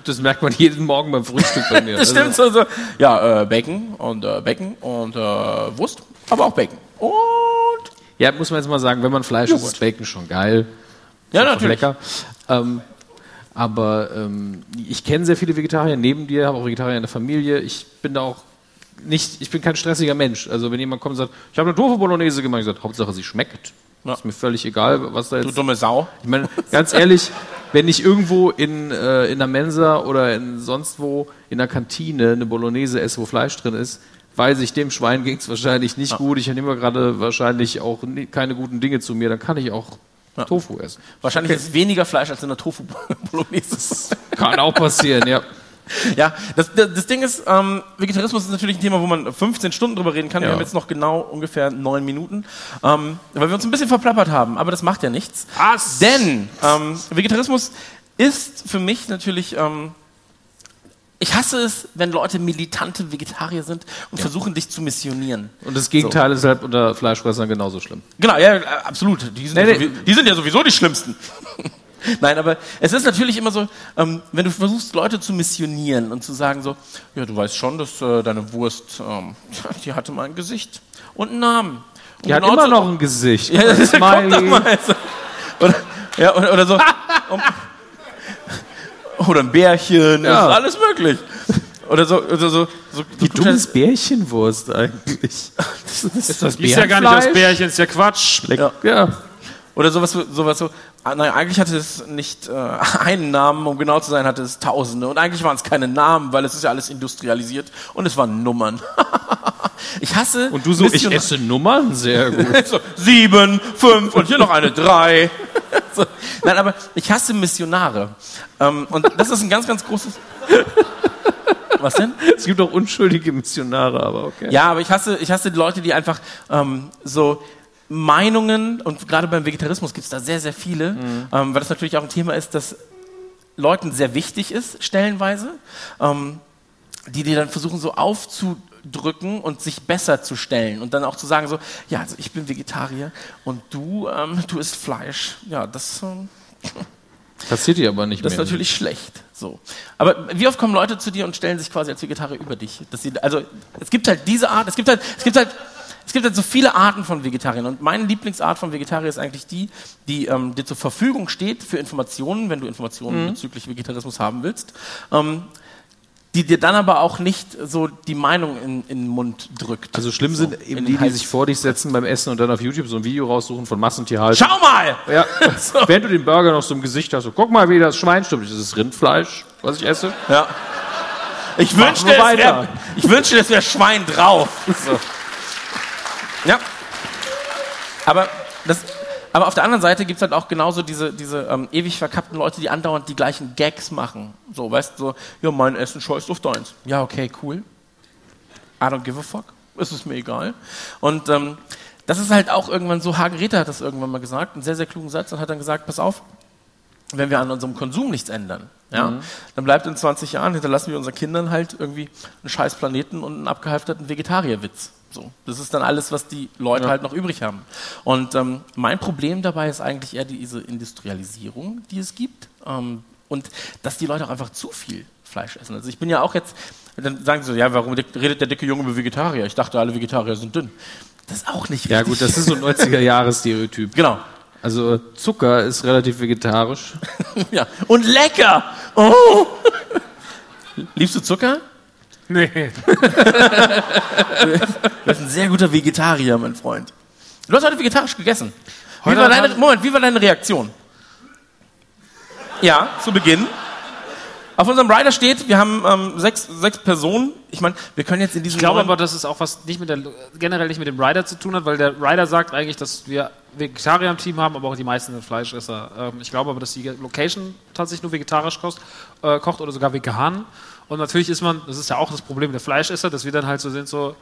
Das merkt man jeden Morgen beim Frühstück bei mir. Das stimmt so, so. Ja, äh, Bacon und äh, Bacon und äh, Wurst, aber auch Bacon. Und Ja, muss man jetzt mal sagen, wenn man Fleisch isst, ist Bacon schon geil. ja, natürlich. Lecker. Ähm, aber ähm, ich kenne sehr viele Vegetarier neben dir, habe auch Vegetarier in der Familie. Ich bin da auch nicht, ich bin kein stressiger Mensch. Also wenn jemand kommt und sagt, ich habe eine Tofu Bolognese gemacht, ich sage, Hauptsache sie schmeckt. Ja. Ist mir völlig egal, was da Du jetzt. dumme Sau. Ich meine, ganz ehrlich, wenn ich irgendwo in, äh, in der Mensa oder in sonst wo in der Kantine eine Bolognese esse, wo Fleisch drin ist, weiß ich, dem Schwein ging es wahrscheinlich nicht gut. Ich nehme gerade wahrscheinlich auch keine guten Dinge zu mir, dann kann ich auch Tofu essen. Wahrscheinlich ist weniger Fleisch als in der Tofu-Bolognese. Kann auch passieren, ja. ja, das, das, Ding ist, ähm, Vegetarismus ist natürlich ein Thema, wo man 15 Stunden drüber reden kann. Wir Ja. haben jetzt noch genau ungefähr neun Minuten, ähm, weil wir uns ein bisschen verplappert haben, aber das macht ja nichts. Was? Denn ähm, Vegetarismus ist für mich natürlich. Ich hasse es, wenn Leute militante Vegetarier sind und versuchen, dich zu missionieren. Und das Gegenteil ist halt unter Fleischfressern genauso schlimm. Genau, ja, absolut. Die sind, Nee, ja, nee. die sind ja sowieso die Schlimmsten. Nein, aber es ist natürlich immer so, ähm, wenn du versuchst, Leute zu missionieren und zu sagen so, ja, du weißt schon, dass äh, deine Wurst, ähm, die hatte mal ein Gesicht und einen Namen. Und Die hat genau immer so- noch ein Gesicht. ja, das mal. So. Oder, ja, oder, oder so. um, oder ein Bärchen, Ja. ist alles möglich. Oder so, oder so, so Wie dumm ist Bärchenwurst eigentlich? ist das Die ist ja gar nicht aus Bärchen, ist ja Quatsch. Ja. ja. Oder sowas, sowas so, nein, eigentlich hatte es nicht äh, einen Namen, um genau zu sein, hatte es Tausende. Und eigentlich waren es keine Namen, weil es ist ja alles industrialisiert und es waren Nummern. ich hasse. Und du so, ich esse Nummern? Sehr gut. so, sieben, fünf und hier noch eine drei. so. Nein, aber ich hasse Missionare. Ähm, und das ist ein ganz, ganz großes. Was denn? es gibt auch unschuldige Missionare, aber okay. Ja, aber ich hasse, ich hasse die Leute, die einfach ähm, so Meinungen, und gerade beim Vegetarismus gibt es da sehr, sehr viele, Mhm. ähm, weil das natürlich auch ein Thema ist, das Leuten sehr wichtig ist, stellenweise, ähm, die dir dann versuchen so aufzudrücken und sich besser zu stellen und dann auch zu sagen so, ja, also ich bin Vegetarier und du, ähm, du isst Fleisch. Ja, das, ähm, Passiert dir aber nicht das ist mehr. natürlich schlecht. So. Aber wie oft kommen Leute zu dir und stellen sich quasi als Vegetarier über dich? Dass sie, also es gibt halt diese Art, es gibt halt, es gibt halt, es gibt halt so viele Arten von Vegetariern. Und meine Lieblingsart von Vegetarier ist eigentlich die, die ähm, dir zur Verfügung steht für Informationen, wenn du Informationen Mhm. bezüglich Vegetarismus haben willst. Ähm, die dir dann aber auch nicht so die Meinung in, in den Mund drückt. Also schlimm sind in eben die, die sich vor dich setzen beim Essen und dann auf YouTube so ein Video raussuchen von Massentierhaltung. Schau mal! Ja. So. Während du den Burger noch so im Gesicht hast, so, guck mal, wie das Schwein stimmt. Das ist Rindfleisch, was ich esse. Ja. Ich wünschte, es weiter. wär, wäre Schwein drauf. So. Ja. Aber, das, aber auf der anderen Seite gibt es halt auch genauso diese, diese ähm, ewig verkappten Leute, die andauernd die gleichen Gags machen. So, weißt du, so, ja, mein Essen scheißt auf deins. Ja, okay, cool. I don't give a fuck. Es ist mir egal. Und ähm, das ist halt auch irgendwann so, Hagen Rether hat das irgendwann mal gesagt, einen sehr, sehr klugen Satz, und hat dann gesagt, pass auf, wenn wir an unserem Konsum nichts ändern, ja, dann bleibt in 20 Jahren, hinterlassen wir unseren Kindern halt irgendwie einen scheiß Planeten und einen abgehalfterten Vegetarierwitz. So. Das ist dann alles, was die Leute halt noch übrig haben. Und ähm, mein Problem dabei ist eigentlich eher diese Industrialisierung, die es gibt. Ähm, und dass die Leute auch einfach zu viel Fleisch essen. Also ich bin ja auch jetzt, dann sagen sie so, ja, warum redet der dicke Junge über Vegetarier? Ich dachte, alle Vegetarier sind dünn. Das ist auch nicht Ja richtig. gut, das ist so ein 90er-Jahres-Stereotyp. Genau. Also Zucker ist relativ vegetarisch. Ja. Und lecker! Oh! Liebst du Zucker? Nee. Du bist ein sehr guter Vegetarier, mein Freund. Du hast heute vegetarisch gegessen. Wie Heute war deine, Moment, wie war deine Reaktion? Ja, zu Beginn. Auf unserem Rider steht, wir haben ähm, sechs, sechs Personen. Ich meine, wir können jetzt in diesem Ich glaube aber, dass es auch was nicht mit der, generell nicht mit dem Rider zu tun hat, weil der Rider sagt eigentlich, dass wir Vegetarier im Team haben, aber auch die meisten sind Fleischesser. Ähm, ich glaube aber, dass die Location tatsächlich nur vegetarisch kost, äh, kocht oder sogar vegan. Und natürlich ist man, das ist ja auch das Problem der Fleischesser, dass wir dann halt so sind, so,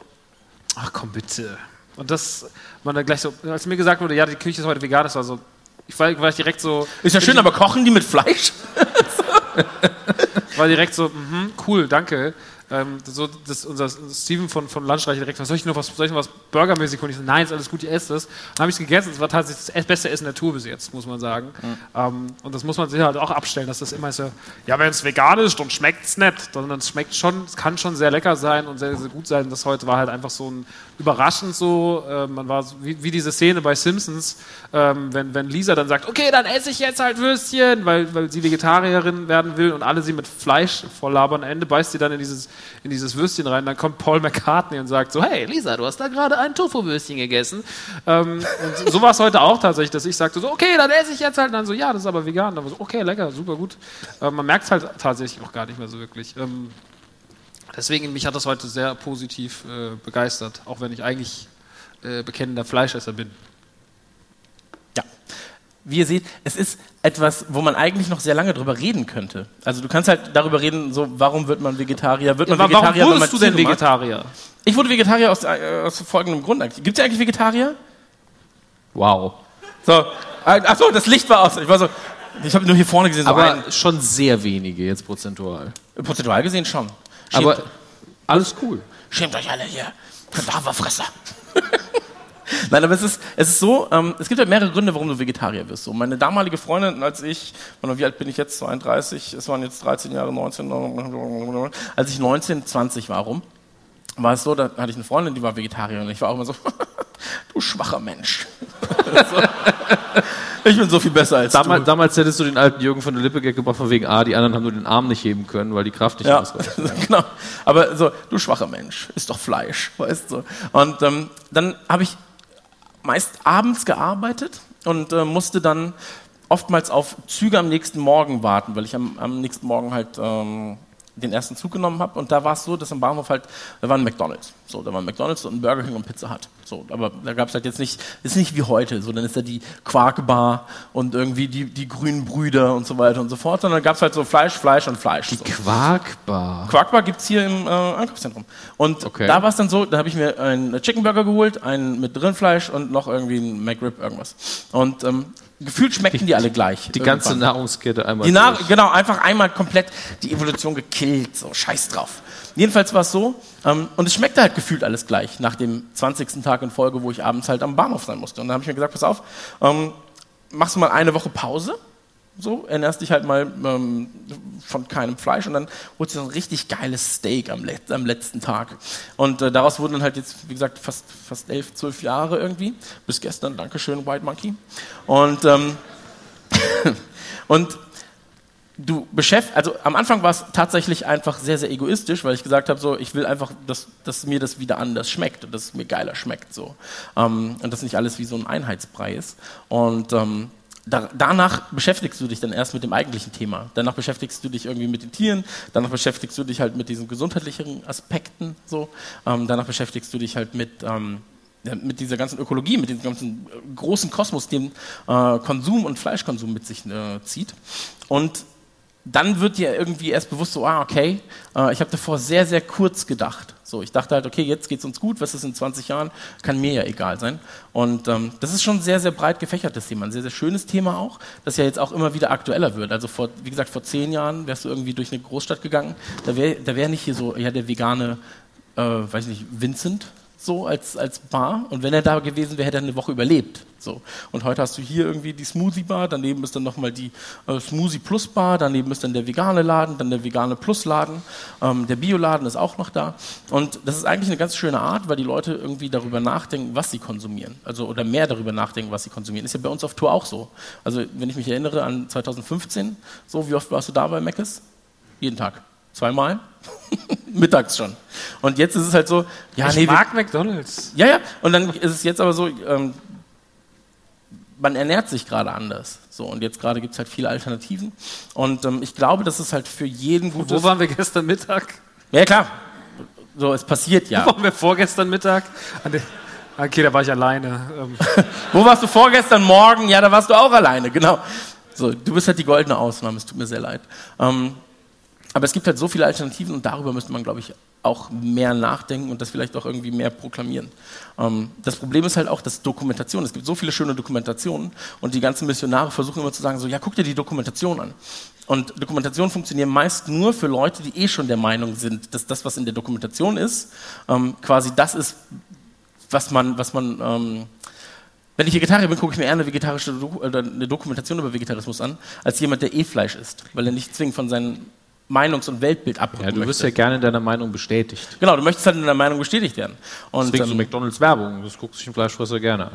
ach komm bitte. Und das, man dann gleich so, als mir gesagt wurde, ja, die Küche ist heute vegan, das war so, ich war, war ich direkt so, Ist ja schön, aber kochen die mit Fleisch? war direkt so, mhm, cool, danke. Ähm, so, das, unser Steven von, von Landstreich direkt, was soll ich noch was, soll ich noch was burgermäßig holen? Ich so, nein, ist alles gut, ihr esst es. Dann habe ich es gegessen, es war tatsächlich das beste Essen der Tour bis jetzt, muss man sagen. Ähm, und das muss man sich halt auch abstellen, dass das immer so, ja, wenn es vegan ist, dann schmeckt es nicht. Sondern es schmeckt schon, es kann schon sehr lecker sein und sehr, sehr gut sein. Das heute war halt einfach so ein überraschend so, äh, man war so, wie, wie diese Szene bei Simpsons, ähm, wenn, wenn Lisa dann sagt, okay, dann esse ich jetzt halt Würstchen, weil, weil sie Vegetarierin werden will und alle sie mit Fleisch voll labern. Am Ende beißt sie dann in dieses, in dieses Würstchen rein. Dann kommt Paul McCartney und sagt so, hey Lisa, du hast da gerade ein Tofu-Würstchen gegessen. Ähm, und so war es heute auch tatsächlich, dass ich sagte so, okay, dann esse ich jetzt halt. Und dann so, ja, das ist aber vegan. Dann war so, okay, lecker, super gut. Ähm, man merkt es halt tatsächlich auch gar nicht mehr so wirklich. Ähm, deswegen, mich hat das heute sehr positiv äh, begeistert, auch wenn ich eigentlich äh, bekennender Fleischesser bin. Ja. Wie ihr seht, es ist etwas, wo man eigentlich noch sehr lange drüber reden könnte. Also du kannst halt darüber reden, so warum wird man Vegetarier? Wird man warum Vegetarier, wenn man wurdest du denn? Vegetarier? Ich wurde Vegetarier aus, äh, aus folgendem Grund. Gibt es eigentlich Vegetarier? Wow. So, äh, ach so, das Licht war aus. Ich war so, ich habe nur hier vorne gesehen, so Aber einen. schon sehr wenige jetzt prozentual. Prozentual gesehen schon. Schämt, Aber alles cool. schämt euch alle hier. Kadaverfresser. Nein, aber es ist, es ist so, ähm, es gibt halt mehrere Gründe, warum du Vegetarier wirst. So, meine damalige Freundin, als ich, wie alt bin ich jetzt? 32, es waren jetzt 13 Jahre, 19, als ich 19, 20 war rum, war es so, da hatte ich eine Freundin, die war Vegetarierin und ich war auch immer so, du schwacher Mensch. so. Ich bin so viel besser als Damals, du. damals hättest du den alten Jürgen von der Lippe gebracht, von wegen, ah, die anderen haben nur den Arm nicht heben können, weil die Kraft nicht Ja, ausreicht. genau. Aber so, du schwacher Mensch, ist doch Fleisch, weißt du. Und ähm, dann habe ich meist abends gearbeitet und äh, musste dann oftmals auf Züge am nächsten Morgen warten, weil ich am, am nächsten Morgen halt ähm, den ersten Zug genommen habe. Und da war es so, dass am Bahnhof halt, da war ein McDonalds. So, da war ein McDonalds und ein Burger King und Pizza Hut. So, aber da gab es halt jetzt nicht, ist nicht wie heute. So, dann ist da die Quarkbar und irgendwie die, die grünen Brüder und so weiter und so fort, sondern da gab es halt so Fleisch, Fleisch und Fleisch. so. Quarkbar. Quarkbar gibt es hier im äh, Einkaufszentrum. Und Okay. da war es dann so, da habe ich mir einen Chicken Burger geholt, einen mit Rindfleisch und noch irgendwie einen McRib irgendwas. Und ähm, gefühlt schmeckten die alle gleich. Die ganze irgendwann. Nahrungskette einmal. Die Nahr durch. genau, einfach einmal komplett die Evolution gekillt, so scheiß drauf. Jedenfalls war es so, ähm, und es schmeckte halt gefühlt alles gleich, nach dem 20. Tag in Folge, wo ich abends halt am Bahnhof sein musste. Und dann habe ich mir gesagt, pass auf, ähm, machst du mal eine Woche Pause, so, ernährst dich halt mal ähm, von keinem Fleisch und dann holst du so ein richtig geiles Steak am, Let am letzten Tag. Und äh, daraus wurden dann halt jetzt, wie gesagt, fast, fast elf, zwölf Jahre irgendwie. Bis gestern, Dankeschön, White Monkey. Und, ähm, und du beschäftigst, also am Anfang war es tatsächlich einfach sehr, sehr egoistisch, weil ich gesagt habe, so, ich will einfach, dass, dass mir das wieder anders schmeckt und dass es mir geiler schmeckt, so. Ähm, und dass nicht alles wie so ein Einheitsbrei ist. Und ähm, da, danach beschäftigst du dich dann erst mit dem eigentlichen Thema. Danach beschäftigst du dich irgendwie mit den Tieren, danach beschäftigst du dich halt mit diesen gesundheitlichen Aspekten, so. Ähm, danach beschäftigst du dich halt mit, ähm, mit dieser ganzen Ökologie, mit diesem ganzen äh, großen Kosmos, den äh, Konsum und Fleischkonsum mit sich äh, zieht. Und dann wird dir irgendwie erst bewusst so, ah, okay, äh, ich habe davor sehr, sehr kurz gedacht. So, ich dachte halt, okay, jetzt geht's uns gut, was ist in 20 Jahren, kann mir ja egal sein. Und ähm, das ist schon ein sehr, sehr breit gefächertes Thema, ein sehr, sehr schönes Thema auch, das ja jetzt auch immer wieder aktueller wird. Also vor, wie gesagt, vor zehn Jahren wärst du irgendwie durch eine Großstadt gegangen, da wäre da wär nicht hier so, ja, der vegane, äh, weiß nicht, Vincent so als, als Bar. Und wenn er da gewesen wäre, hätte er eine Woche überlebt. So. Und heute hast du hier irgendwie die Smoothie Bar, daneben ist dann nochmal die äh, Smoothie Plus Bar, daneben ist dann der vegane Laden, dann der vegane Plus Laden, ähm, der Bioladen ist auch noch da. Und das ist eigentlich eine ganz schöne Art, weil die Leute irgendwie darüber nachdenken, was sie konsumieren. Also, oder mehr darüber nachdenken, was sie konsumieren. Ist ja bei uns auf Tour auch so. Also, wenn ich mich erinnere an 2015, so, wie oft warst du da bei Meckes? Jeden Tag. Zweimal? Mittags schon. Und jetzt ist es halt so, ja, ich nee, wir- mag McDonalds. ja, ja. Und dann ist es jetzt aber so, ähm, man ernährt sich gerade anders. So, und jetzt gerade gibt es halt viele Alternativen. Und ähm, ich glaube, das ist halt für jeden gut Wo waren wir gestern Mittag? Ja, klar. So, es passiert ja. Wo waren wir vorgestern Mittag? Okay, da war ich alleine. Ähm, Wo warst du vorgestern Morgen? Ja, da warst du auch alleine, genau. So, du bist halt die goldene Ausnahme, es tut mir sehr leid. Ähm, aber es gibt halt so viele Alternativen und darüber müsste man, glaube ich, auch mehr nachdenken und das vielleicht auch irgendwie mehr proklamieren. Ähm, das Problem ist halt auch, dass Dokumentation, es gibt so viele schöne Dokumentationen und die ganzen Missionare versuchen immer zu sagen, so, ja, guck dir die Dokumentation an. Und Dokumentationen funktionieren meist nur für Leute, die eh schon der Meinung sind, dass das, was in der Dokumentation ist, ähm, quasi das ist, was man, was man ähm, wenn ich Vegetarier bin, gucke ich mir eher eine vegetarische Doku oder eine Dokumentation über Vegetarismus an, als jemand, der eh Fleisch isst, weil er nicht zwingend von seinem Meinungs- und Weltbild abrücken Ja, du wirst ja gerne in deiner Meinung bestätigt. Genau, du möchtest halt in deiner Meinung bestätigt werden. Und Deswegen so ähm, McDonalds Werbung, das guckt sich ein Fleischfresser gerne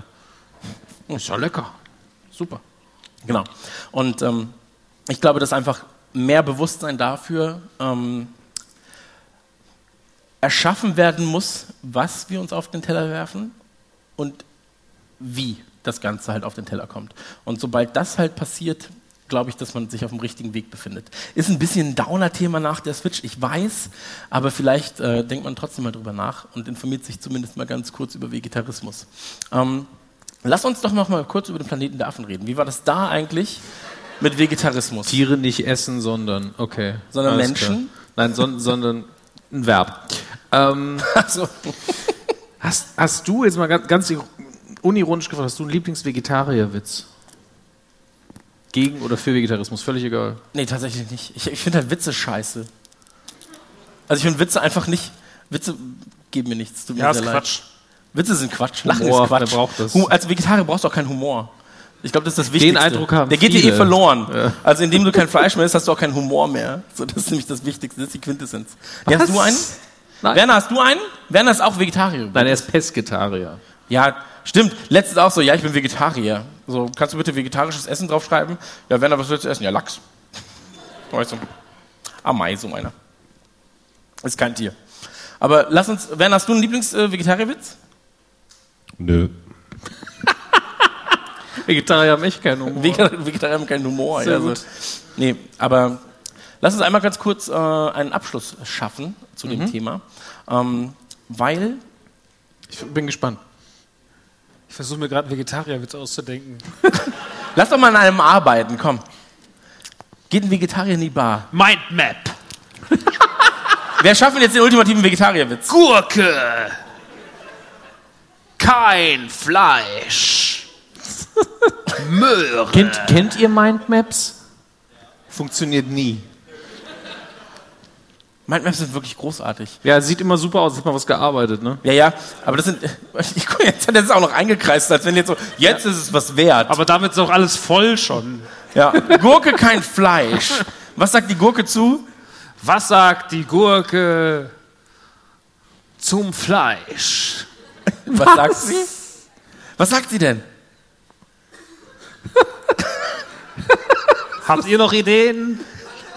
an. ist ja lecker. Super. Genau. Und ähm, ich glaube, dass einfach mehr Bewusstsein dafür ähm, erschaffen werden muss, was wir uns auf den Teller werfen und wie das Ganze halt auf den Teller kommt. Und sobald das halt passiert, glaube ich, dass man sich auf dem richtigen Weg befindet. Ist ein bisschen ein Downer-Thema nach der Switch, ich weiß, aber vielleicht äh, denkt man trotzdem mal drüber nach und informiert sich zumindest mal ganz kurz über Vegetarismus. Ähm, lass uns doch noch mal kurz über den Planeten der Affen reden. Wie war das da eigentlich mit Vegetarismus? Tiere nicht essen, sondern, okay. Sondern alles Menschen? Klar. Nein, son, sondern ein Verb. Ähm, Also, hast, hast du jetzt mal ganz, ganz unironisch gefragt, hast du einen Lieblings-Vegetarier-Witz? Gegen oder für Vegetarismus? Völlig egal. nee, tatsächlich nicht. Ich, ich finde halt Witze scheiße. Also ich finde Witze einfach nicht. Witze geben mir nichts. Tut mir Ja, sehr ist leid. Quatsch. Witze sind Quatsch. Lachen Humor, ist Quatsch. wer braucht das? Als Vegetarier brauchst du auch keinen Humor. Ich glaube, das ist das Wichtigste. Eindruck haben Der geht dir eh viele. verloren. Ja. Also indem du kein Fleisch mehr isst, hast du auch keinen Humor mehr. So, das ist nämlich das Wichtigste. Das ist die Quintessenz. Ja, hast du einen? Nein. Werner, hast du einen? Werner ist auch Vegetarier. Nein, er ist Pesketarier. Ja, stimmt. Letztens auch so, ja, ich bin Vegetarier. So, kannst du bitte vegetarisches Essen draufschreiben? Ja, Werner, was willst du essen? Ja, Lachs. Weißt du. Amei, so einer. Ist kein Tier. Aber lass uns, Werner, hast du einen Lieblings-Vegetarierwitz? Nö. Vegetarier haben echt keinen Humor. Vegetarier, Vegetarier haben keinen Humor. Sehr ja, also, gut. nee, aber lass uns einmal ganz kurz äh, einen Abschluss schaffen zu dem Mhm. Thema. Ähm, weil, Ich bin gespannt. Ich versuche mir gerade einen Vegetarierwitz auszudenken. lass doch mal an einem arbeiten, komm. Geht ein Vegetarier in die Bar? Mindmap. Wer schafft denn jetzt den ultimativen Vegetarierwitz? Gurke. Kein Fleisch. Möhre. Kennt, kennt ihr Mindmaps? Funktioniert nie. Mindmaps sind wirklich großartig. Ja, sieht immer super aus, als hat man was gearbeitet, ne? Ja, ja, aber das sind. Ich guck, jetzt hat er es auch noch eingekreist, als wenn jetzt so, jetzt ist es was wert. Aber damit ist auch alles voll schon. ja. Gurke kein Fleisch. Was sagt die Gurke zu? Was sagt die Gurke zum Fleisch? Was, sagt sie? Was sagt sie denn? Habt ihr noch Ideen?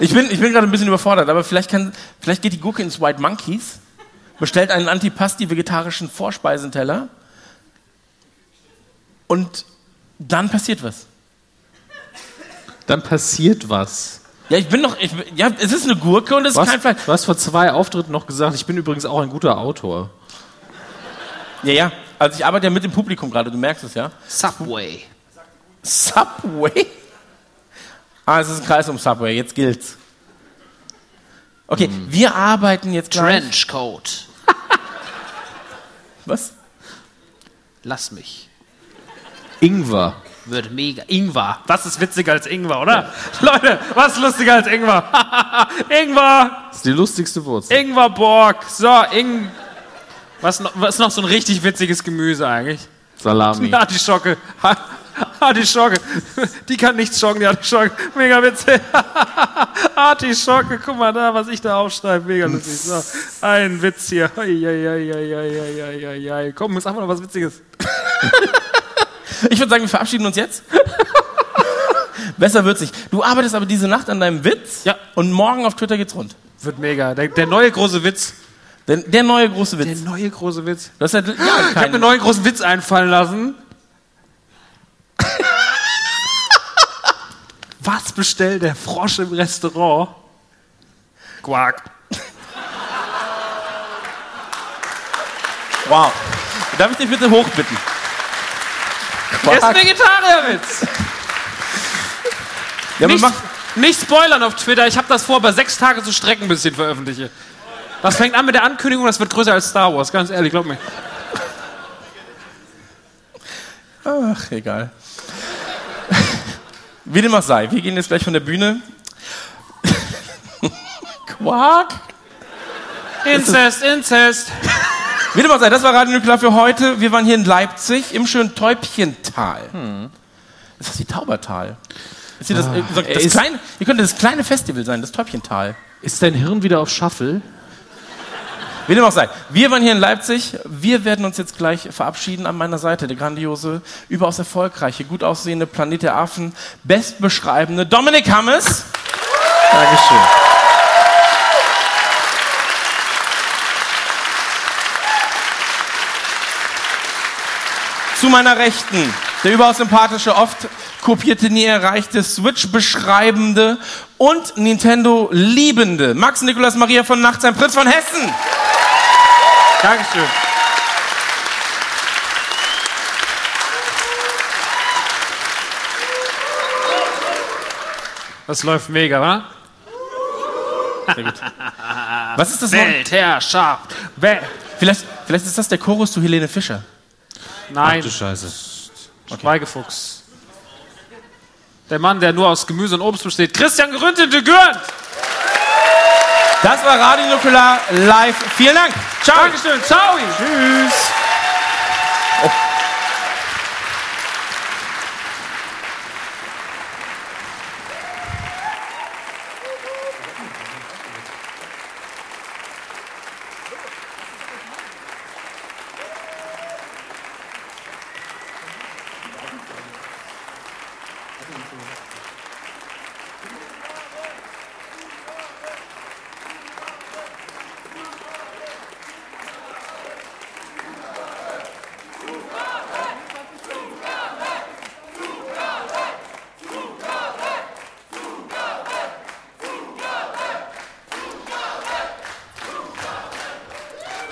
Ich bin, ich bin gerade ein bisschen überfordert, aber vielleicht, kann, vielleicht geht die Gurke ins White Monkeys, bestellt einen Antipasti-vegetarischen Vorspeisenteller und dann passiert was. Dann passiert was. Ja, ich bin noch. Ich, bin- ja, es ist eine Gurke und es ist Was, kein Fleisch. du hast vor zwei Auftritten noch gesagt, ich bin übrigens auch ein guter Autor. Ja, ja. Also ich arbeite ja mit dem Publikum gerade, du merkst es ja. Subway. Subway? Ah, es ist ein Kreis um Subway, jetzt gilt's. Okay, wir arbeiten jetzt gleich. Trenchcoat. Was? Lass mich. Ingwer. Wird mega. Ingwer. Was ist witziger als Ingwer, oder? Leute, was ist lustiger als Ingwer? Ingwer! Das ist die lustigste Wurzel. Ingwerborg. So, Ing. Was, noch- was ist noch so ein richtig witziges Gemüse eigentlich? Salami. Die Artischocke. Artischocke. Die kann nichts schocken, die Artischocke. Mega witzig. Artischocke, guck mal da, was ich da aufschreibe. Mega lustig. So, ein Witz hier. Komm, sag mal noch was Witziges. Ich würde sagen, wir verabschieden uns jetzt. Besser wird's nicht. Du arbeitest aber diese Nacht an deinem Witz Ja. und morgen auf Twitter geht's rund. Wird mega. Der, der neue große Witz. Der, der neue große Der Witz. neue große Witz. Das ist halt, ja, Ich habe mir einen neuen großen Witz einfallen lassen. Bestellt der Frosch im Restaurant? Quark. Wow. Darf ich dich bitte hochbitten? Der ist ein Vegetarierwitz. Ja, Nicht, nicht spoilern auf Twitter. Ich habe das vor, bei sechs Tage zu strecken, bis ich ihn veröffentliche. Das fängt an mit der Ankündigung, das wird größer als Star Wars. Ganz ehrlich, glaub mir. ach, egal. Wie dem auch sei, wir gehen jetzt gleich von der Bühne. Quark. Inzest, Inzest. Wie dem auch sei, das war Radio Nuklear für heute. Wir waren hier in Leipzig im schönen Täubchental. Ist das die Taubertal? Ist hier das, äh, so- das ist- kleine, hier könnte das kleine Festival sein, das Täubchental. Ist dein Hirn wieder auf Shuffle? Wie dem auch sei. Wir waren hier in Leipzig. Wir werden uns jetzt gleich verabschieden. An meiner Seite der grandiose, überaus erfolgreiche, gut aussehende Planet der Affen, bestbeschreibende Dominik Hammes. Dankeschön. Zu meiner Rechten der überaus sympathische, oft kopierte, nie erreichte, Switch-beschreibende und Nintendo-liebende Max Nikolaus Maria von Nachtsheim, Prinz von Hessen. Dankeschön. Das läuft mega, wa? Was ist das noch? Weltherrschaft. Wel Vielleicht, vielleicht ist das der Chorus zu Helene Fischer. Nein, Scheiße. Schweigefuchs. Der Mann, der nur aus Gemüse und Obst besteht. Christian Grünte de Gürnt. Das war Radio Nukular live. Vielen Dank. Ciao. Dankeschön. Ciao. Tschüss.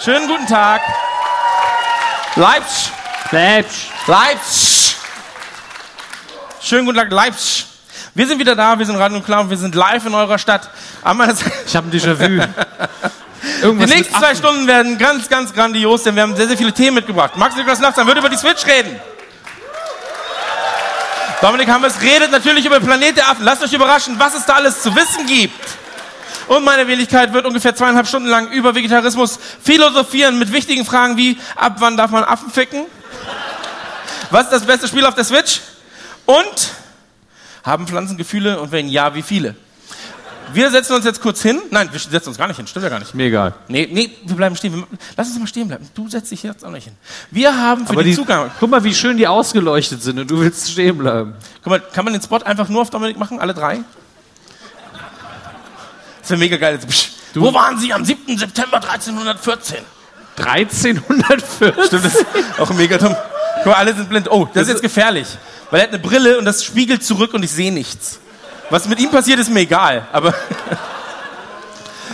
Schönen guten Tag. Leipzig. Leipzig. Leipzig. Schönen guten Tag, Leipzig. Wir sind wieder da, wir sind Radio und wir sind live in eurer Stadt. Ich habe ein Déjà-vu. Die Irgendwas nächsten mit zwei. Stunden werden ganz, ganz grandios, denn wir haben sehr, sehr viele Themen mitgebracht. Max Niklas Nachtsam wird über die Switch reden. Dominik Hammers redet natürlich über Planet der Affen. Lasst euch überraschen, was es da alles zu wissen gibt. Und meine Wenigkeit wird ungefähr zweieinhalb Stunden lang über Vegetarismus philosophieren mit wichtigen Fragen wie, ab wann darf man Affen ficken? Was ist das beste Spiel auf der Switch? Und, haben Pflanzen Gefühle und wenn ja, wie viele? Wir setzen uns jetzt kurz hin. Nein, wir setzen uns gar nicht hin, stimmt ja gar nicht. Mir egal. Nee, nee, wir bleiben stehen. Lass uns mal stehen bleiben. Du setzt dich jetzt auch nicht hin. Wir haben für Aber den die, Zugang. guck mal, wie schön die ausgeleuchtet sind und du willst stehen bleiben. Guck mal, kann man den Spot einfach nur auf Dominik machen, alle drei? Das wäre mega geil. Psch. Wo waren Sie am 7. September 1314? 1340. Stimmt, das ist auch mega dumm. Guck mal, alle sind blind. Oh, das ist jetzt gefährlich. Weil er hat eine Brille und das spiegelt zurück und ich sehe nichts. Was mit ihm passiert, ist mir egal. Aber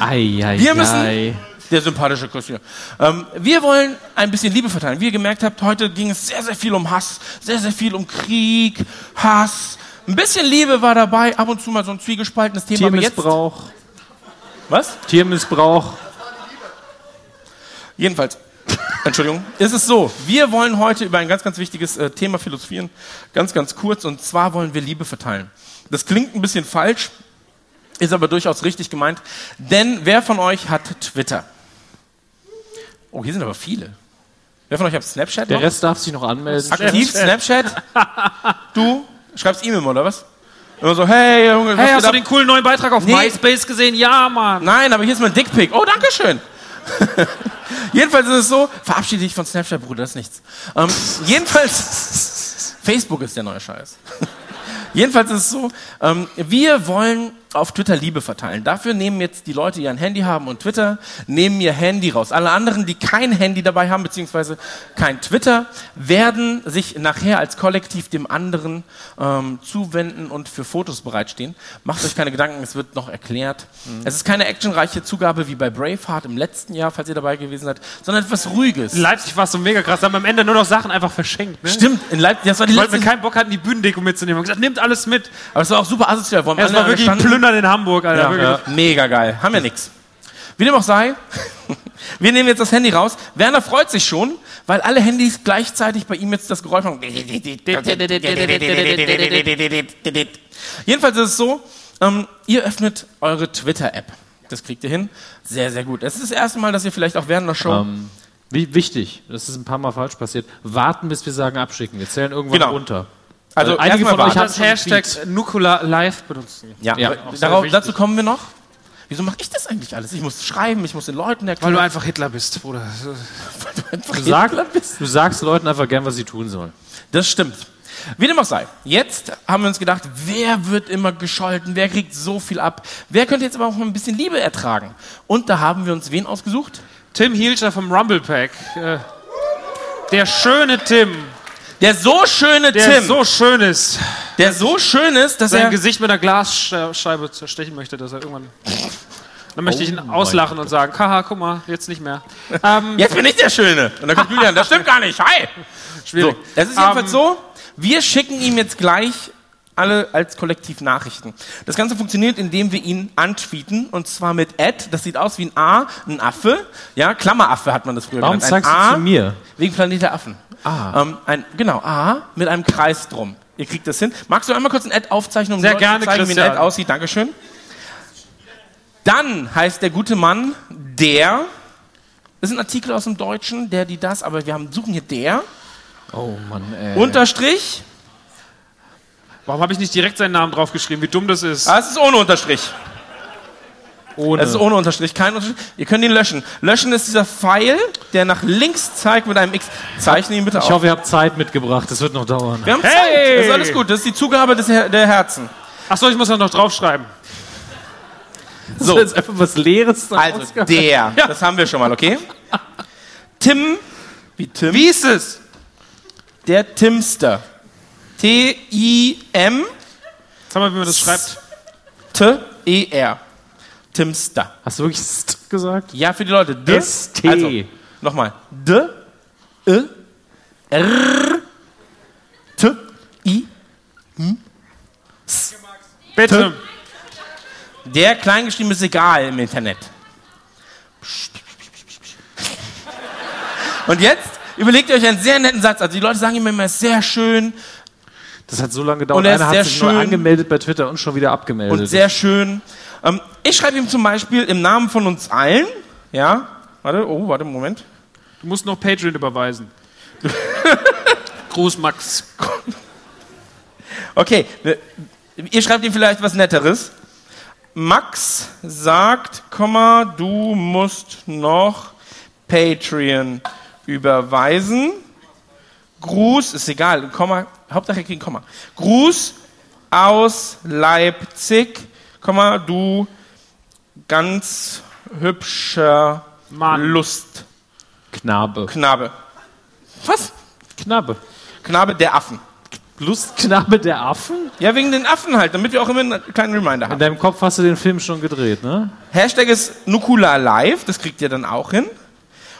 Ei, ei, Wir müssen- ei. Der sympathische Christian. Ähm, wir wollen ein bisschen Liebe verteilen. Wie ihr gemerkt habt, heute ging es sehr, sehr viel um Hass, sehr, sehr viel um Krieg, Hass. Ein bisschen Liebe war dabei, ab und zu mal so ein zwiegespaltenes Thema. Aber jetzt, Tiermissbrauch. Was? Tiermissbrauch. Jedenfalls, Entschuldigung, ist es so, wir wollen heute über ein ganz, ganz wichtiges äh, Thema philosophieren. Ganz, ganz kurz. Und zwar wollen wir Liebe verteilen. Das klingt ein bisschen falsch, ist aber durchaus richtig gemeint. Denn wer von euch hat Twitter? Oh, hier sind aber viele. Wer von euch hat Snapchat? Der noch? Rest darf sich noch anmelden. Aktiv Snapchat? Du schreibst E-Mail oder was? Immer so, hey Junge, Hey, hast du den coolen neuen Beitrag auf Nee. MySpace gesehen? Ja, Mann. Nein, aber hier ist mein Dickpick. Oh, danke schön. jedenfalls ist es so, verabschiede dich von Snapchat, Bruder, das ist nichts. Ähm, jedenfalls, Facebook ist der neue Scheiß. jedenfalls ist es so, ähm, wir wollen auf Twitter Liebe verteilen. Dafür nehmen jetzt die Leute, die ein Handy haben und Twitter, nehmen ihr Handy raus. Alle anderen, die kein Handy dabei haben, beziehungsweise kein Twitter, werden sich nachher als Kollektiv dem anderen ähm, zuwenden und für Fotos bereitstehen. Macht euch keine Gedanken, es wird noch erklärt. Es ist keine actionreiche Zugabe wie bei Braveheart im letzten Jahr, falls ihr dabei gewesen seid, sondern etwas Ruhiges. In Leipzig war es so mega krass. Da haben wir am Ende nur noch Sachen einfach verschenkt. Ne? Stimmt, in Leipzig, das war die Weil wir letzte, keinen Bock hatten, die Bühnendeko mitzunehmen. Wir haben gesagt, nehmt alles mit. aber es war auch super asozial. Wo haben Es war wirklich. Plündern in Hamburg, Alter. Ja, mega geil. Haben wir nix. Wie dem auch sei, wir nehmen jetzt das Handy raus. Werner freut sich schon, weil alle Handys gleichzeitig bei ihm jetzt das Geräusch machen. Jedenfalls ist es so, ähm, ihr öffnet eure Twitter-App. Das kriegt ihr hin. Sehr, sehr gut. Es ist das erste Mal, dass ihr vielleicht auch während der Show... Ähm, wichtig, das ist ein paar Mal falsch passiert. Warten, bis wir sagen abschicken. Wir zählen irgendwann Genau. runter. Also einige erstmal von euch haben Das Hashtag. Nukula Live benutzen. Ja, Ja, darauf, dazu kommen wir noch. Wieso mache ich das eigentlich alles? Ich muss schreiben, ich muss den Leuten Weil erklären. du einfach Hitler bist, Bruder. Du, sag, du sagst Leuten einfach gern, was sie tun sollen. Das stimmt. Wie dem auch sei. Jetzt haben wir uns gedacht, wer wird immer gescholten? Wer kriegt so viel ab? Wer könnte jetzt aber auch mal ein bisschen Liebe ertragen? Und da haben wir uns wen ausgesucht? Tim Hielscher vom Rumble Pack. Äh, der schöne Tim, Der so schöne der Tim. so schön ist, der so schön ist, dass sein er. Gesicht mit einer Glasscheibe zerstechen möchte, dass er irgendwann. Dann möchte ich ihn auslachen und sagen, haha, guck mal, jetzt nicht mehr. Ähm, Jetzt bin ich der Schöne. Und dann kommt Julian, das stimmt gar nicht. Hi. So, schwierig. es ist jedenfalls Ähm, so, wir schicken ihm jetzt gleich alle als Kollektiv Nachrichten. Das Ganze funktioniert, indem wir ihn antweeten und zwar mit Ad. Das sieht aus wie ein A, ein Affe. Ja, Klammeraffe hat man das früher Warum genannt. Ein sagst du zu mir? Wegen Planet der Affen. Ah. Ähm, ein, genau, A mit einem Kreis drum. Ihr kriegt das hin. Magst du einmal kurz ein Ad aufzeichnen, um Sehr Leuten gerne, zu zeigen, wie ein Christian. Ad aussieht? Dankeschön. Dann heißt der gute Mann der. Das ist ein Artikel aus dem Deutschen, der, die, das, aber wir haben, suchen hier der. Oh Mann, ey. Unterstrich. Warum habe ich nicht direkt seinen Namen draufgeschrieben? Wie dumm das ist. Ah, es ist ohne Unterstrich. ohne. Es ist ohne Unterstrich, kein Unterstrich. Ihr könnt ihn löschen. Löschen ist dieser Pfeil, der nach links zeigt mit einem X. Zeichne ihn bitte ich auf. hoffe, ihr habt Zeit mitgebracht. Das wird noch dauern. Wir haben Hey! Zeit. Das ist alles gut. Das ist die Zugabe des Her der Herzen. Achso, ich muss das noch draufschreiben. So. Das ist jetzt einfach was Leeres. Also der. Das haben wir schon mal, okay? Tim. Wie Tim? Wie ist es? Der Timster. T-I-M. Sag mal, wie man das schreibt. T-E-R. Timster. Hast du wirklich St gesagt? Ja, für die Leute. D. S-T. Also, nochmal. D. E. R. T. I. Bitte. Der kleingeschrieben ist egal im Internet. Und jetzt überlegt ihr euch einen sehr netten Satz. Also die Leute sagen immer, immer, sehr schön Das hat so lange gedauert. Und er ist Einer sehr hat sich nur schön. angemeldet bei Twitter und schon wieder abgemeldet. und sehr schön. Ähm, ich schreibe ihm zum Beispiel im Namen von uns allen, ja, warte, oh, warte, Moment. Du musst noch Patreon überweisen. Gruß, Max. Okay, ihr schreibt ihm vielleicht was Netteres. Max sagt, Komma, du musst noch Patreon überweisen. Gruß, ist egal, Komma, Hauptsache kriegen Komma. Gruß aus Leipzig, Komma, du ganz hübscher Mann. Lustknabe. Knabe. Was? Knabe. Knabe der Affen. Lustknabe der Affen? Ja, wegen den Affen halt, damit wir auch immer einen kleinen Reminder haben. In deinem Kopf hast du den Film schon gedreht, ne? Hashtag ist Nukula Live, das kriegt ihr dann auch hin.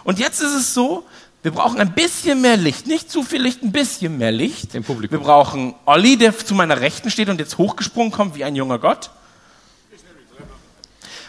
Und jetzt ist es so, wir brauchen ein bisschen mehr Licht. Nicht zu viel Licht, ein bisschen mehr Licht. Im Publikum. Wir brauchen Olli, der zu meiner Rechten steht und jetzt hochgesprungen kommt wie ein junger Gott.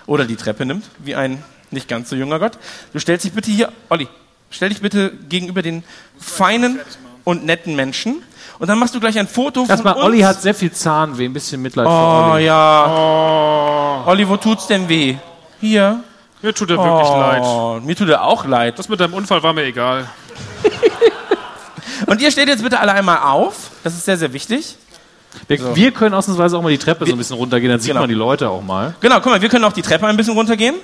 Oder die Treppe nimmt, wie ein nicht ganz so junger Gott. Du stellst dich bitte hier, Olli, stell dich bitte gegenüber den feinen und netten Menschen. Und dann machst du gleich ein Foto von Erstmal, uns. Olli hat sehr viel Zahnweh, ein bisschen Mitleid für Oh Olli. ja. Olli, wo tut's denn weh? Hier. Mir tut er wirklich leid. Oh, mir tut er auch leid. Das mit deinem Unfall war mir egal. Und ihr steht jetzt bitte alle einmal auf. Das ist sehr, sehr wichtig. Wir, wir können ausnahmsweise auch mal die Treppe so ein bisschen runtergehen, dann sieht Genau. man die Leute auch mal. Genau, guck mal, wir können auch die Treppe ein bisschen runtergehen.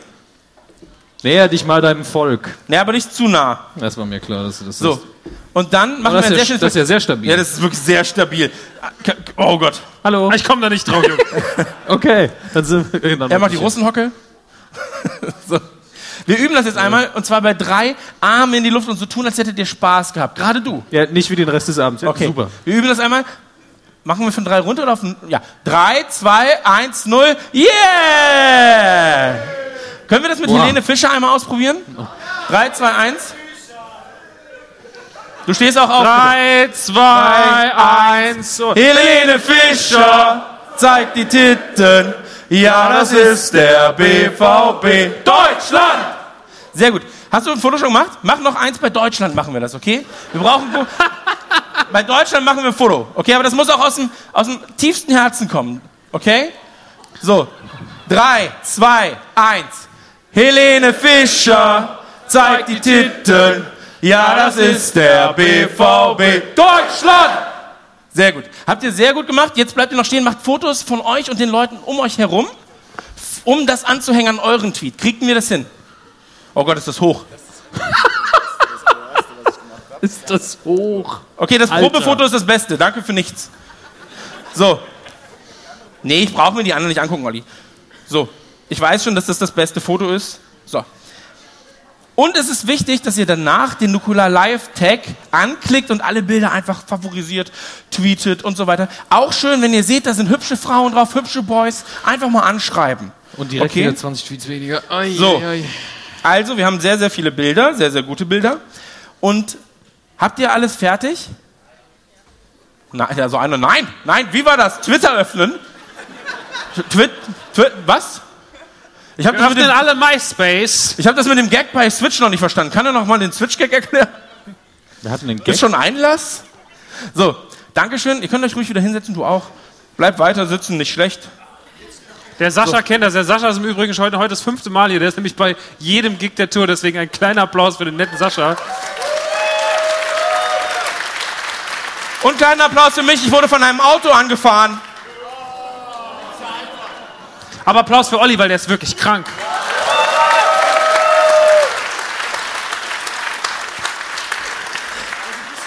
Näher dich mal deinem Volk. Ne, aber nicht zu nah. Das war mir klar, dass du das So. Und dann machen wir ein ist sehr ja, schönes... das ist ja sehr stabil. ja, das ist wirklich sehr stabil. Oh Gott. Hallo. Ich komme da nicht drauf, Junge. Okay, dann sind wir. Dann Er macht die Russenhocke. so. Wir üben das jetzt einmal und zwar bei drei Arme in die Luft und so tun, als hättet ihr Spaß gehabt. Gerade du. Ja, nicht wie den Rest des Abends. Ja, Okay. Super. Wir üben das einmal. Machen wir von drei runter oder auf. Ja. Drei, zwei, eins, null. Yeah! Können wir das mit Wow. Helene Fischer einmal ausprobieren? Drei, zwei, eins. Du stehst auch auf. bitte. 3, 2, 1 und. Helene Fischer zeigt die Titten. Ja, das ist der BVB Deutschland. Sehr gut. Hast du ein Foto schon gemacht? Mach noch eins bei Deutschland, machen wir das, okay? Wir brauchen. Bei Deutschland machen wir ein Foto, okay? Aber das muss auch aus dem, aus dem tiefsten Herzen kommen, okay? So. Drei, zwei, eins. Helene Fischer zeigt die Titten. Ja, das ist der BVB Deutschland. Sehr gut. Habt ihr sehr gut gemacht. Jetzt bleibt ihr noch stehen, macht Fotos von euch und den Leuten um euch herum, um das anzuhängen an euren Tweet. Kriegen wir das hin? Oh Gott, ist das hoch. Ist das hoch? Okay, das Alter. Probefoto ist das Beste. Danke für nichts. So. Nee, ich brauche mir die anderen nicht angucken, Olli. So. Ich weiß schon, dass das das beste Foto ist. So. Und es ist wichtig, dass ihr danach den Nukular Live Tag anklickt und alle Bilder einfach favorisiert, tweetet und so weiter. Auch schön, wenn ihr seht, da sind hübsche Frauen drauf, hübsche Boys, einfach mal anschreiben. Und direkt Okay. wieder 20 Tweets weniger. Ai, So. ai, ai. Also, wir haben sehr, sehr viele Bilder, sehr, sehr gute Bilder. Und habt ihr alles fertig? Nein, also einer, nein, nein, wie war das? Twitter öffnen? Twit, Twit, was? Ich habe das, mit dem- alle MySpace. ich hab das mit dem Gag bei Switch noch nicht verstanden. Kann er noch mal den Switch-Gag erklären? Wir hatten den Ist schon Einlass? So, Dankeschön. Ihr könnt euch ruhig wieder hinsetzen, du auch. Bleibt weiter sitzen, nicht schlecht. Der Sascha kennt das. Der Sascha ist im Übrigen schon heute, heute das fünfte Mal hier. Der ist nämlich bei jedem Gig der Tour. Deswegen ein kleiner Applaus für den netten Sascha. Und kleinen Applaus für mich. Ich wurde von einem Auto angefahren. Aber Applaus für Olli, weil der ist wirklich krank.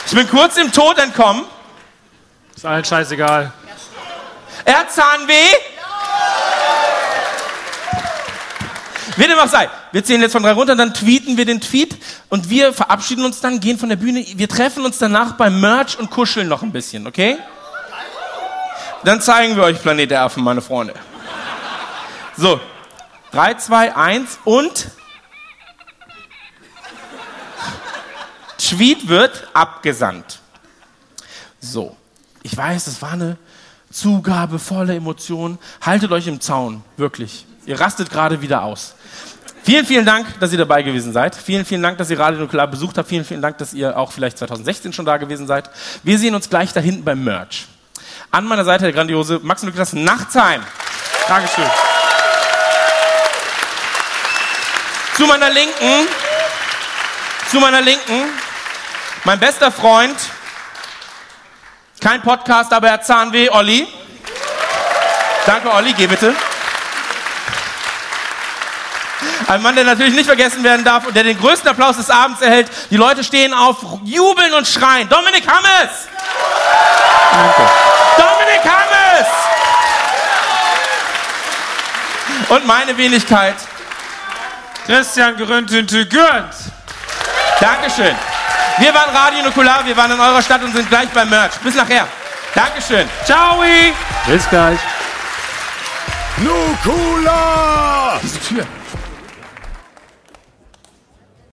Ich bin kurz dem Tod entkommen. Ist allen scheißegal. Er hat Zahnweh. Wie dem auch sei. Wir zählen jetzt von drei runter, dann tweeten wir den Tweet und wir verabschieden uns dann, gehen von der Bühne. Wir treffen uns danach beim Merch und kuscheln noch ein bisschen, okay? Dann zeigen wir euch Planet der Affen, meine Freunde. So. Drei, zwei, eins und Tweet wird abgesandt. So. Ich weiß, es war eine Zugabe voller Emotionen. Haltet euch im Zaun, wirklich. Ihr rastet gerade wieder aus. Vielen, vielen Dank, dass ihr dabei gewesen seid. Vielen, vielen Dank, dass ihr Radio Nukular besucht habt. Vielen, vielen Dank, dass ihr auch vielleicht 2016 schon da gewesen seid. Wir sehen uns gleich da hinten beim Merch. An meiner Seite der grandiose Max Lukas Nachtsheim. Dankeschön. Zu meiner Linken, zu meiner Linken, mein bester Freund, kein Podcast, aber er hat Zahnweh, Olli. Danke, Olli, geh bitte. Ein Mann, der natürlich nicht vergessen werden darf und der den größten Applaus des Abends erhält. Die Leute stehen auf, jubeln und schreien. Dominik Hammes! Danke. Dominik Hammes! Und meine Wenigkeit, Christian Grüntünte Gürnt. Dankeschön. Wir waren Radio Nukular, wir waren in eurer Stadt und sind gleich beim Merch. Bis nachher. Dankeschön. Ciao! Bis gleich. Nukula! Diese Tür.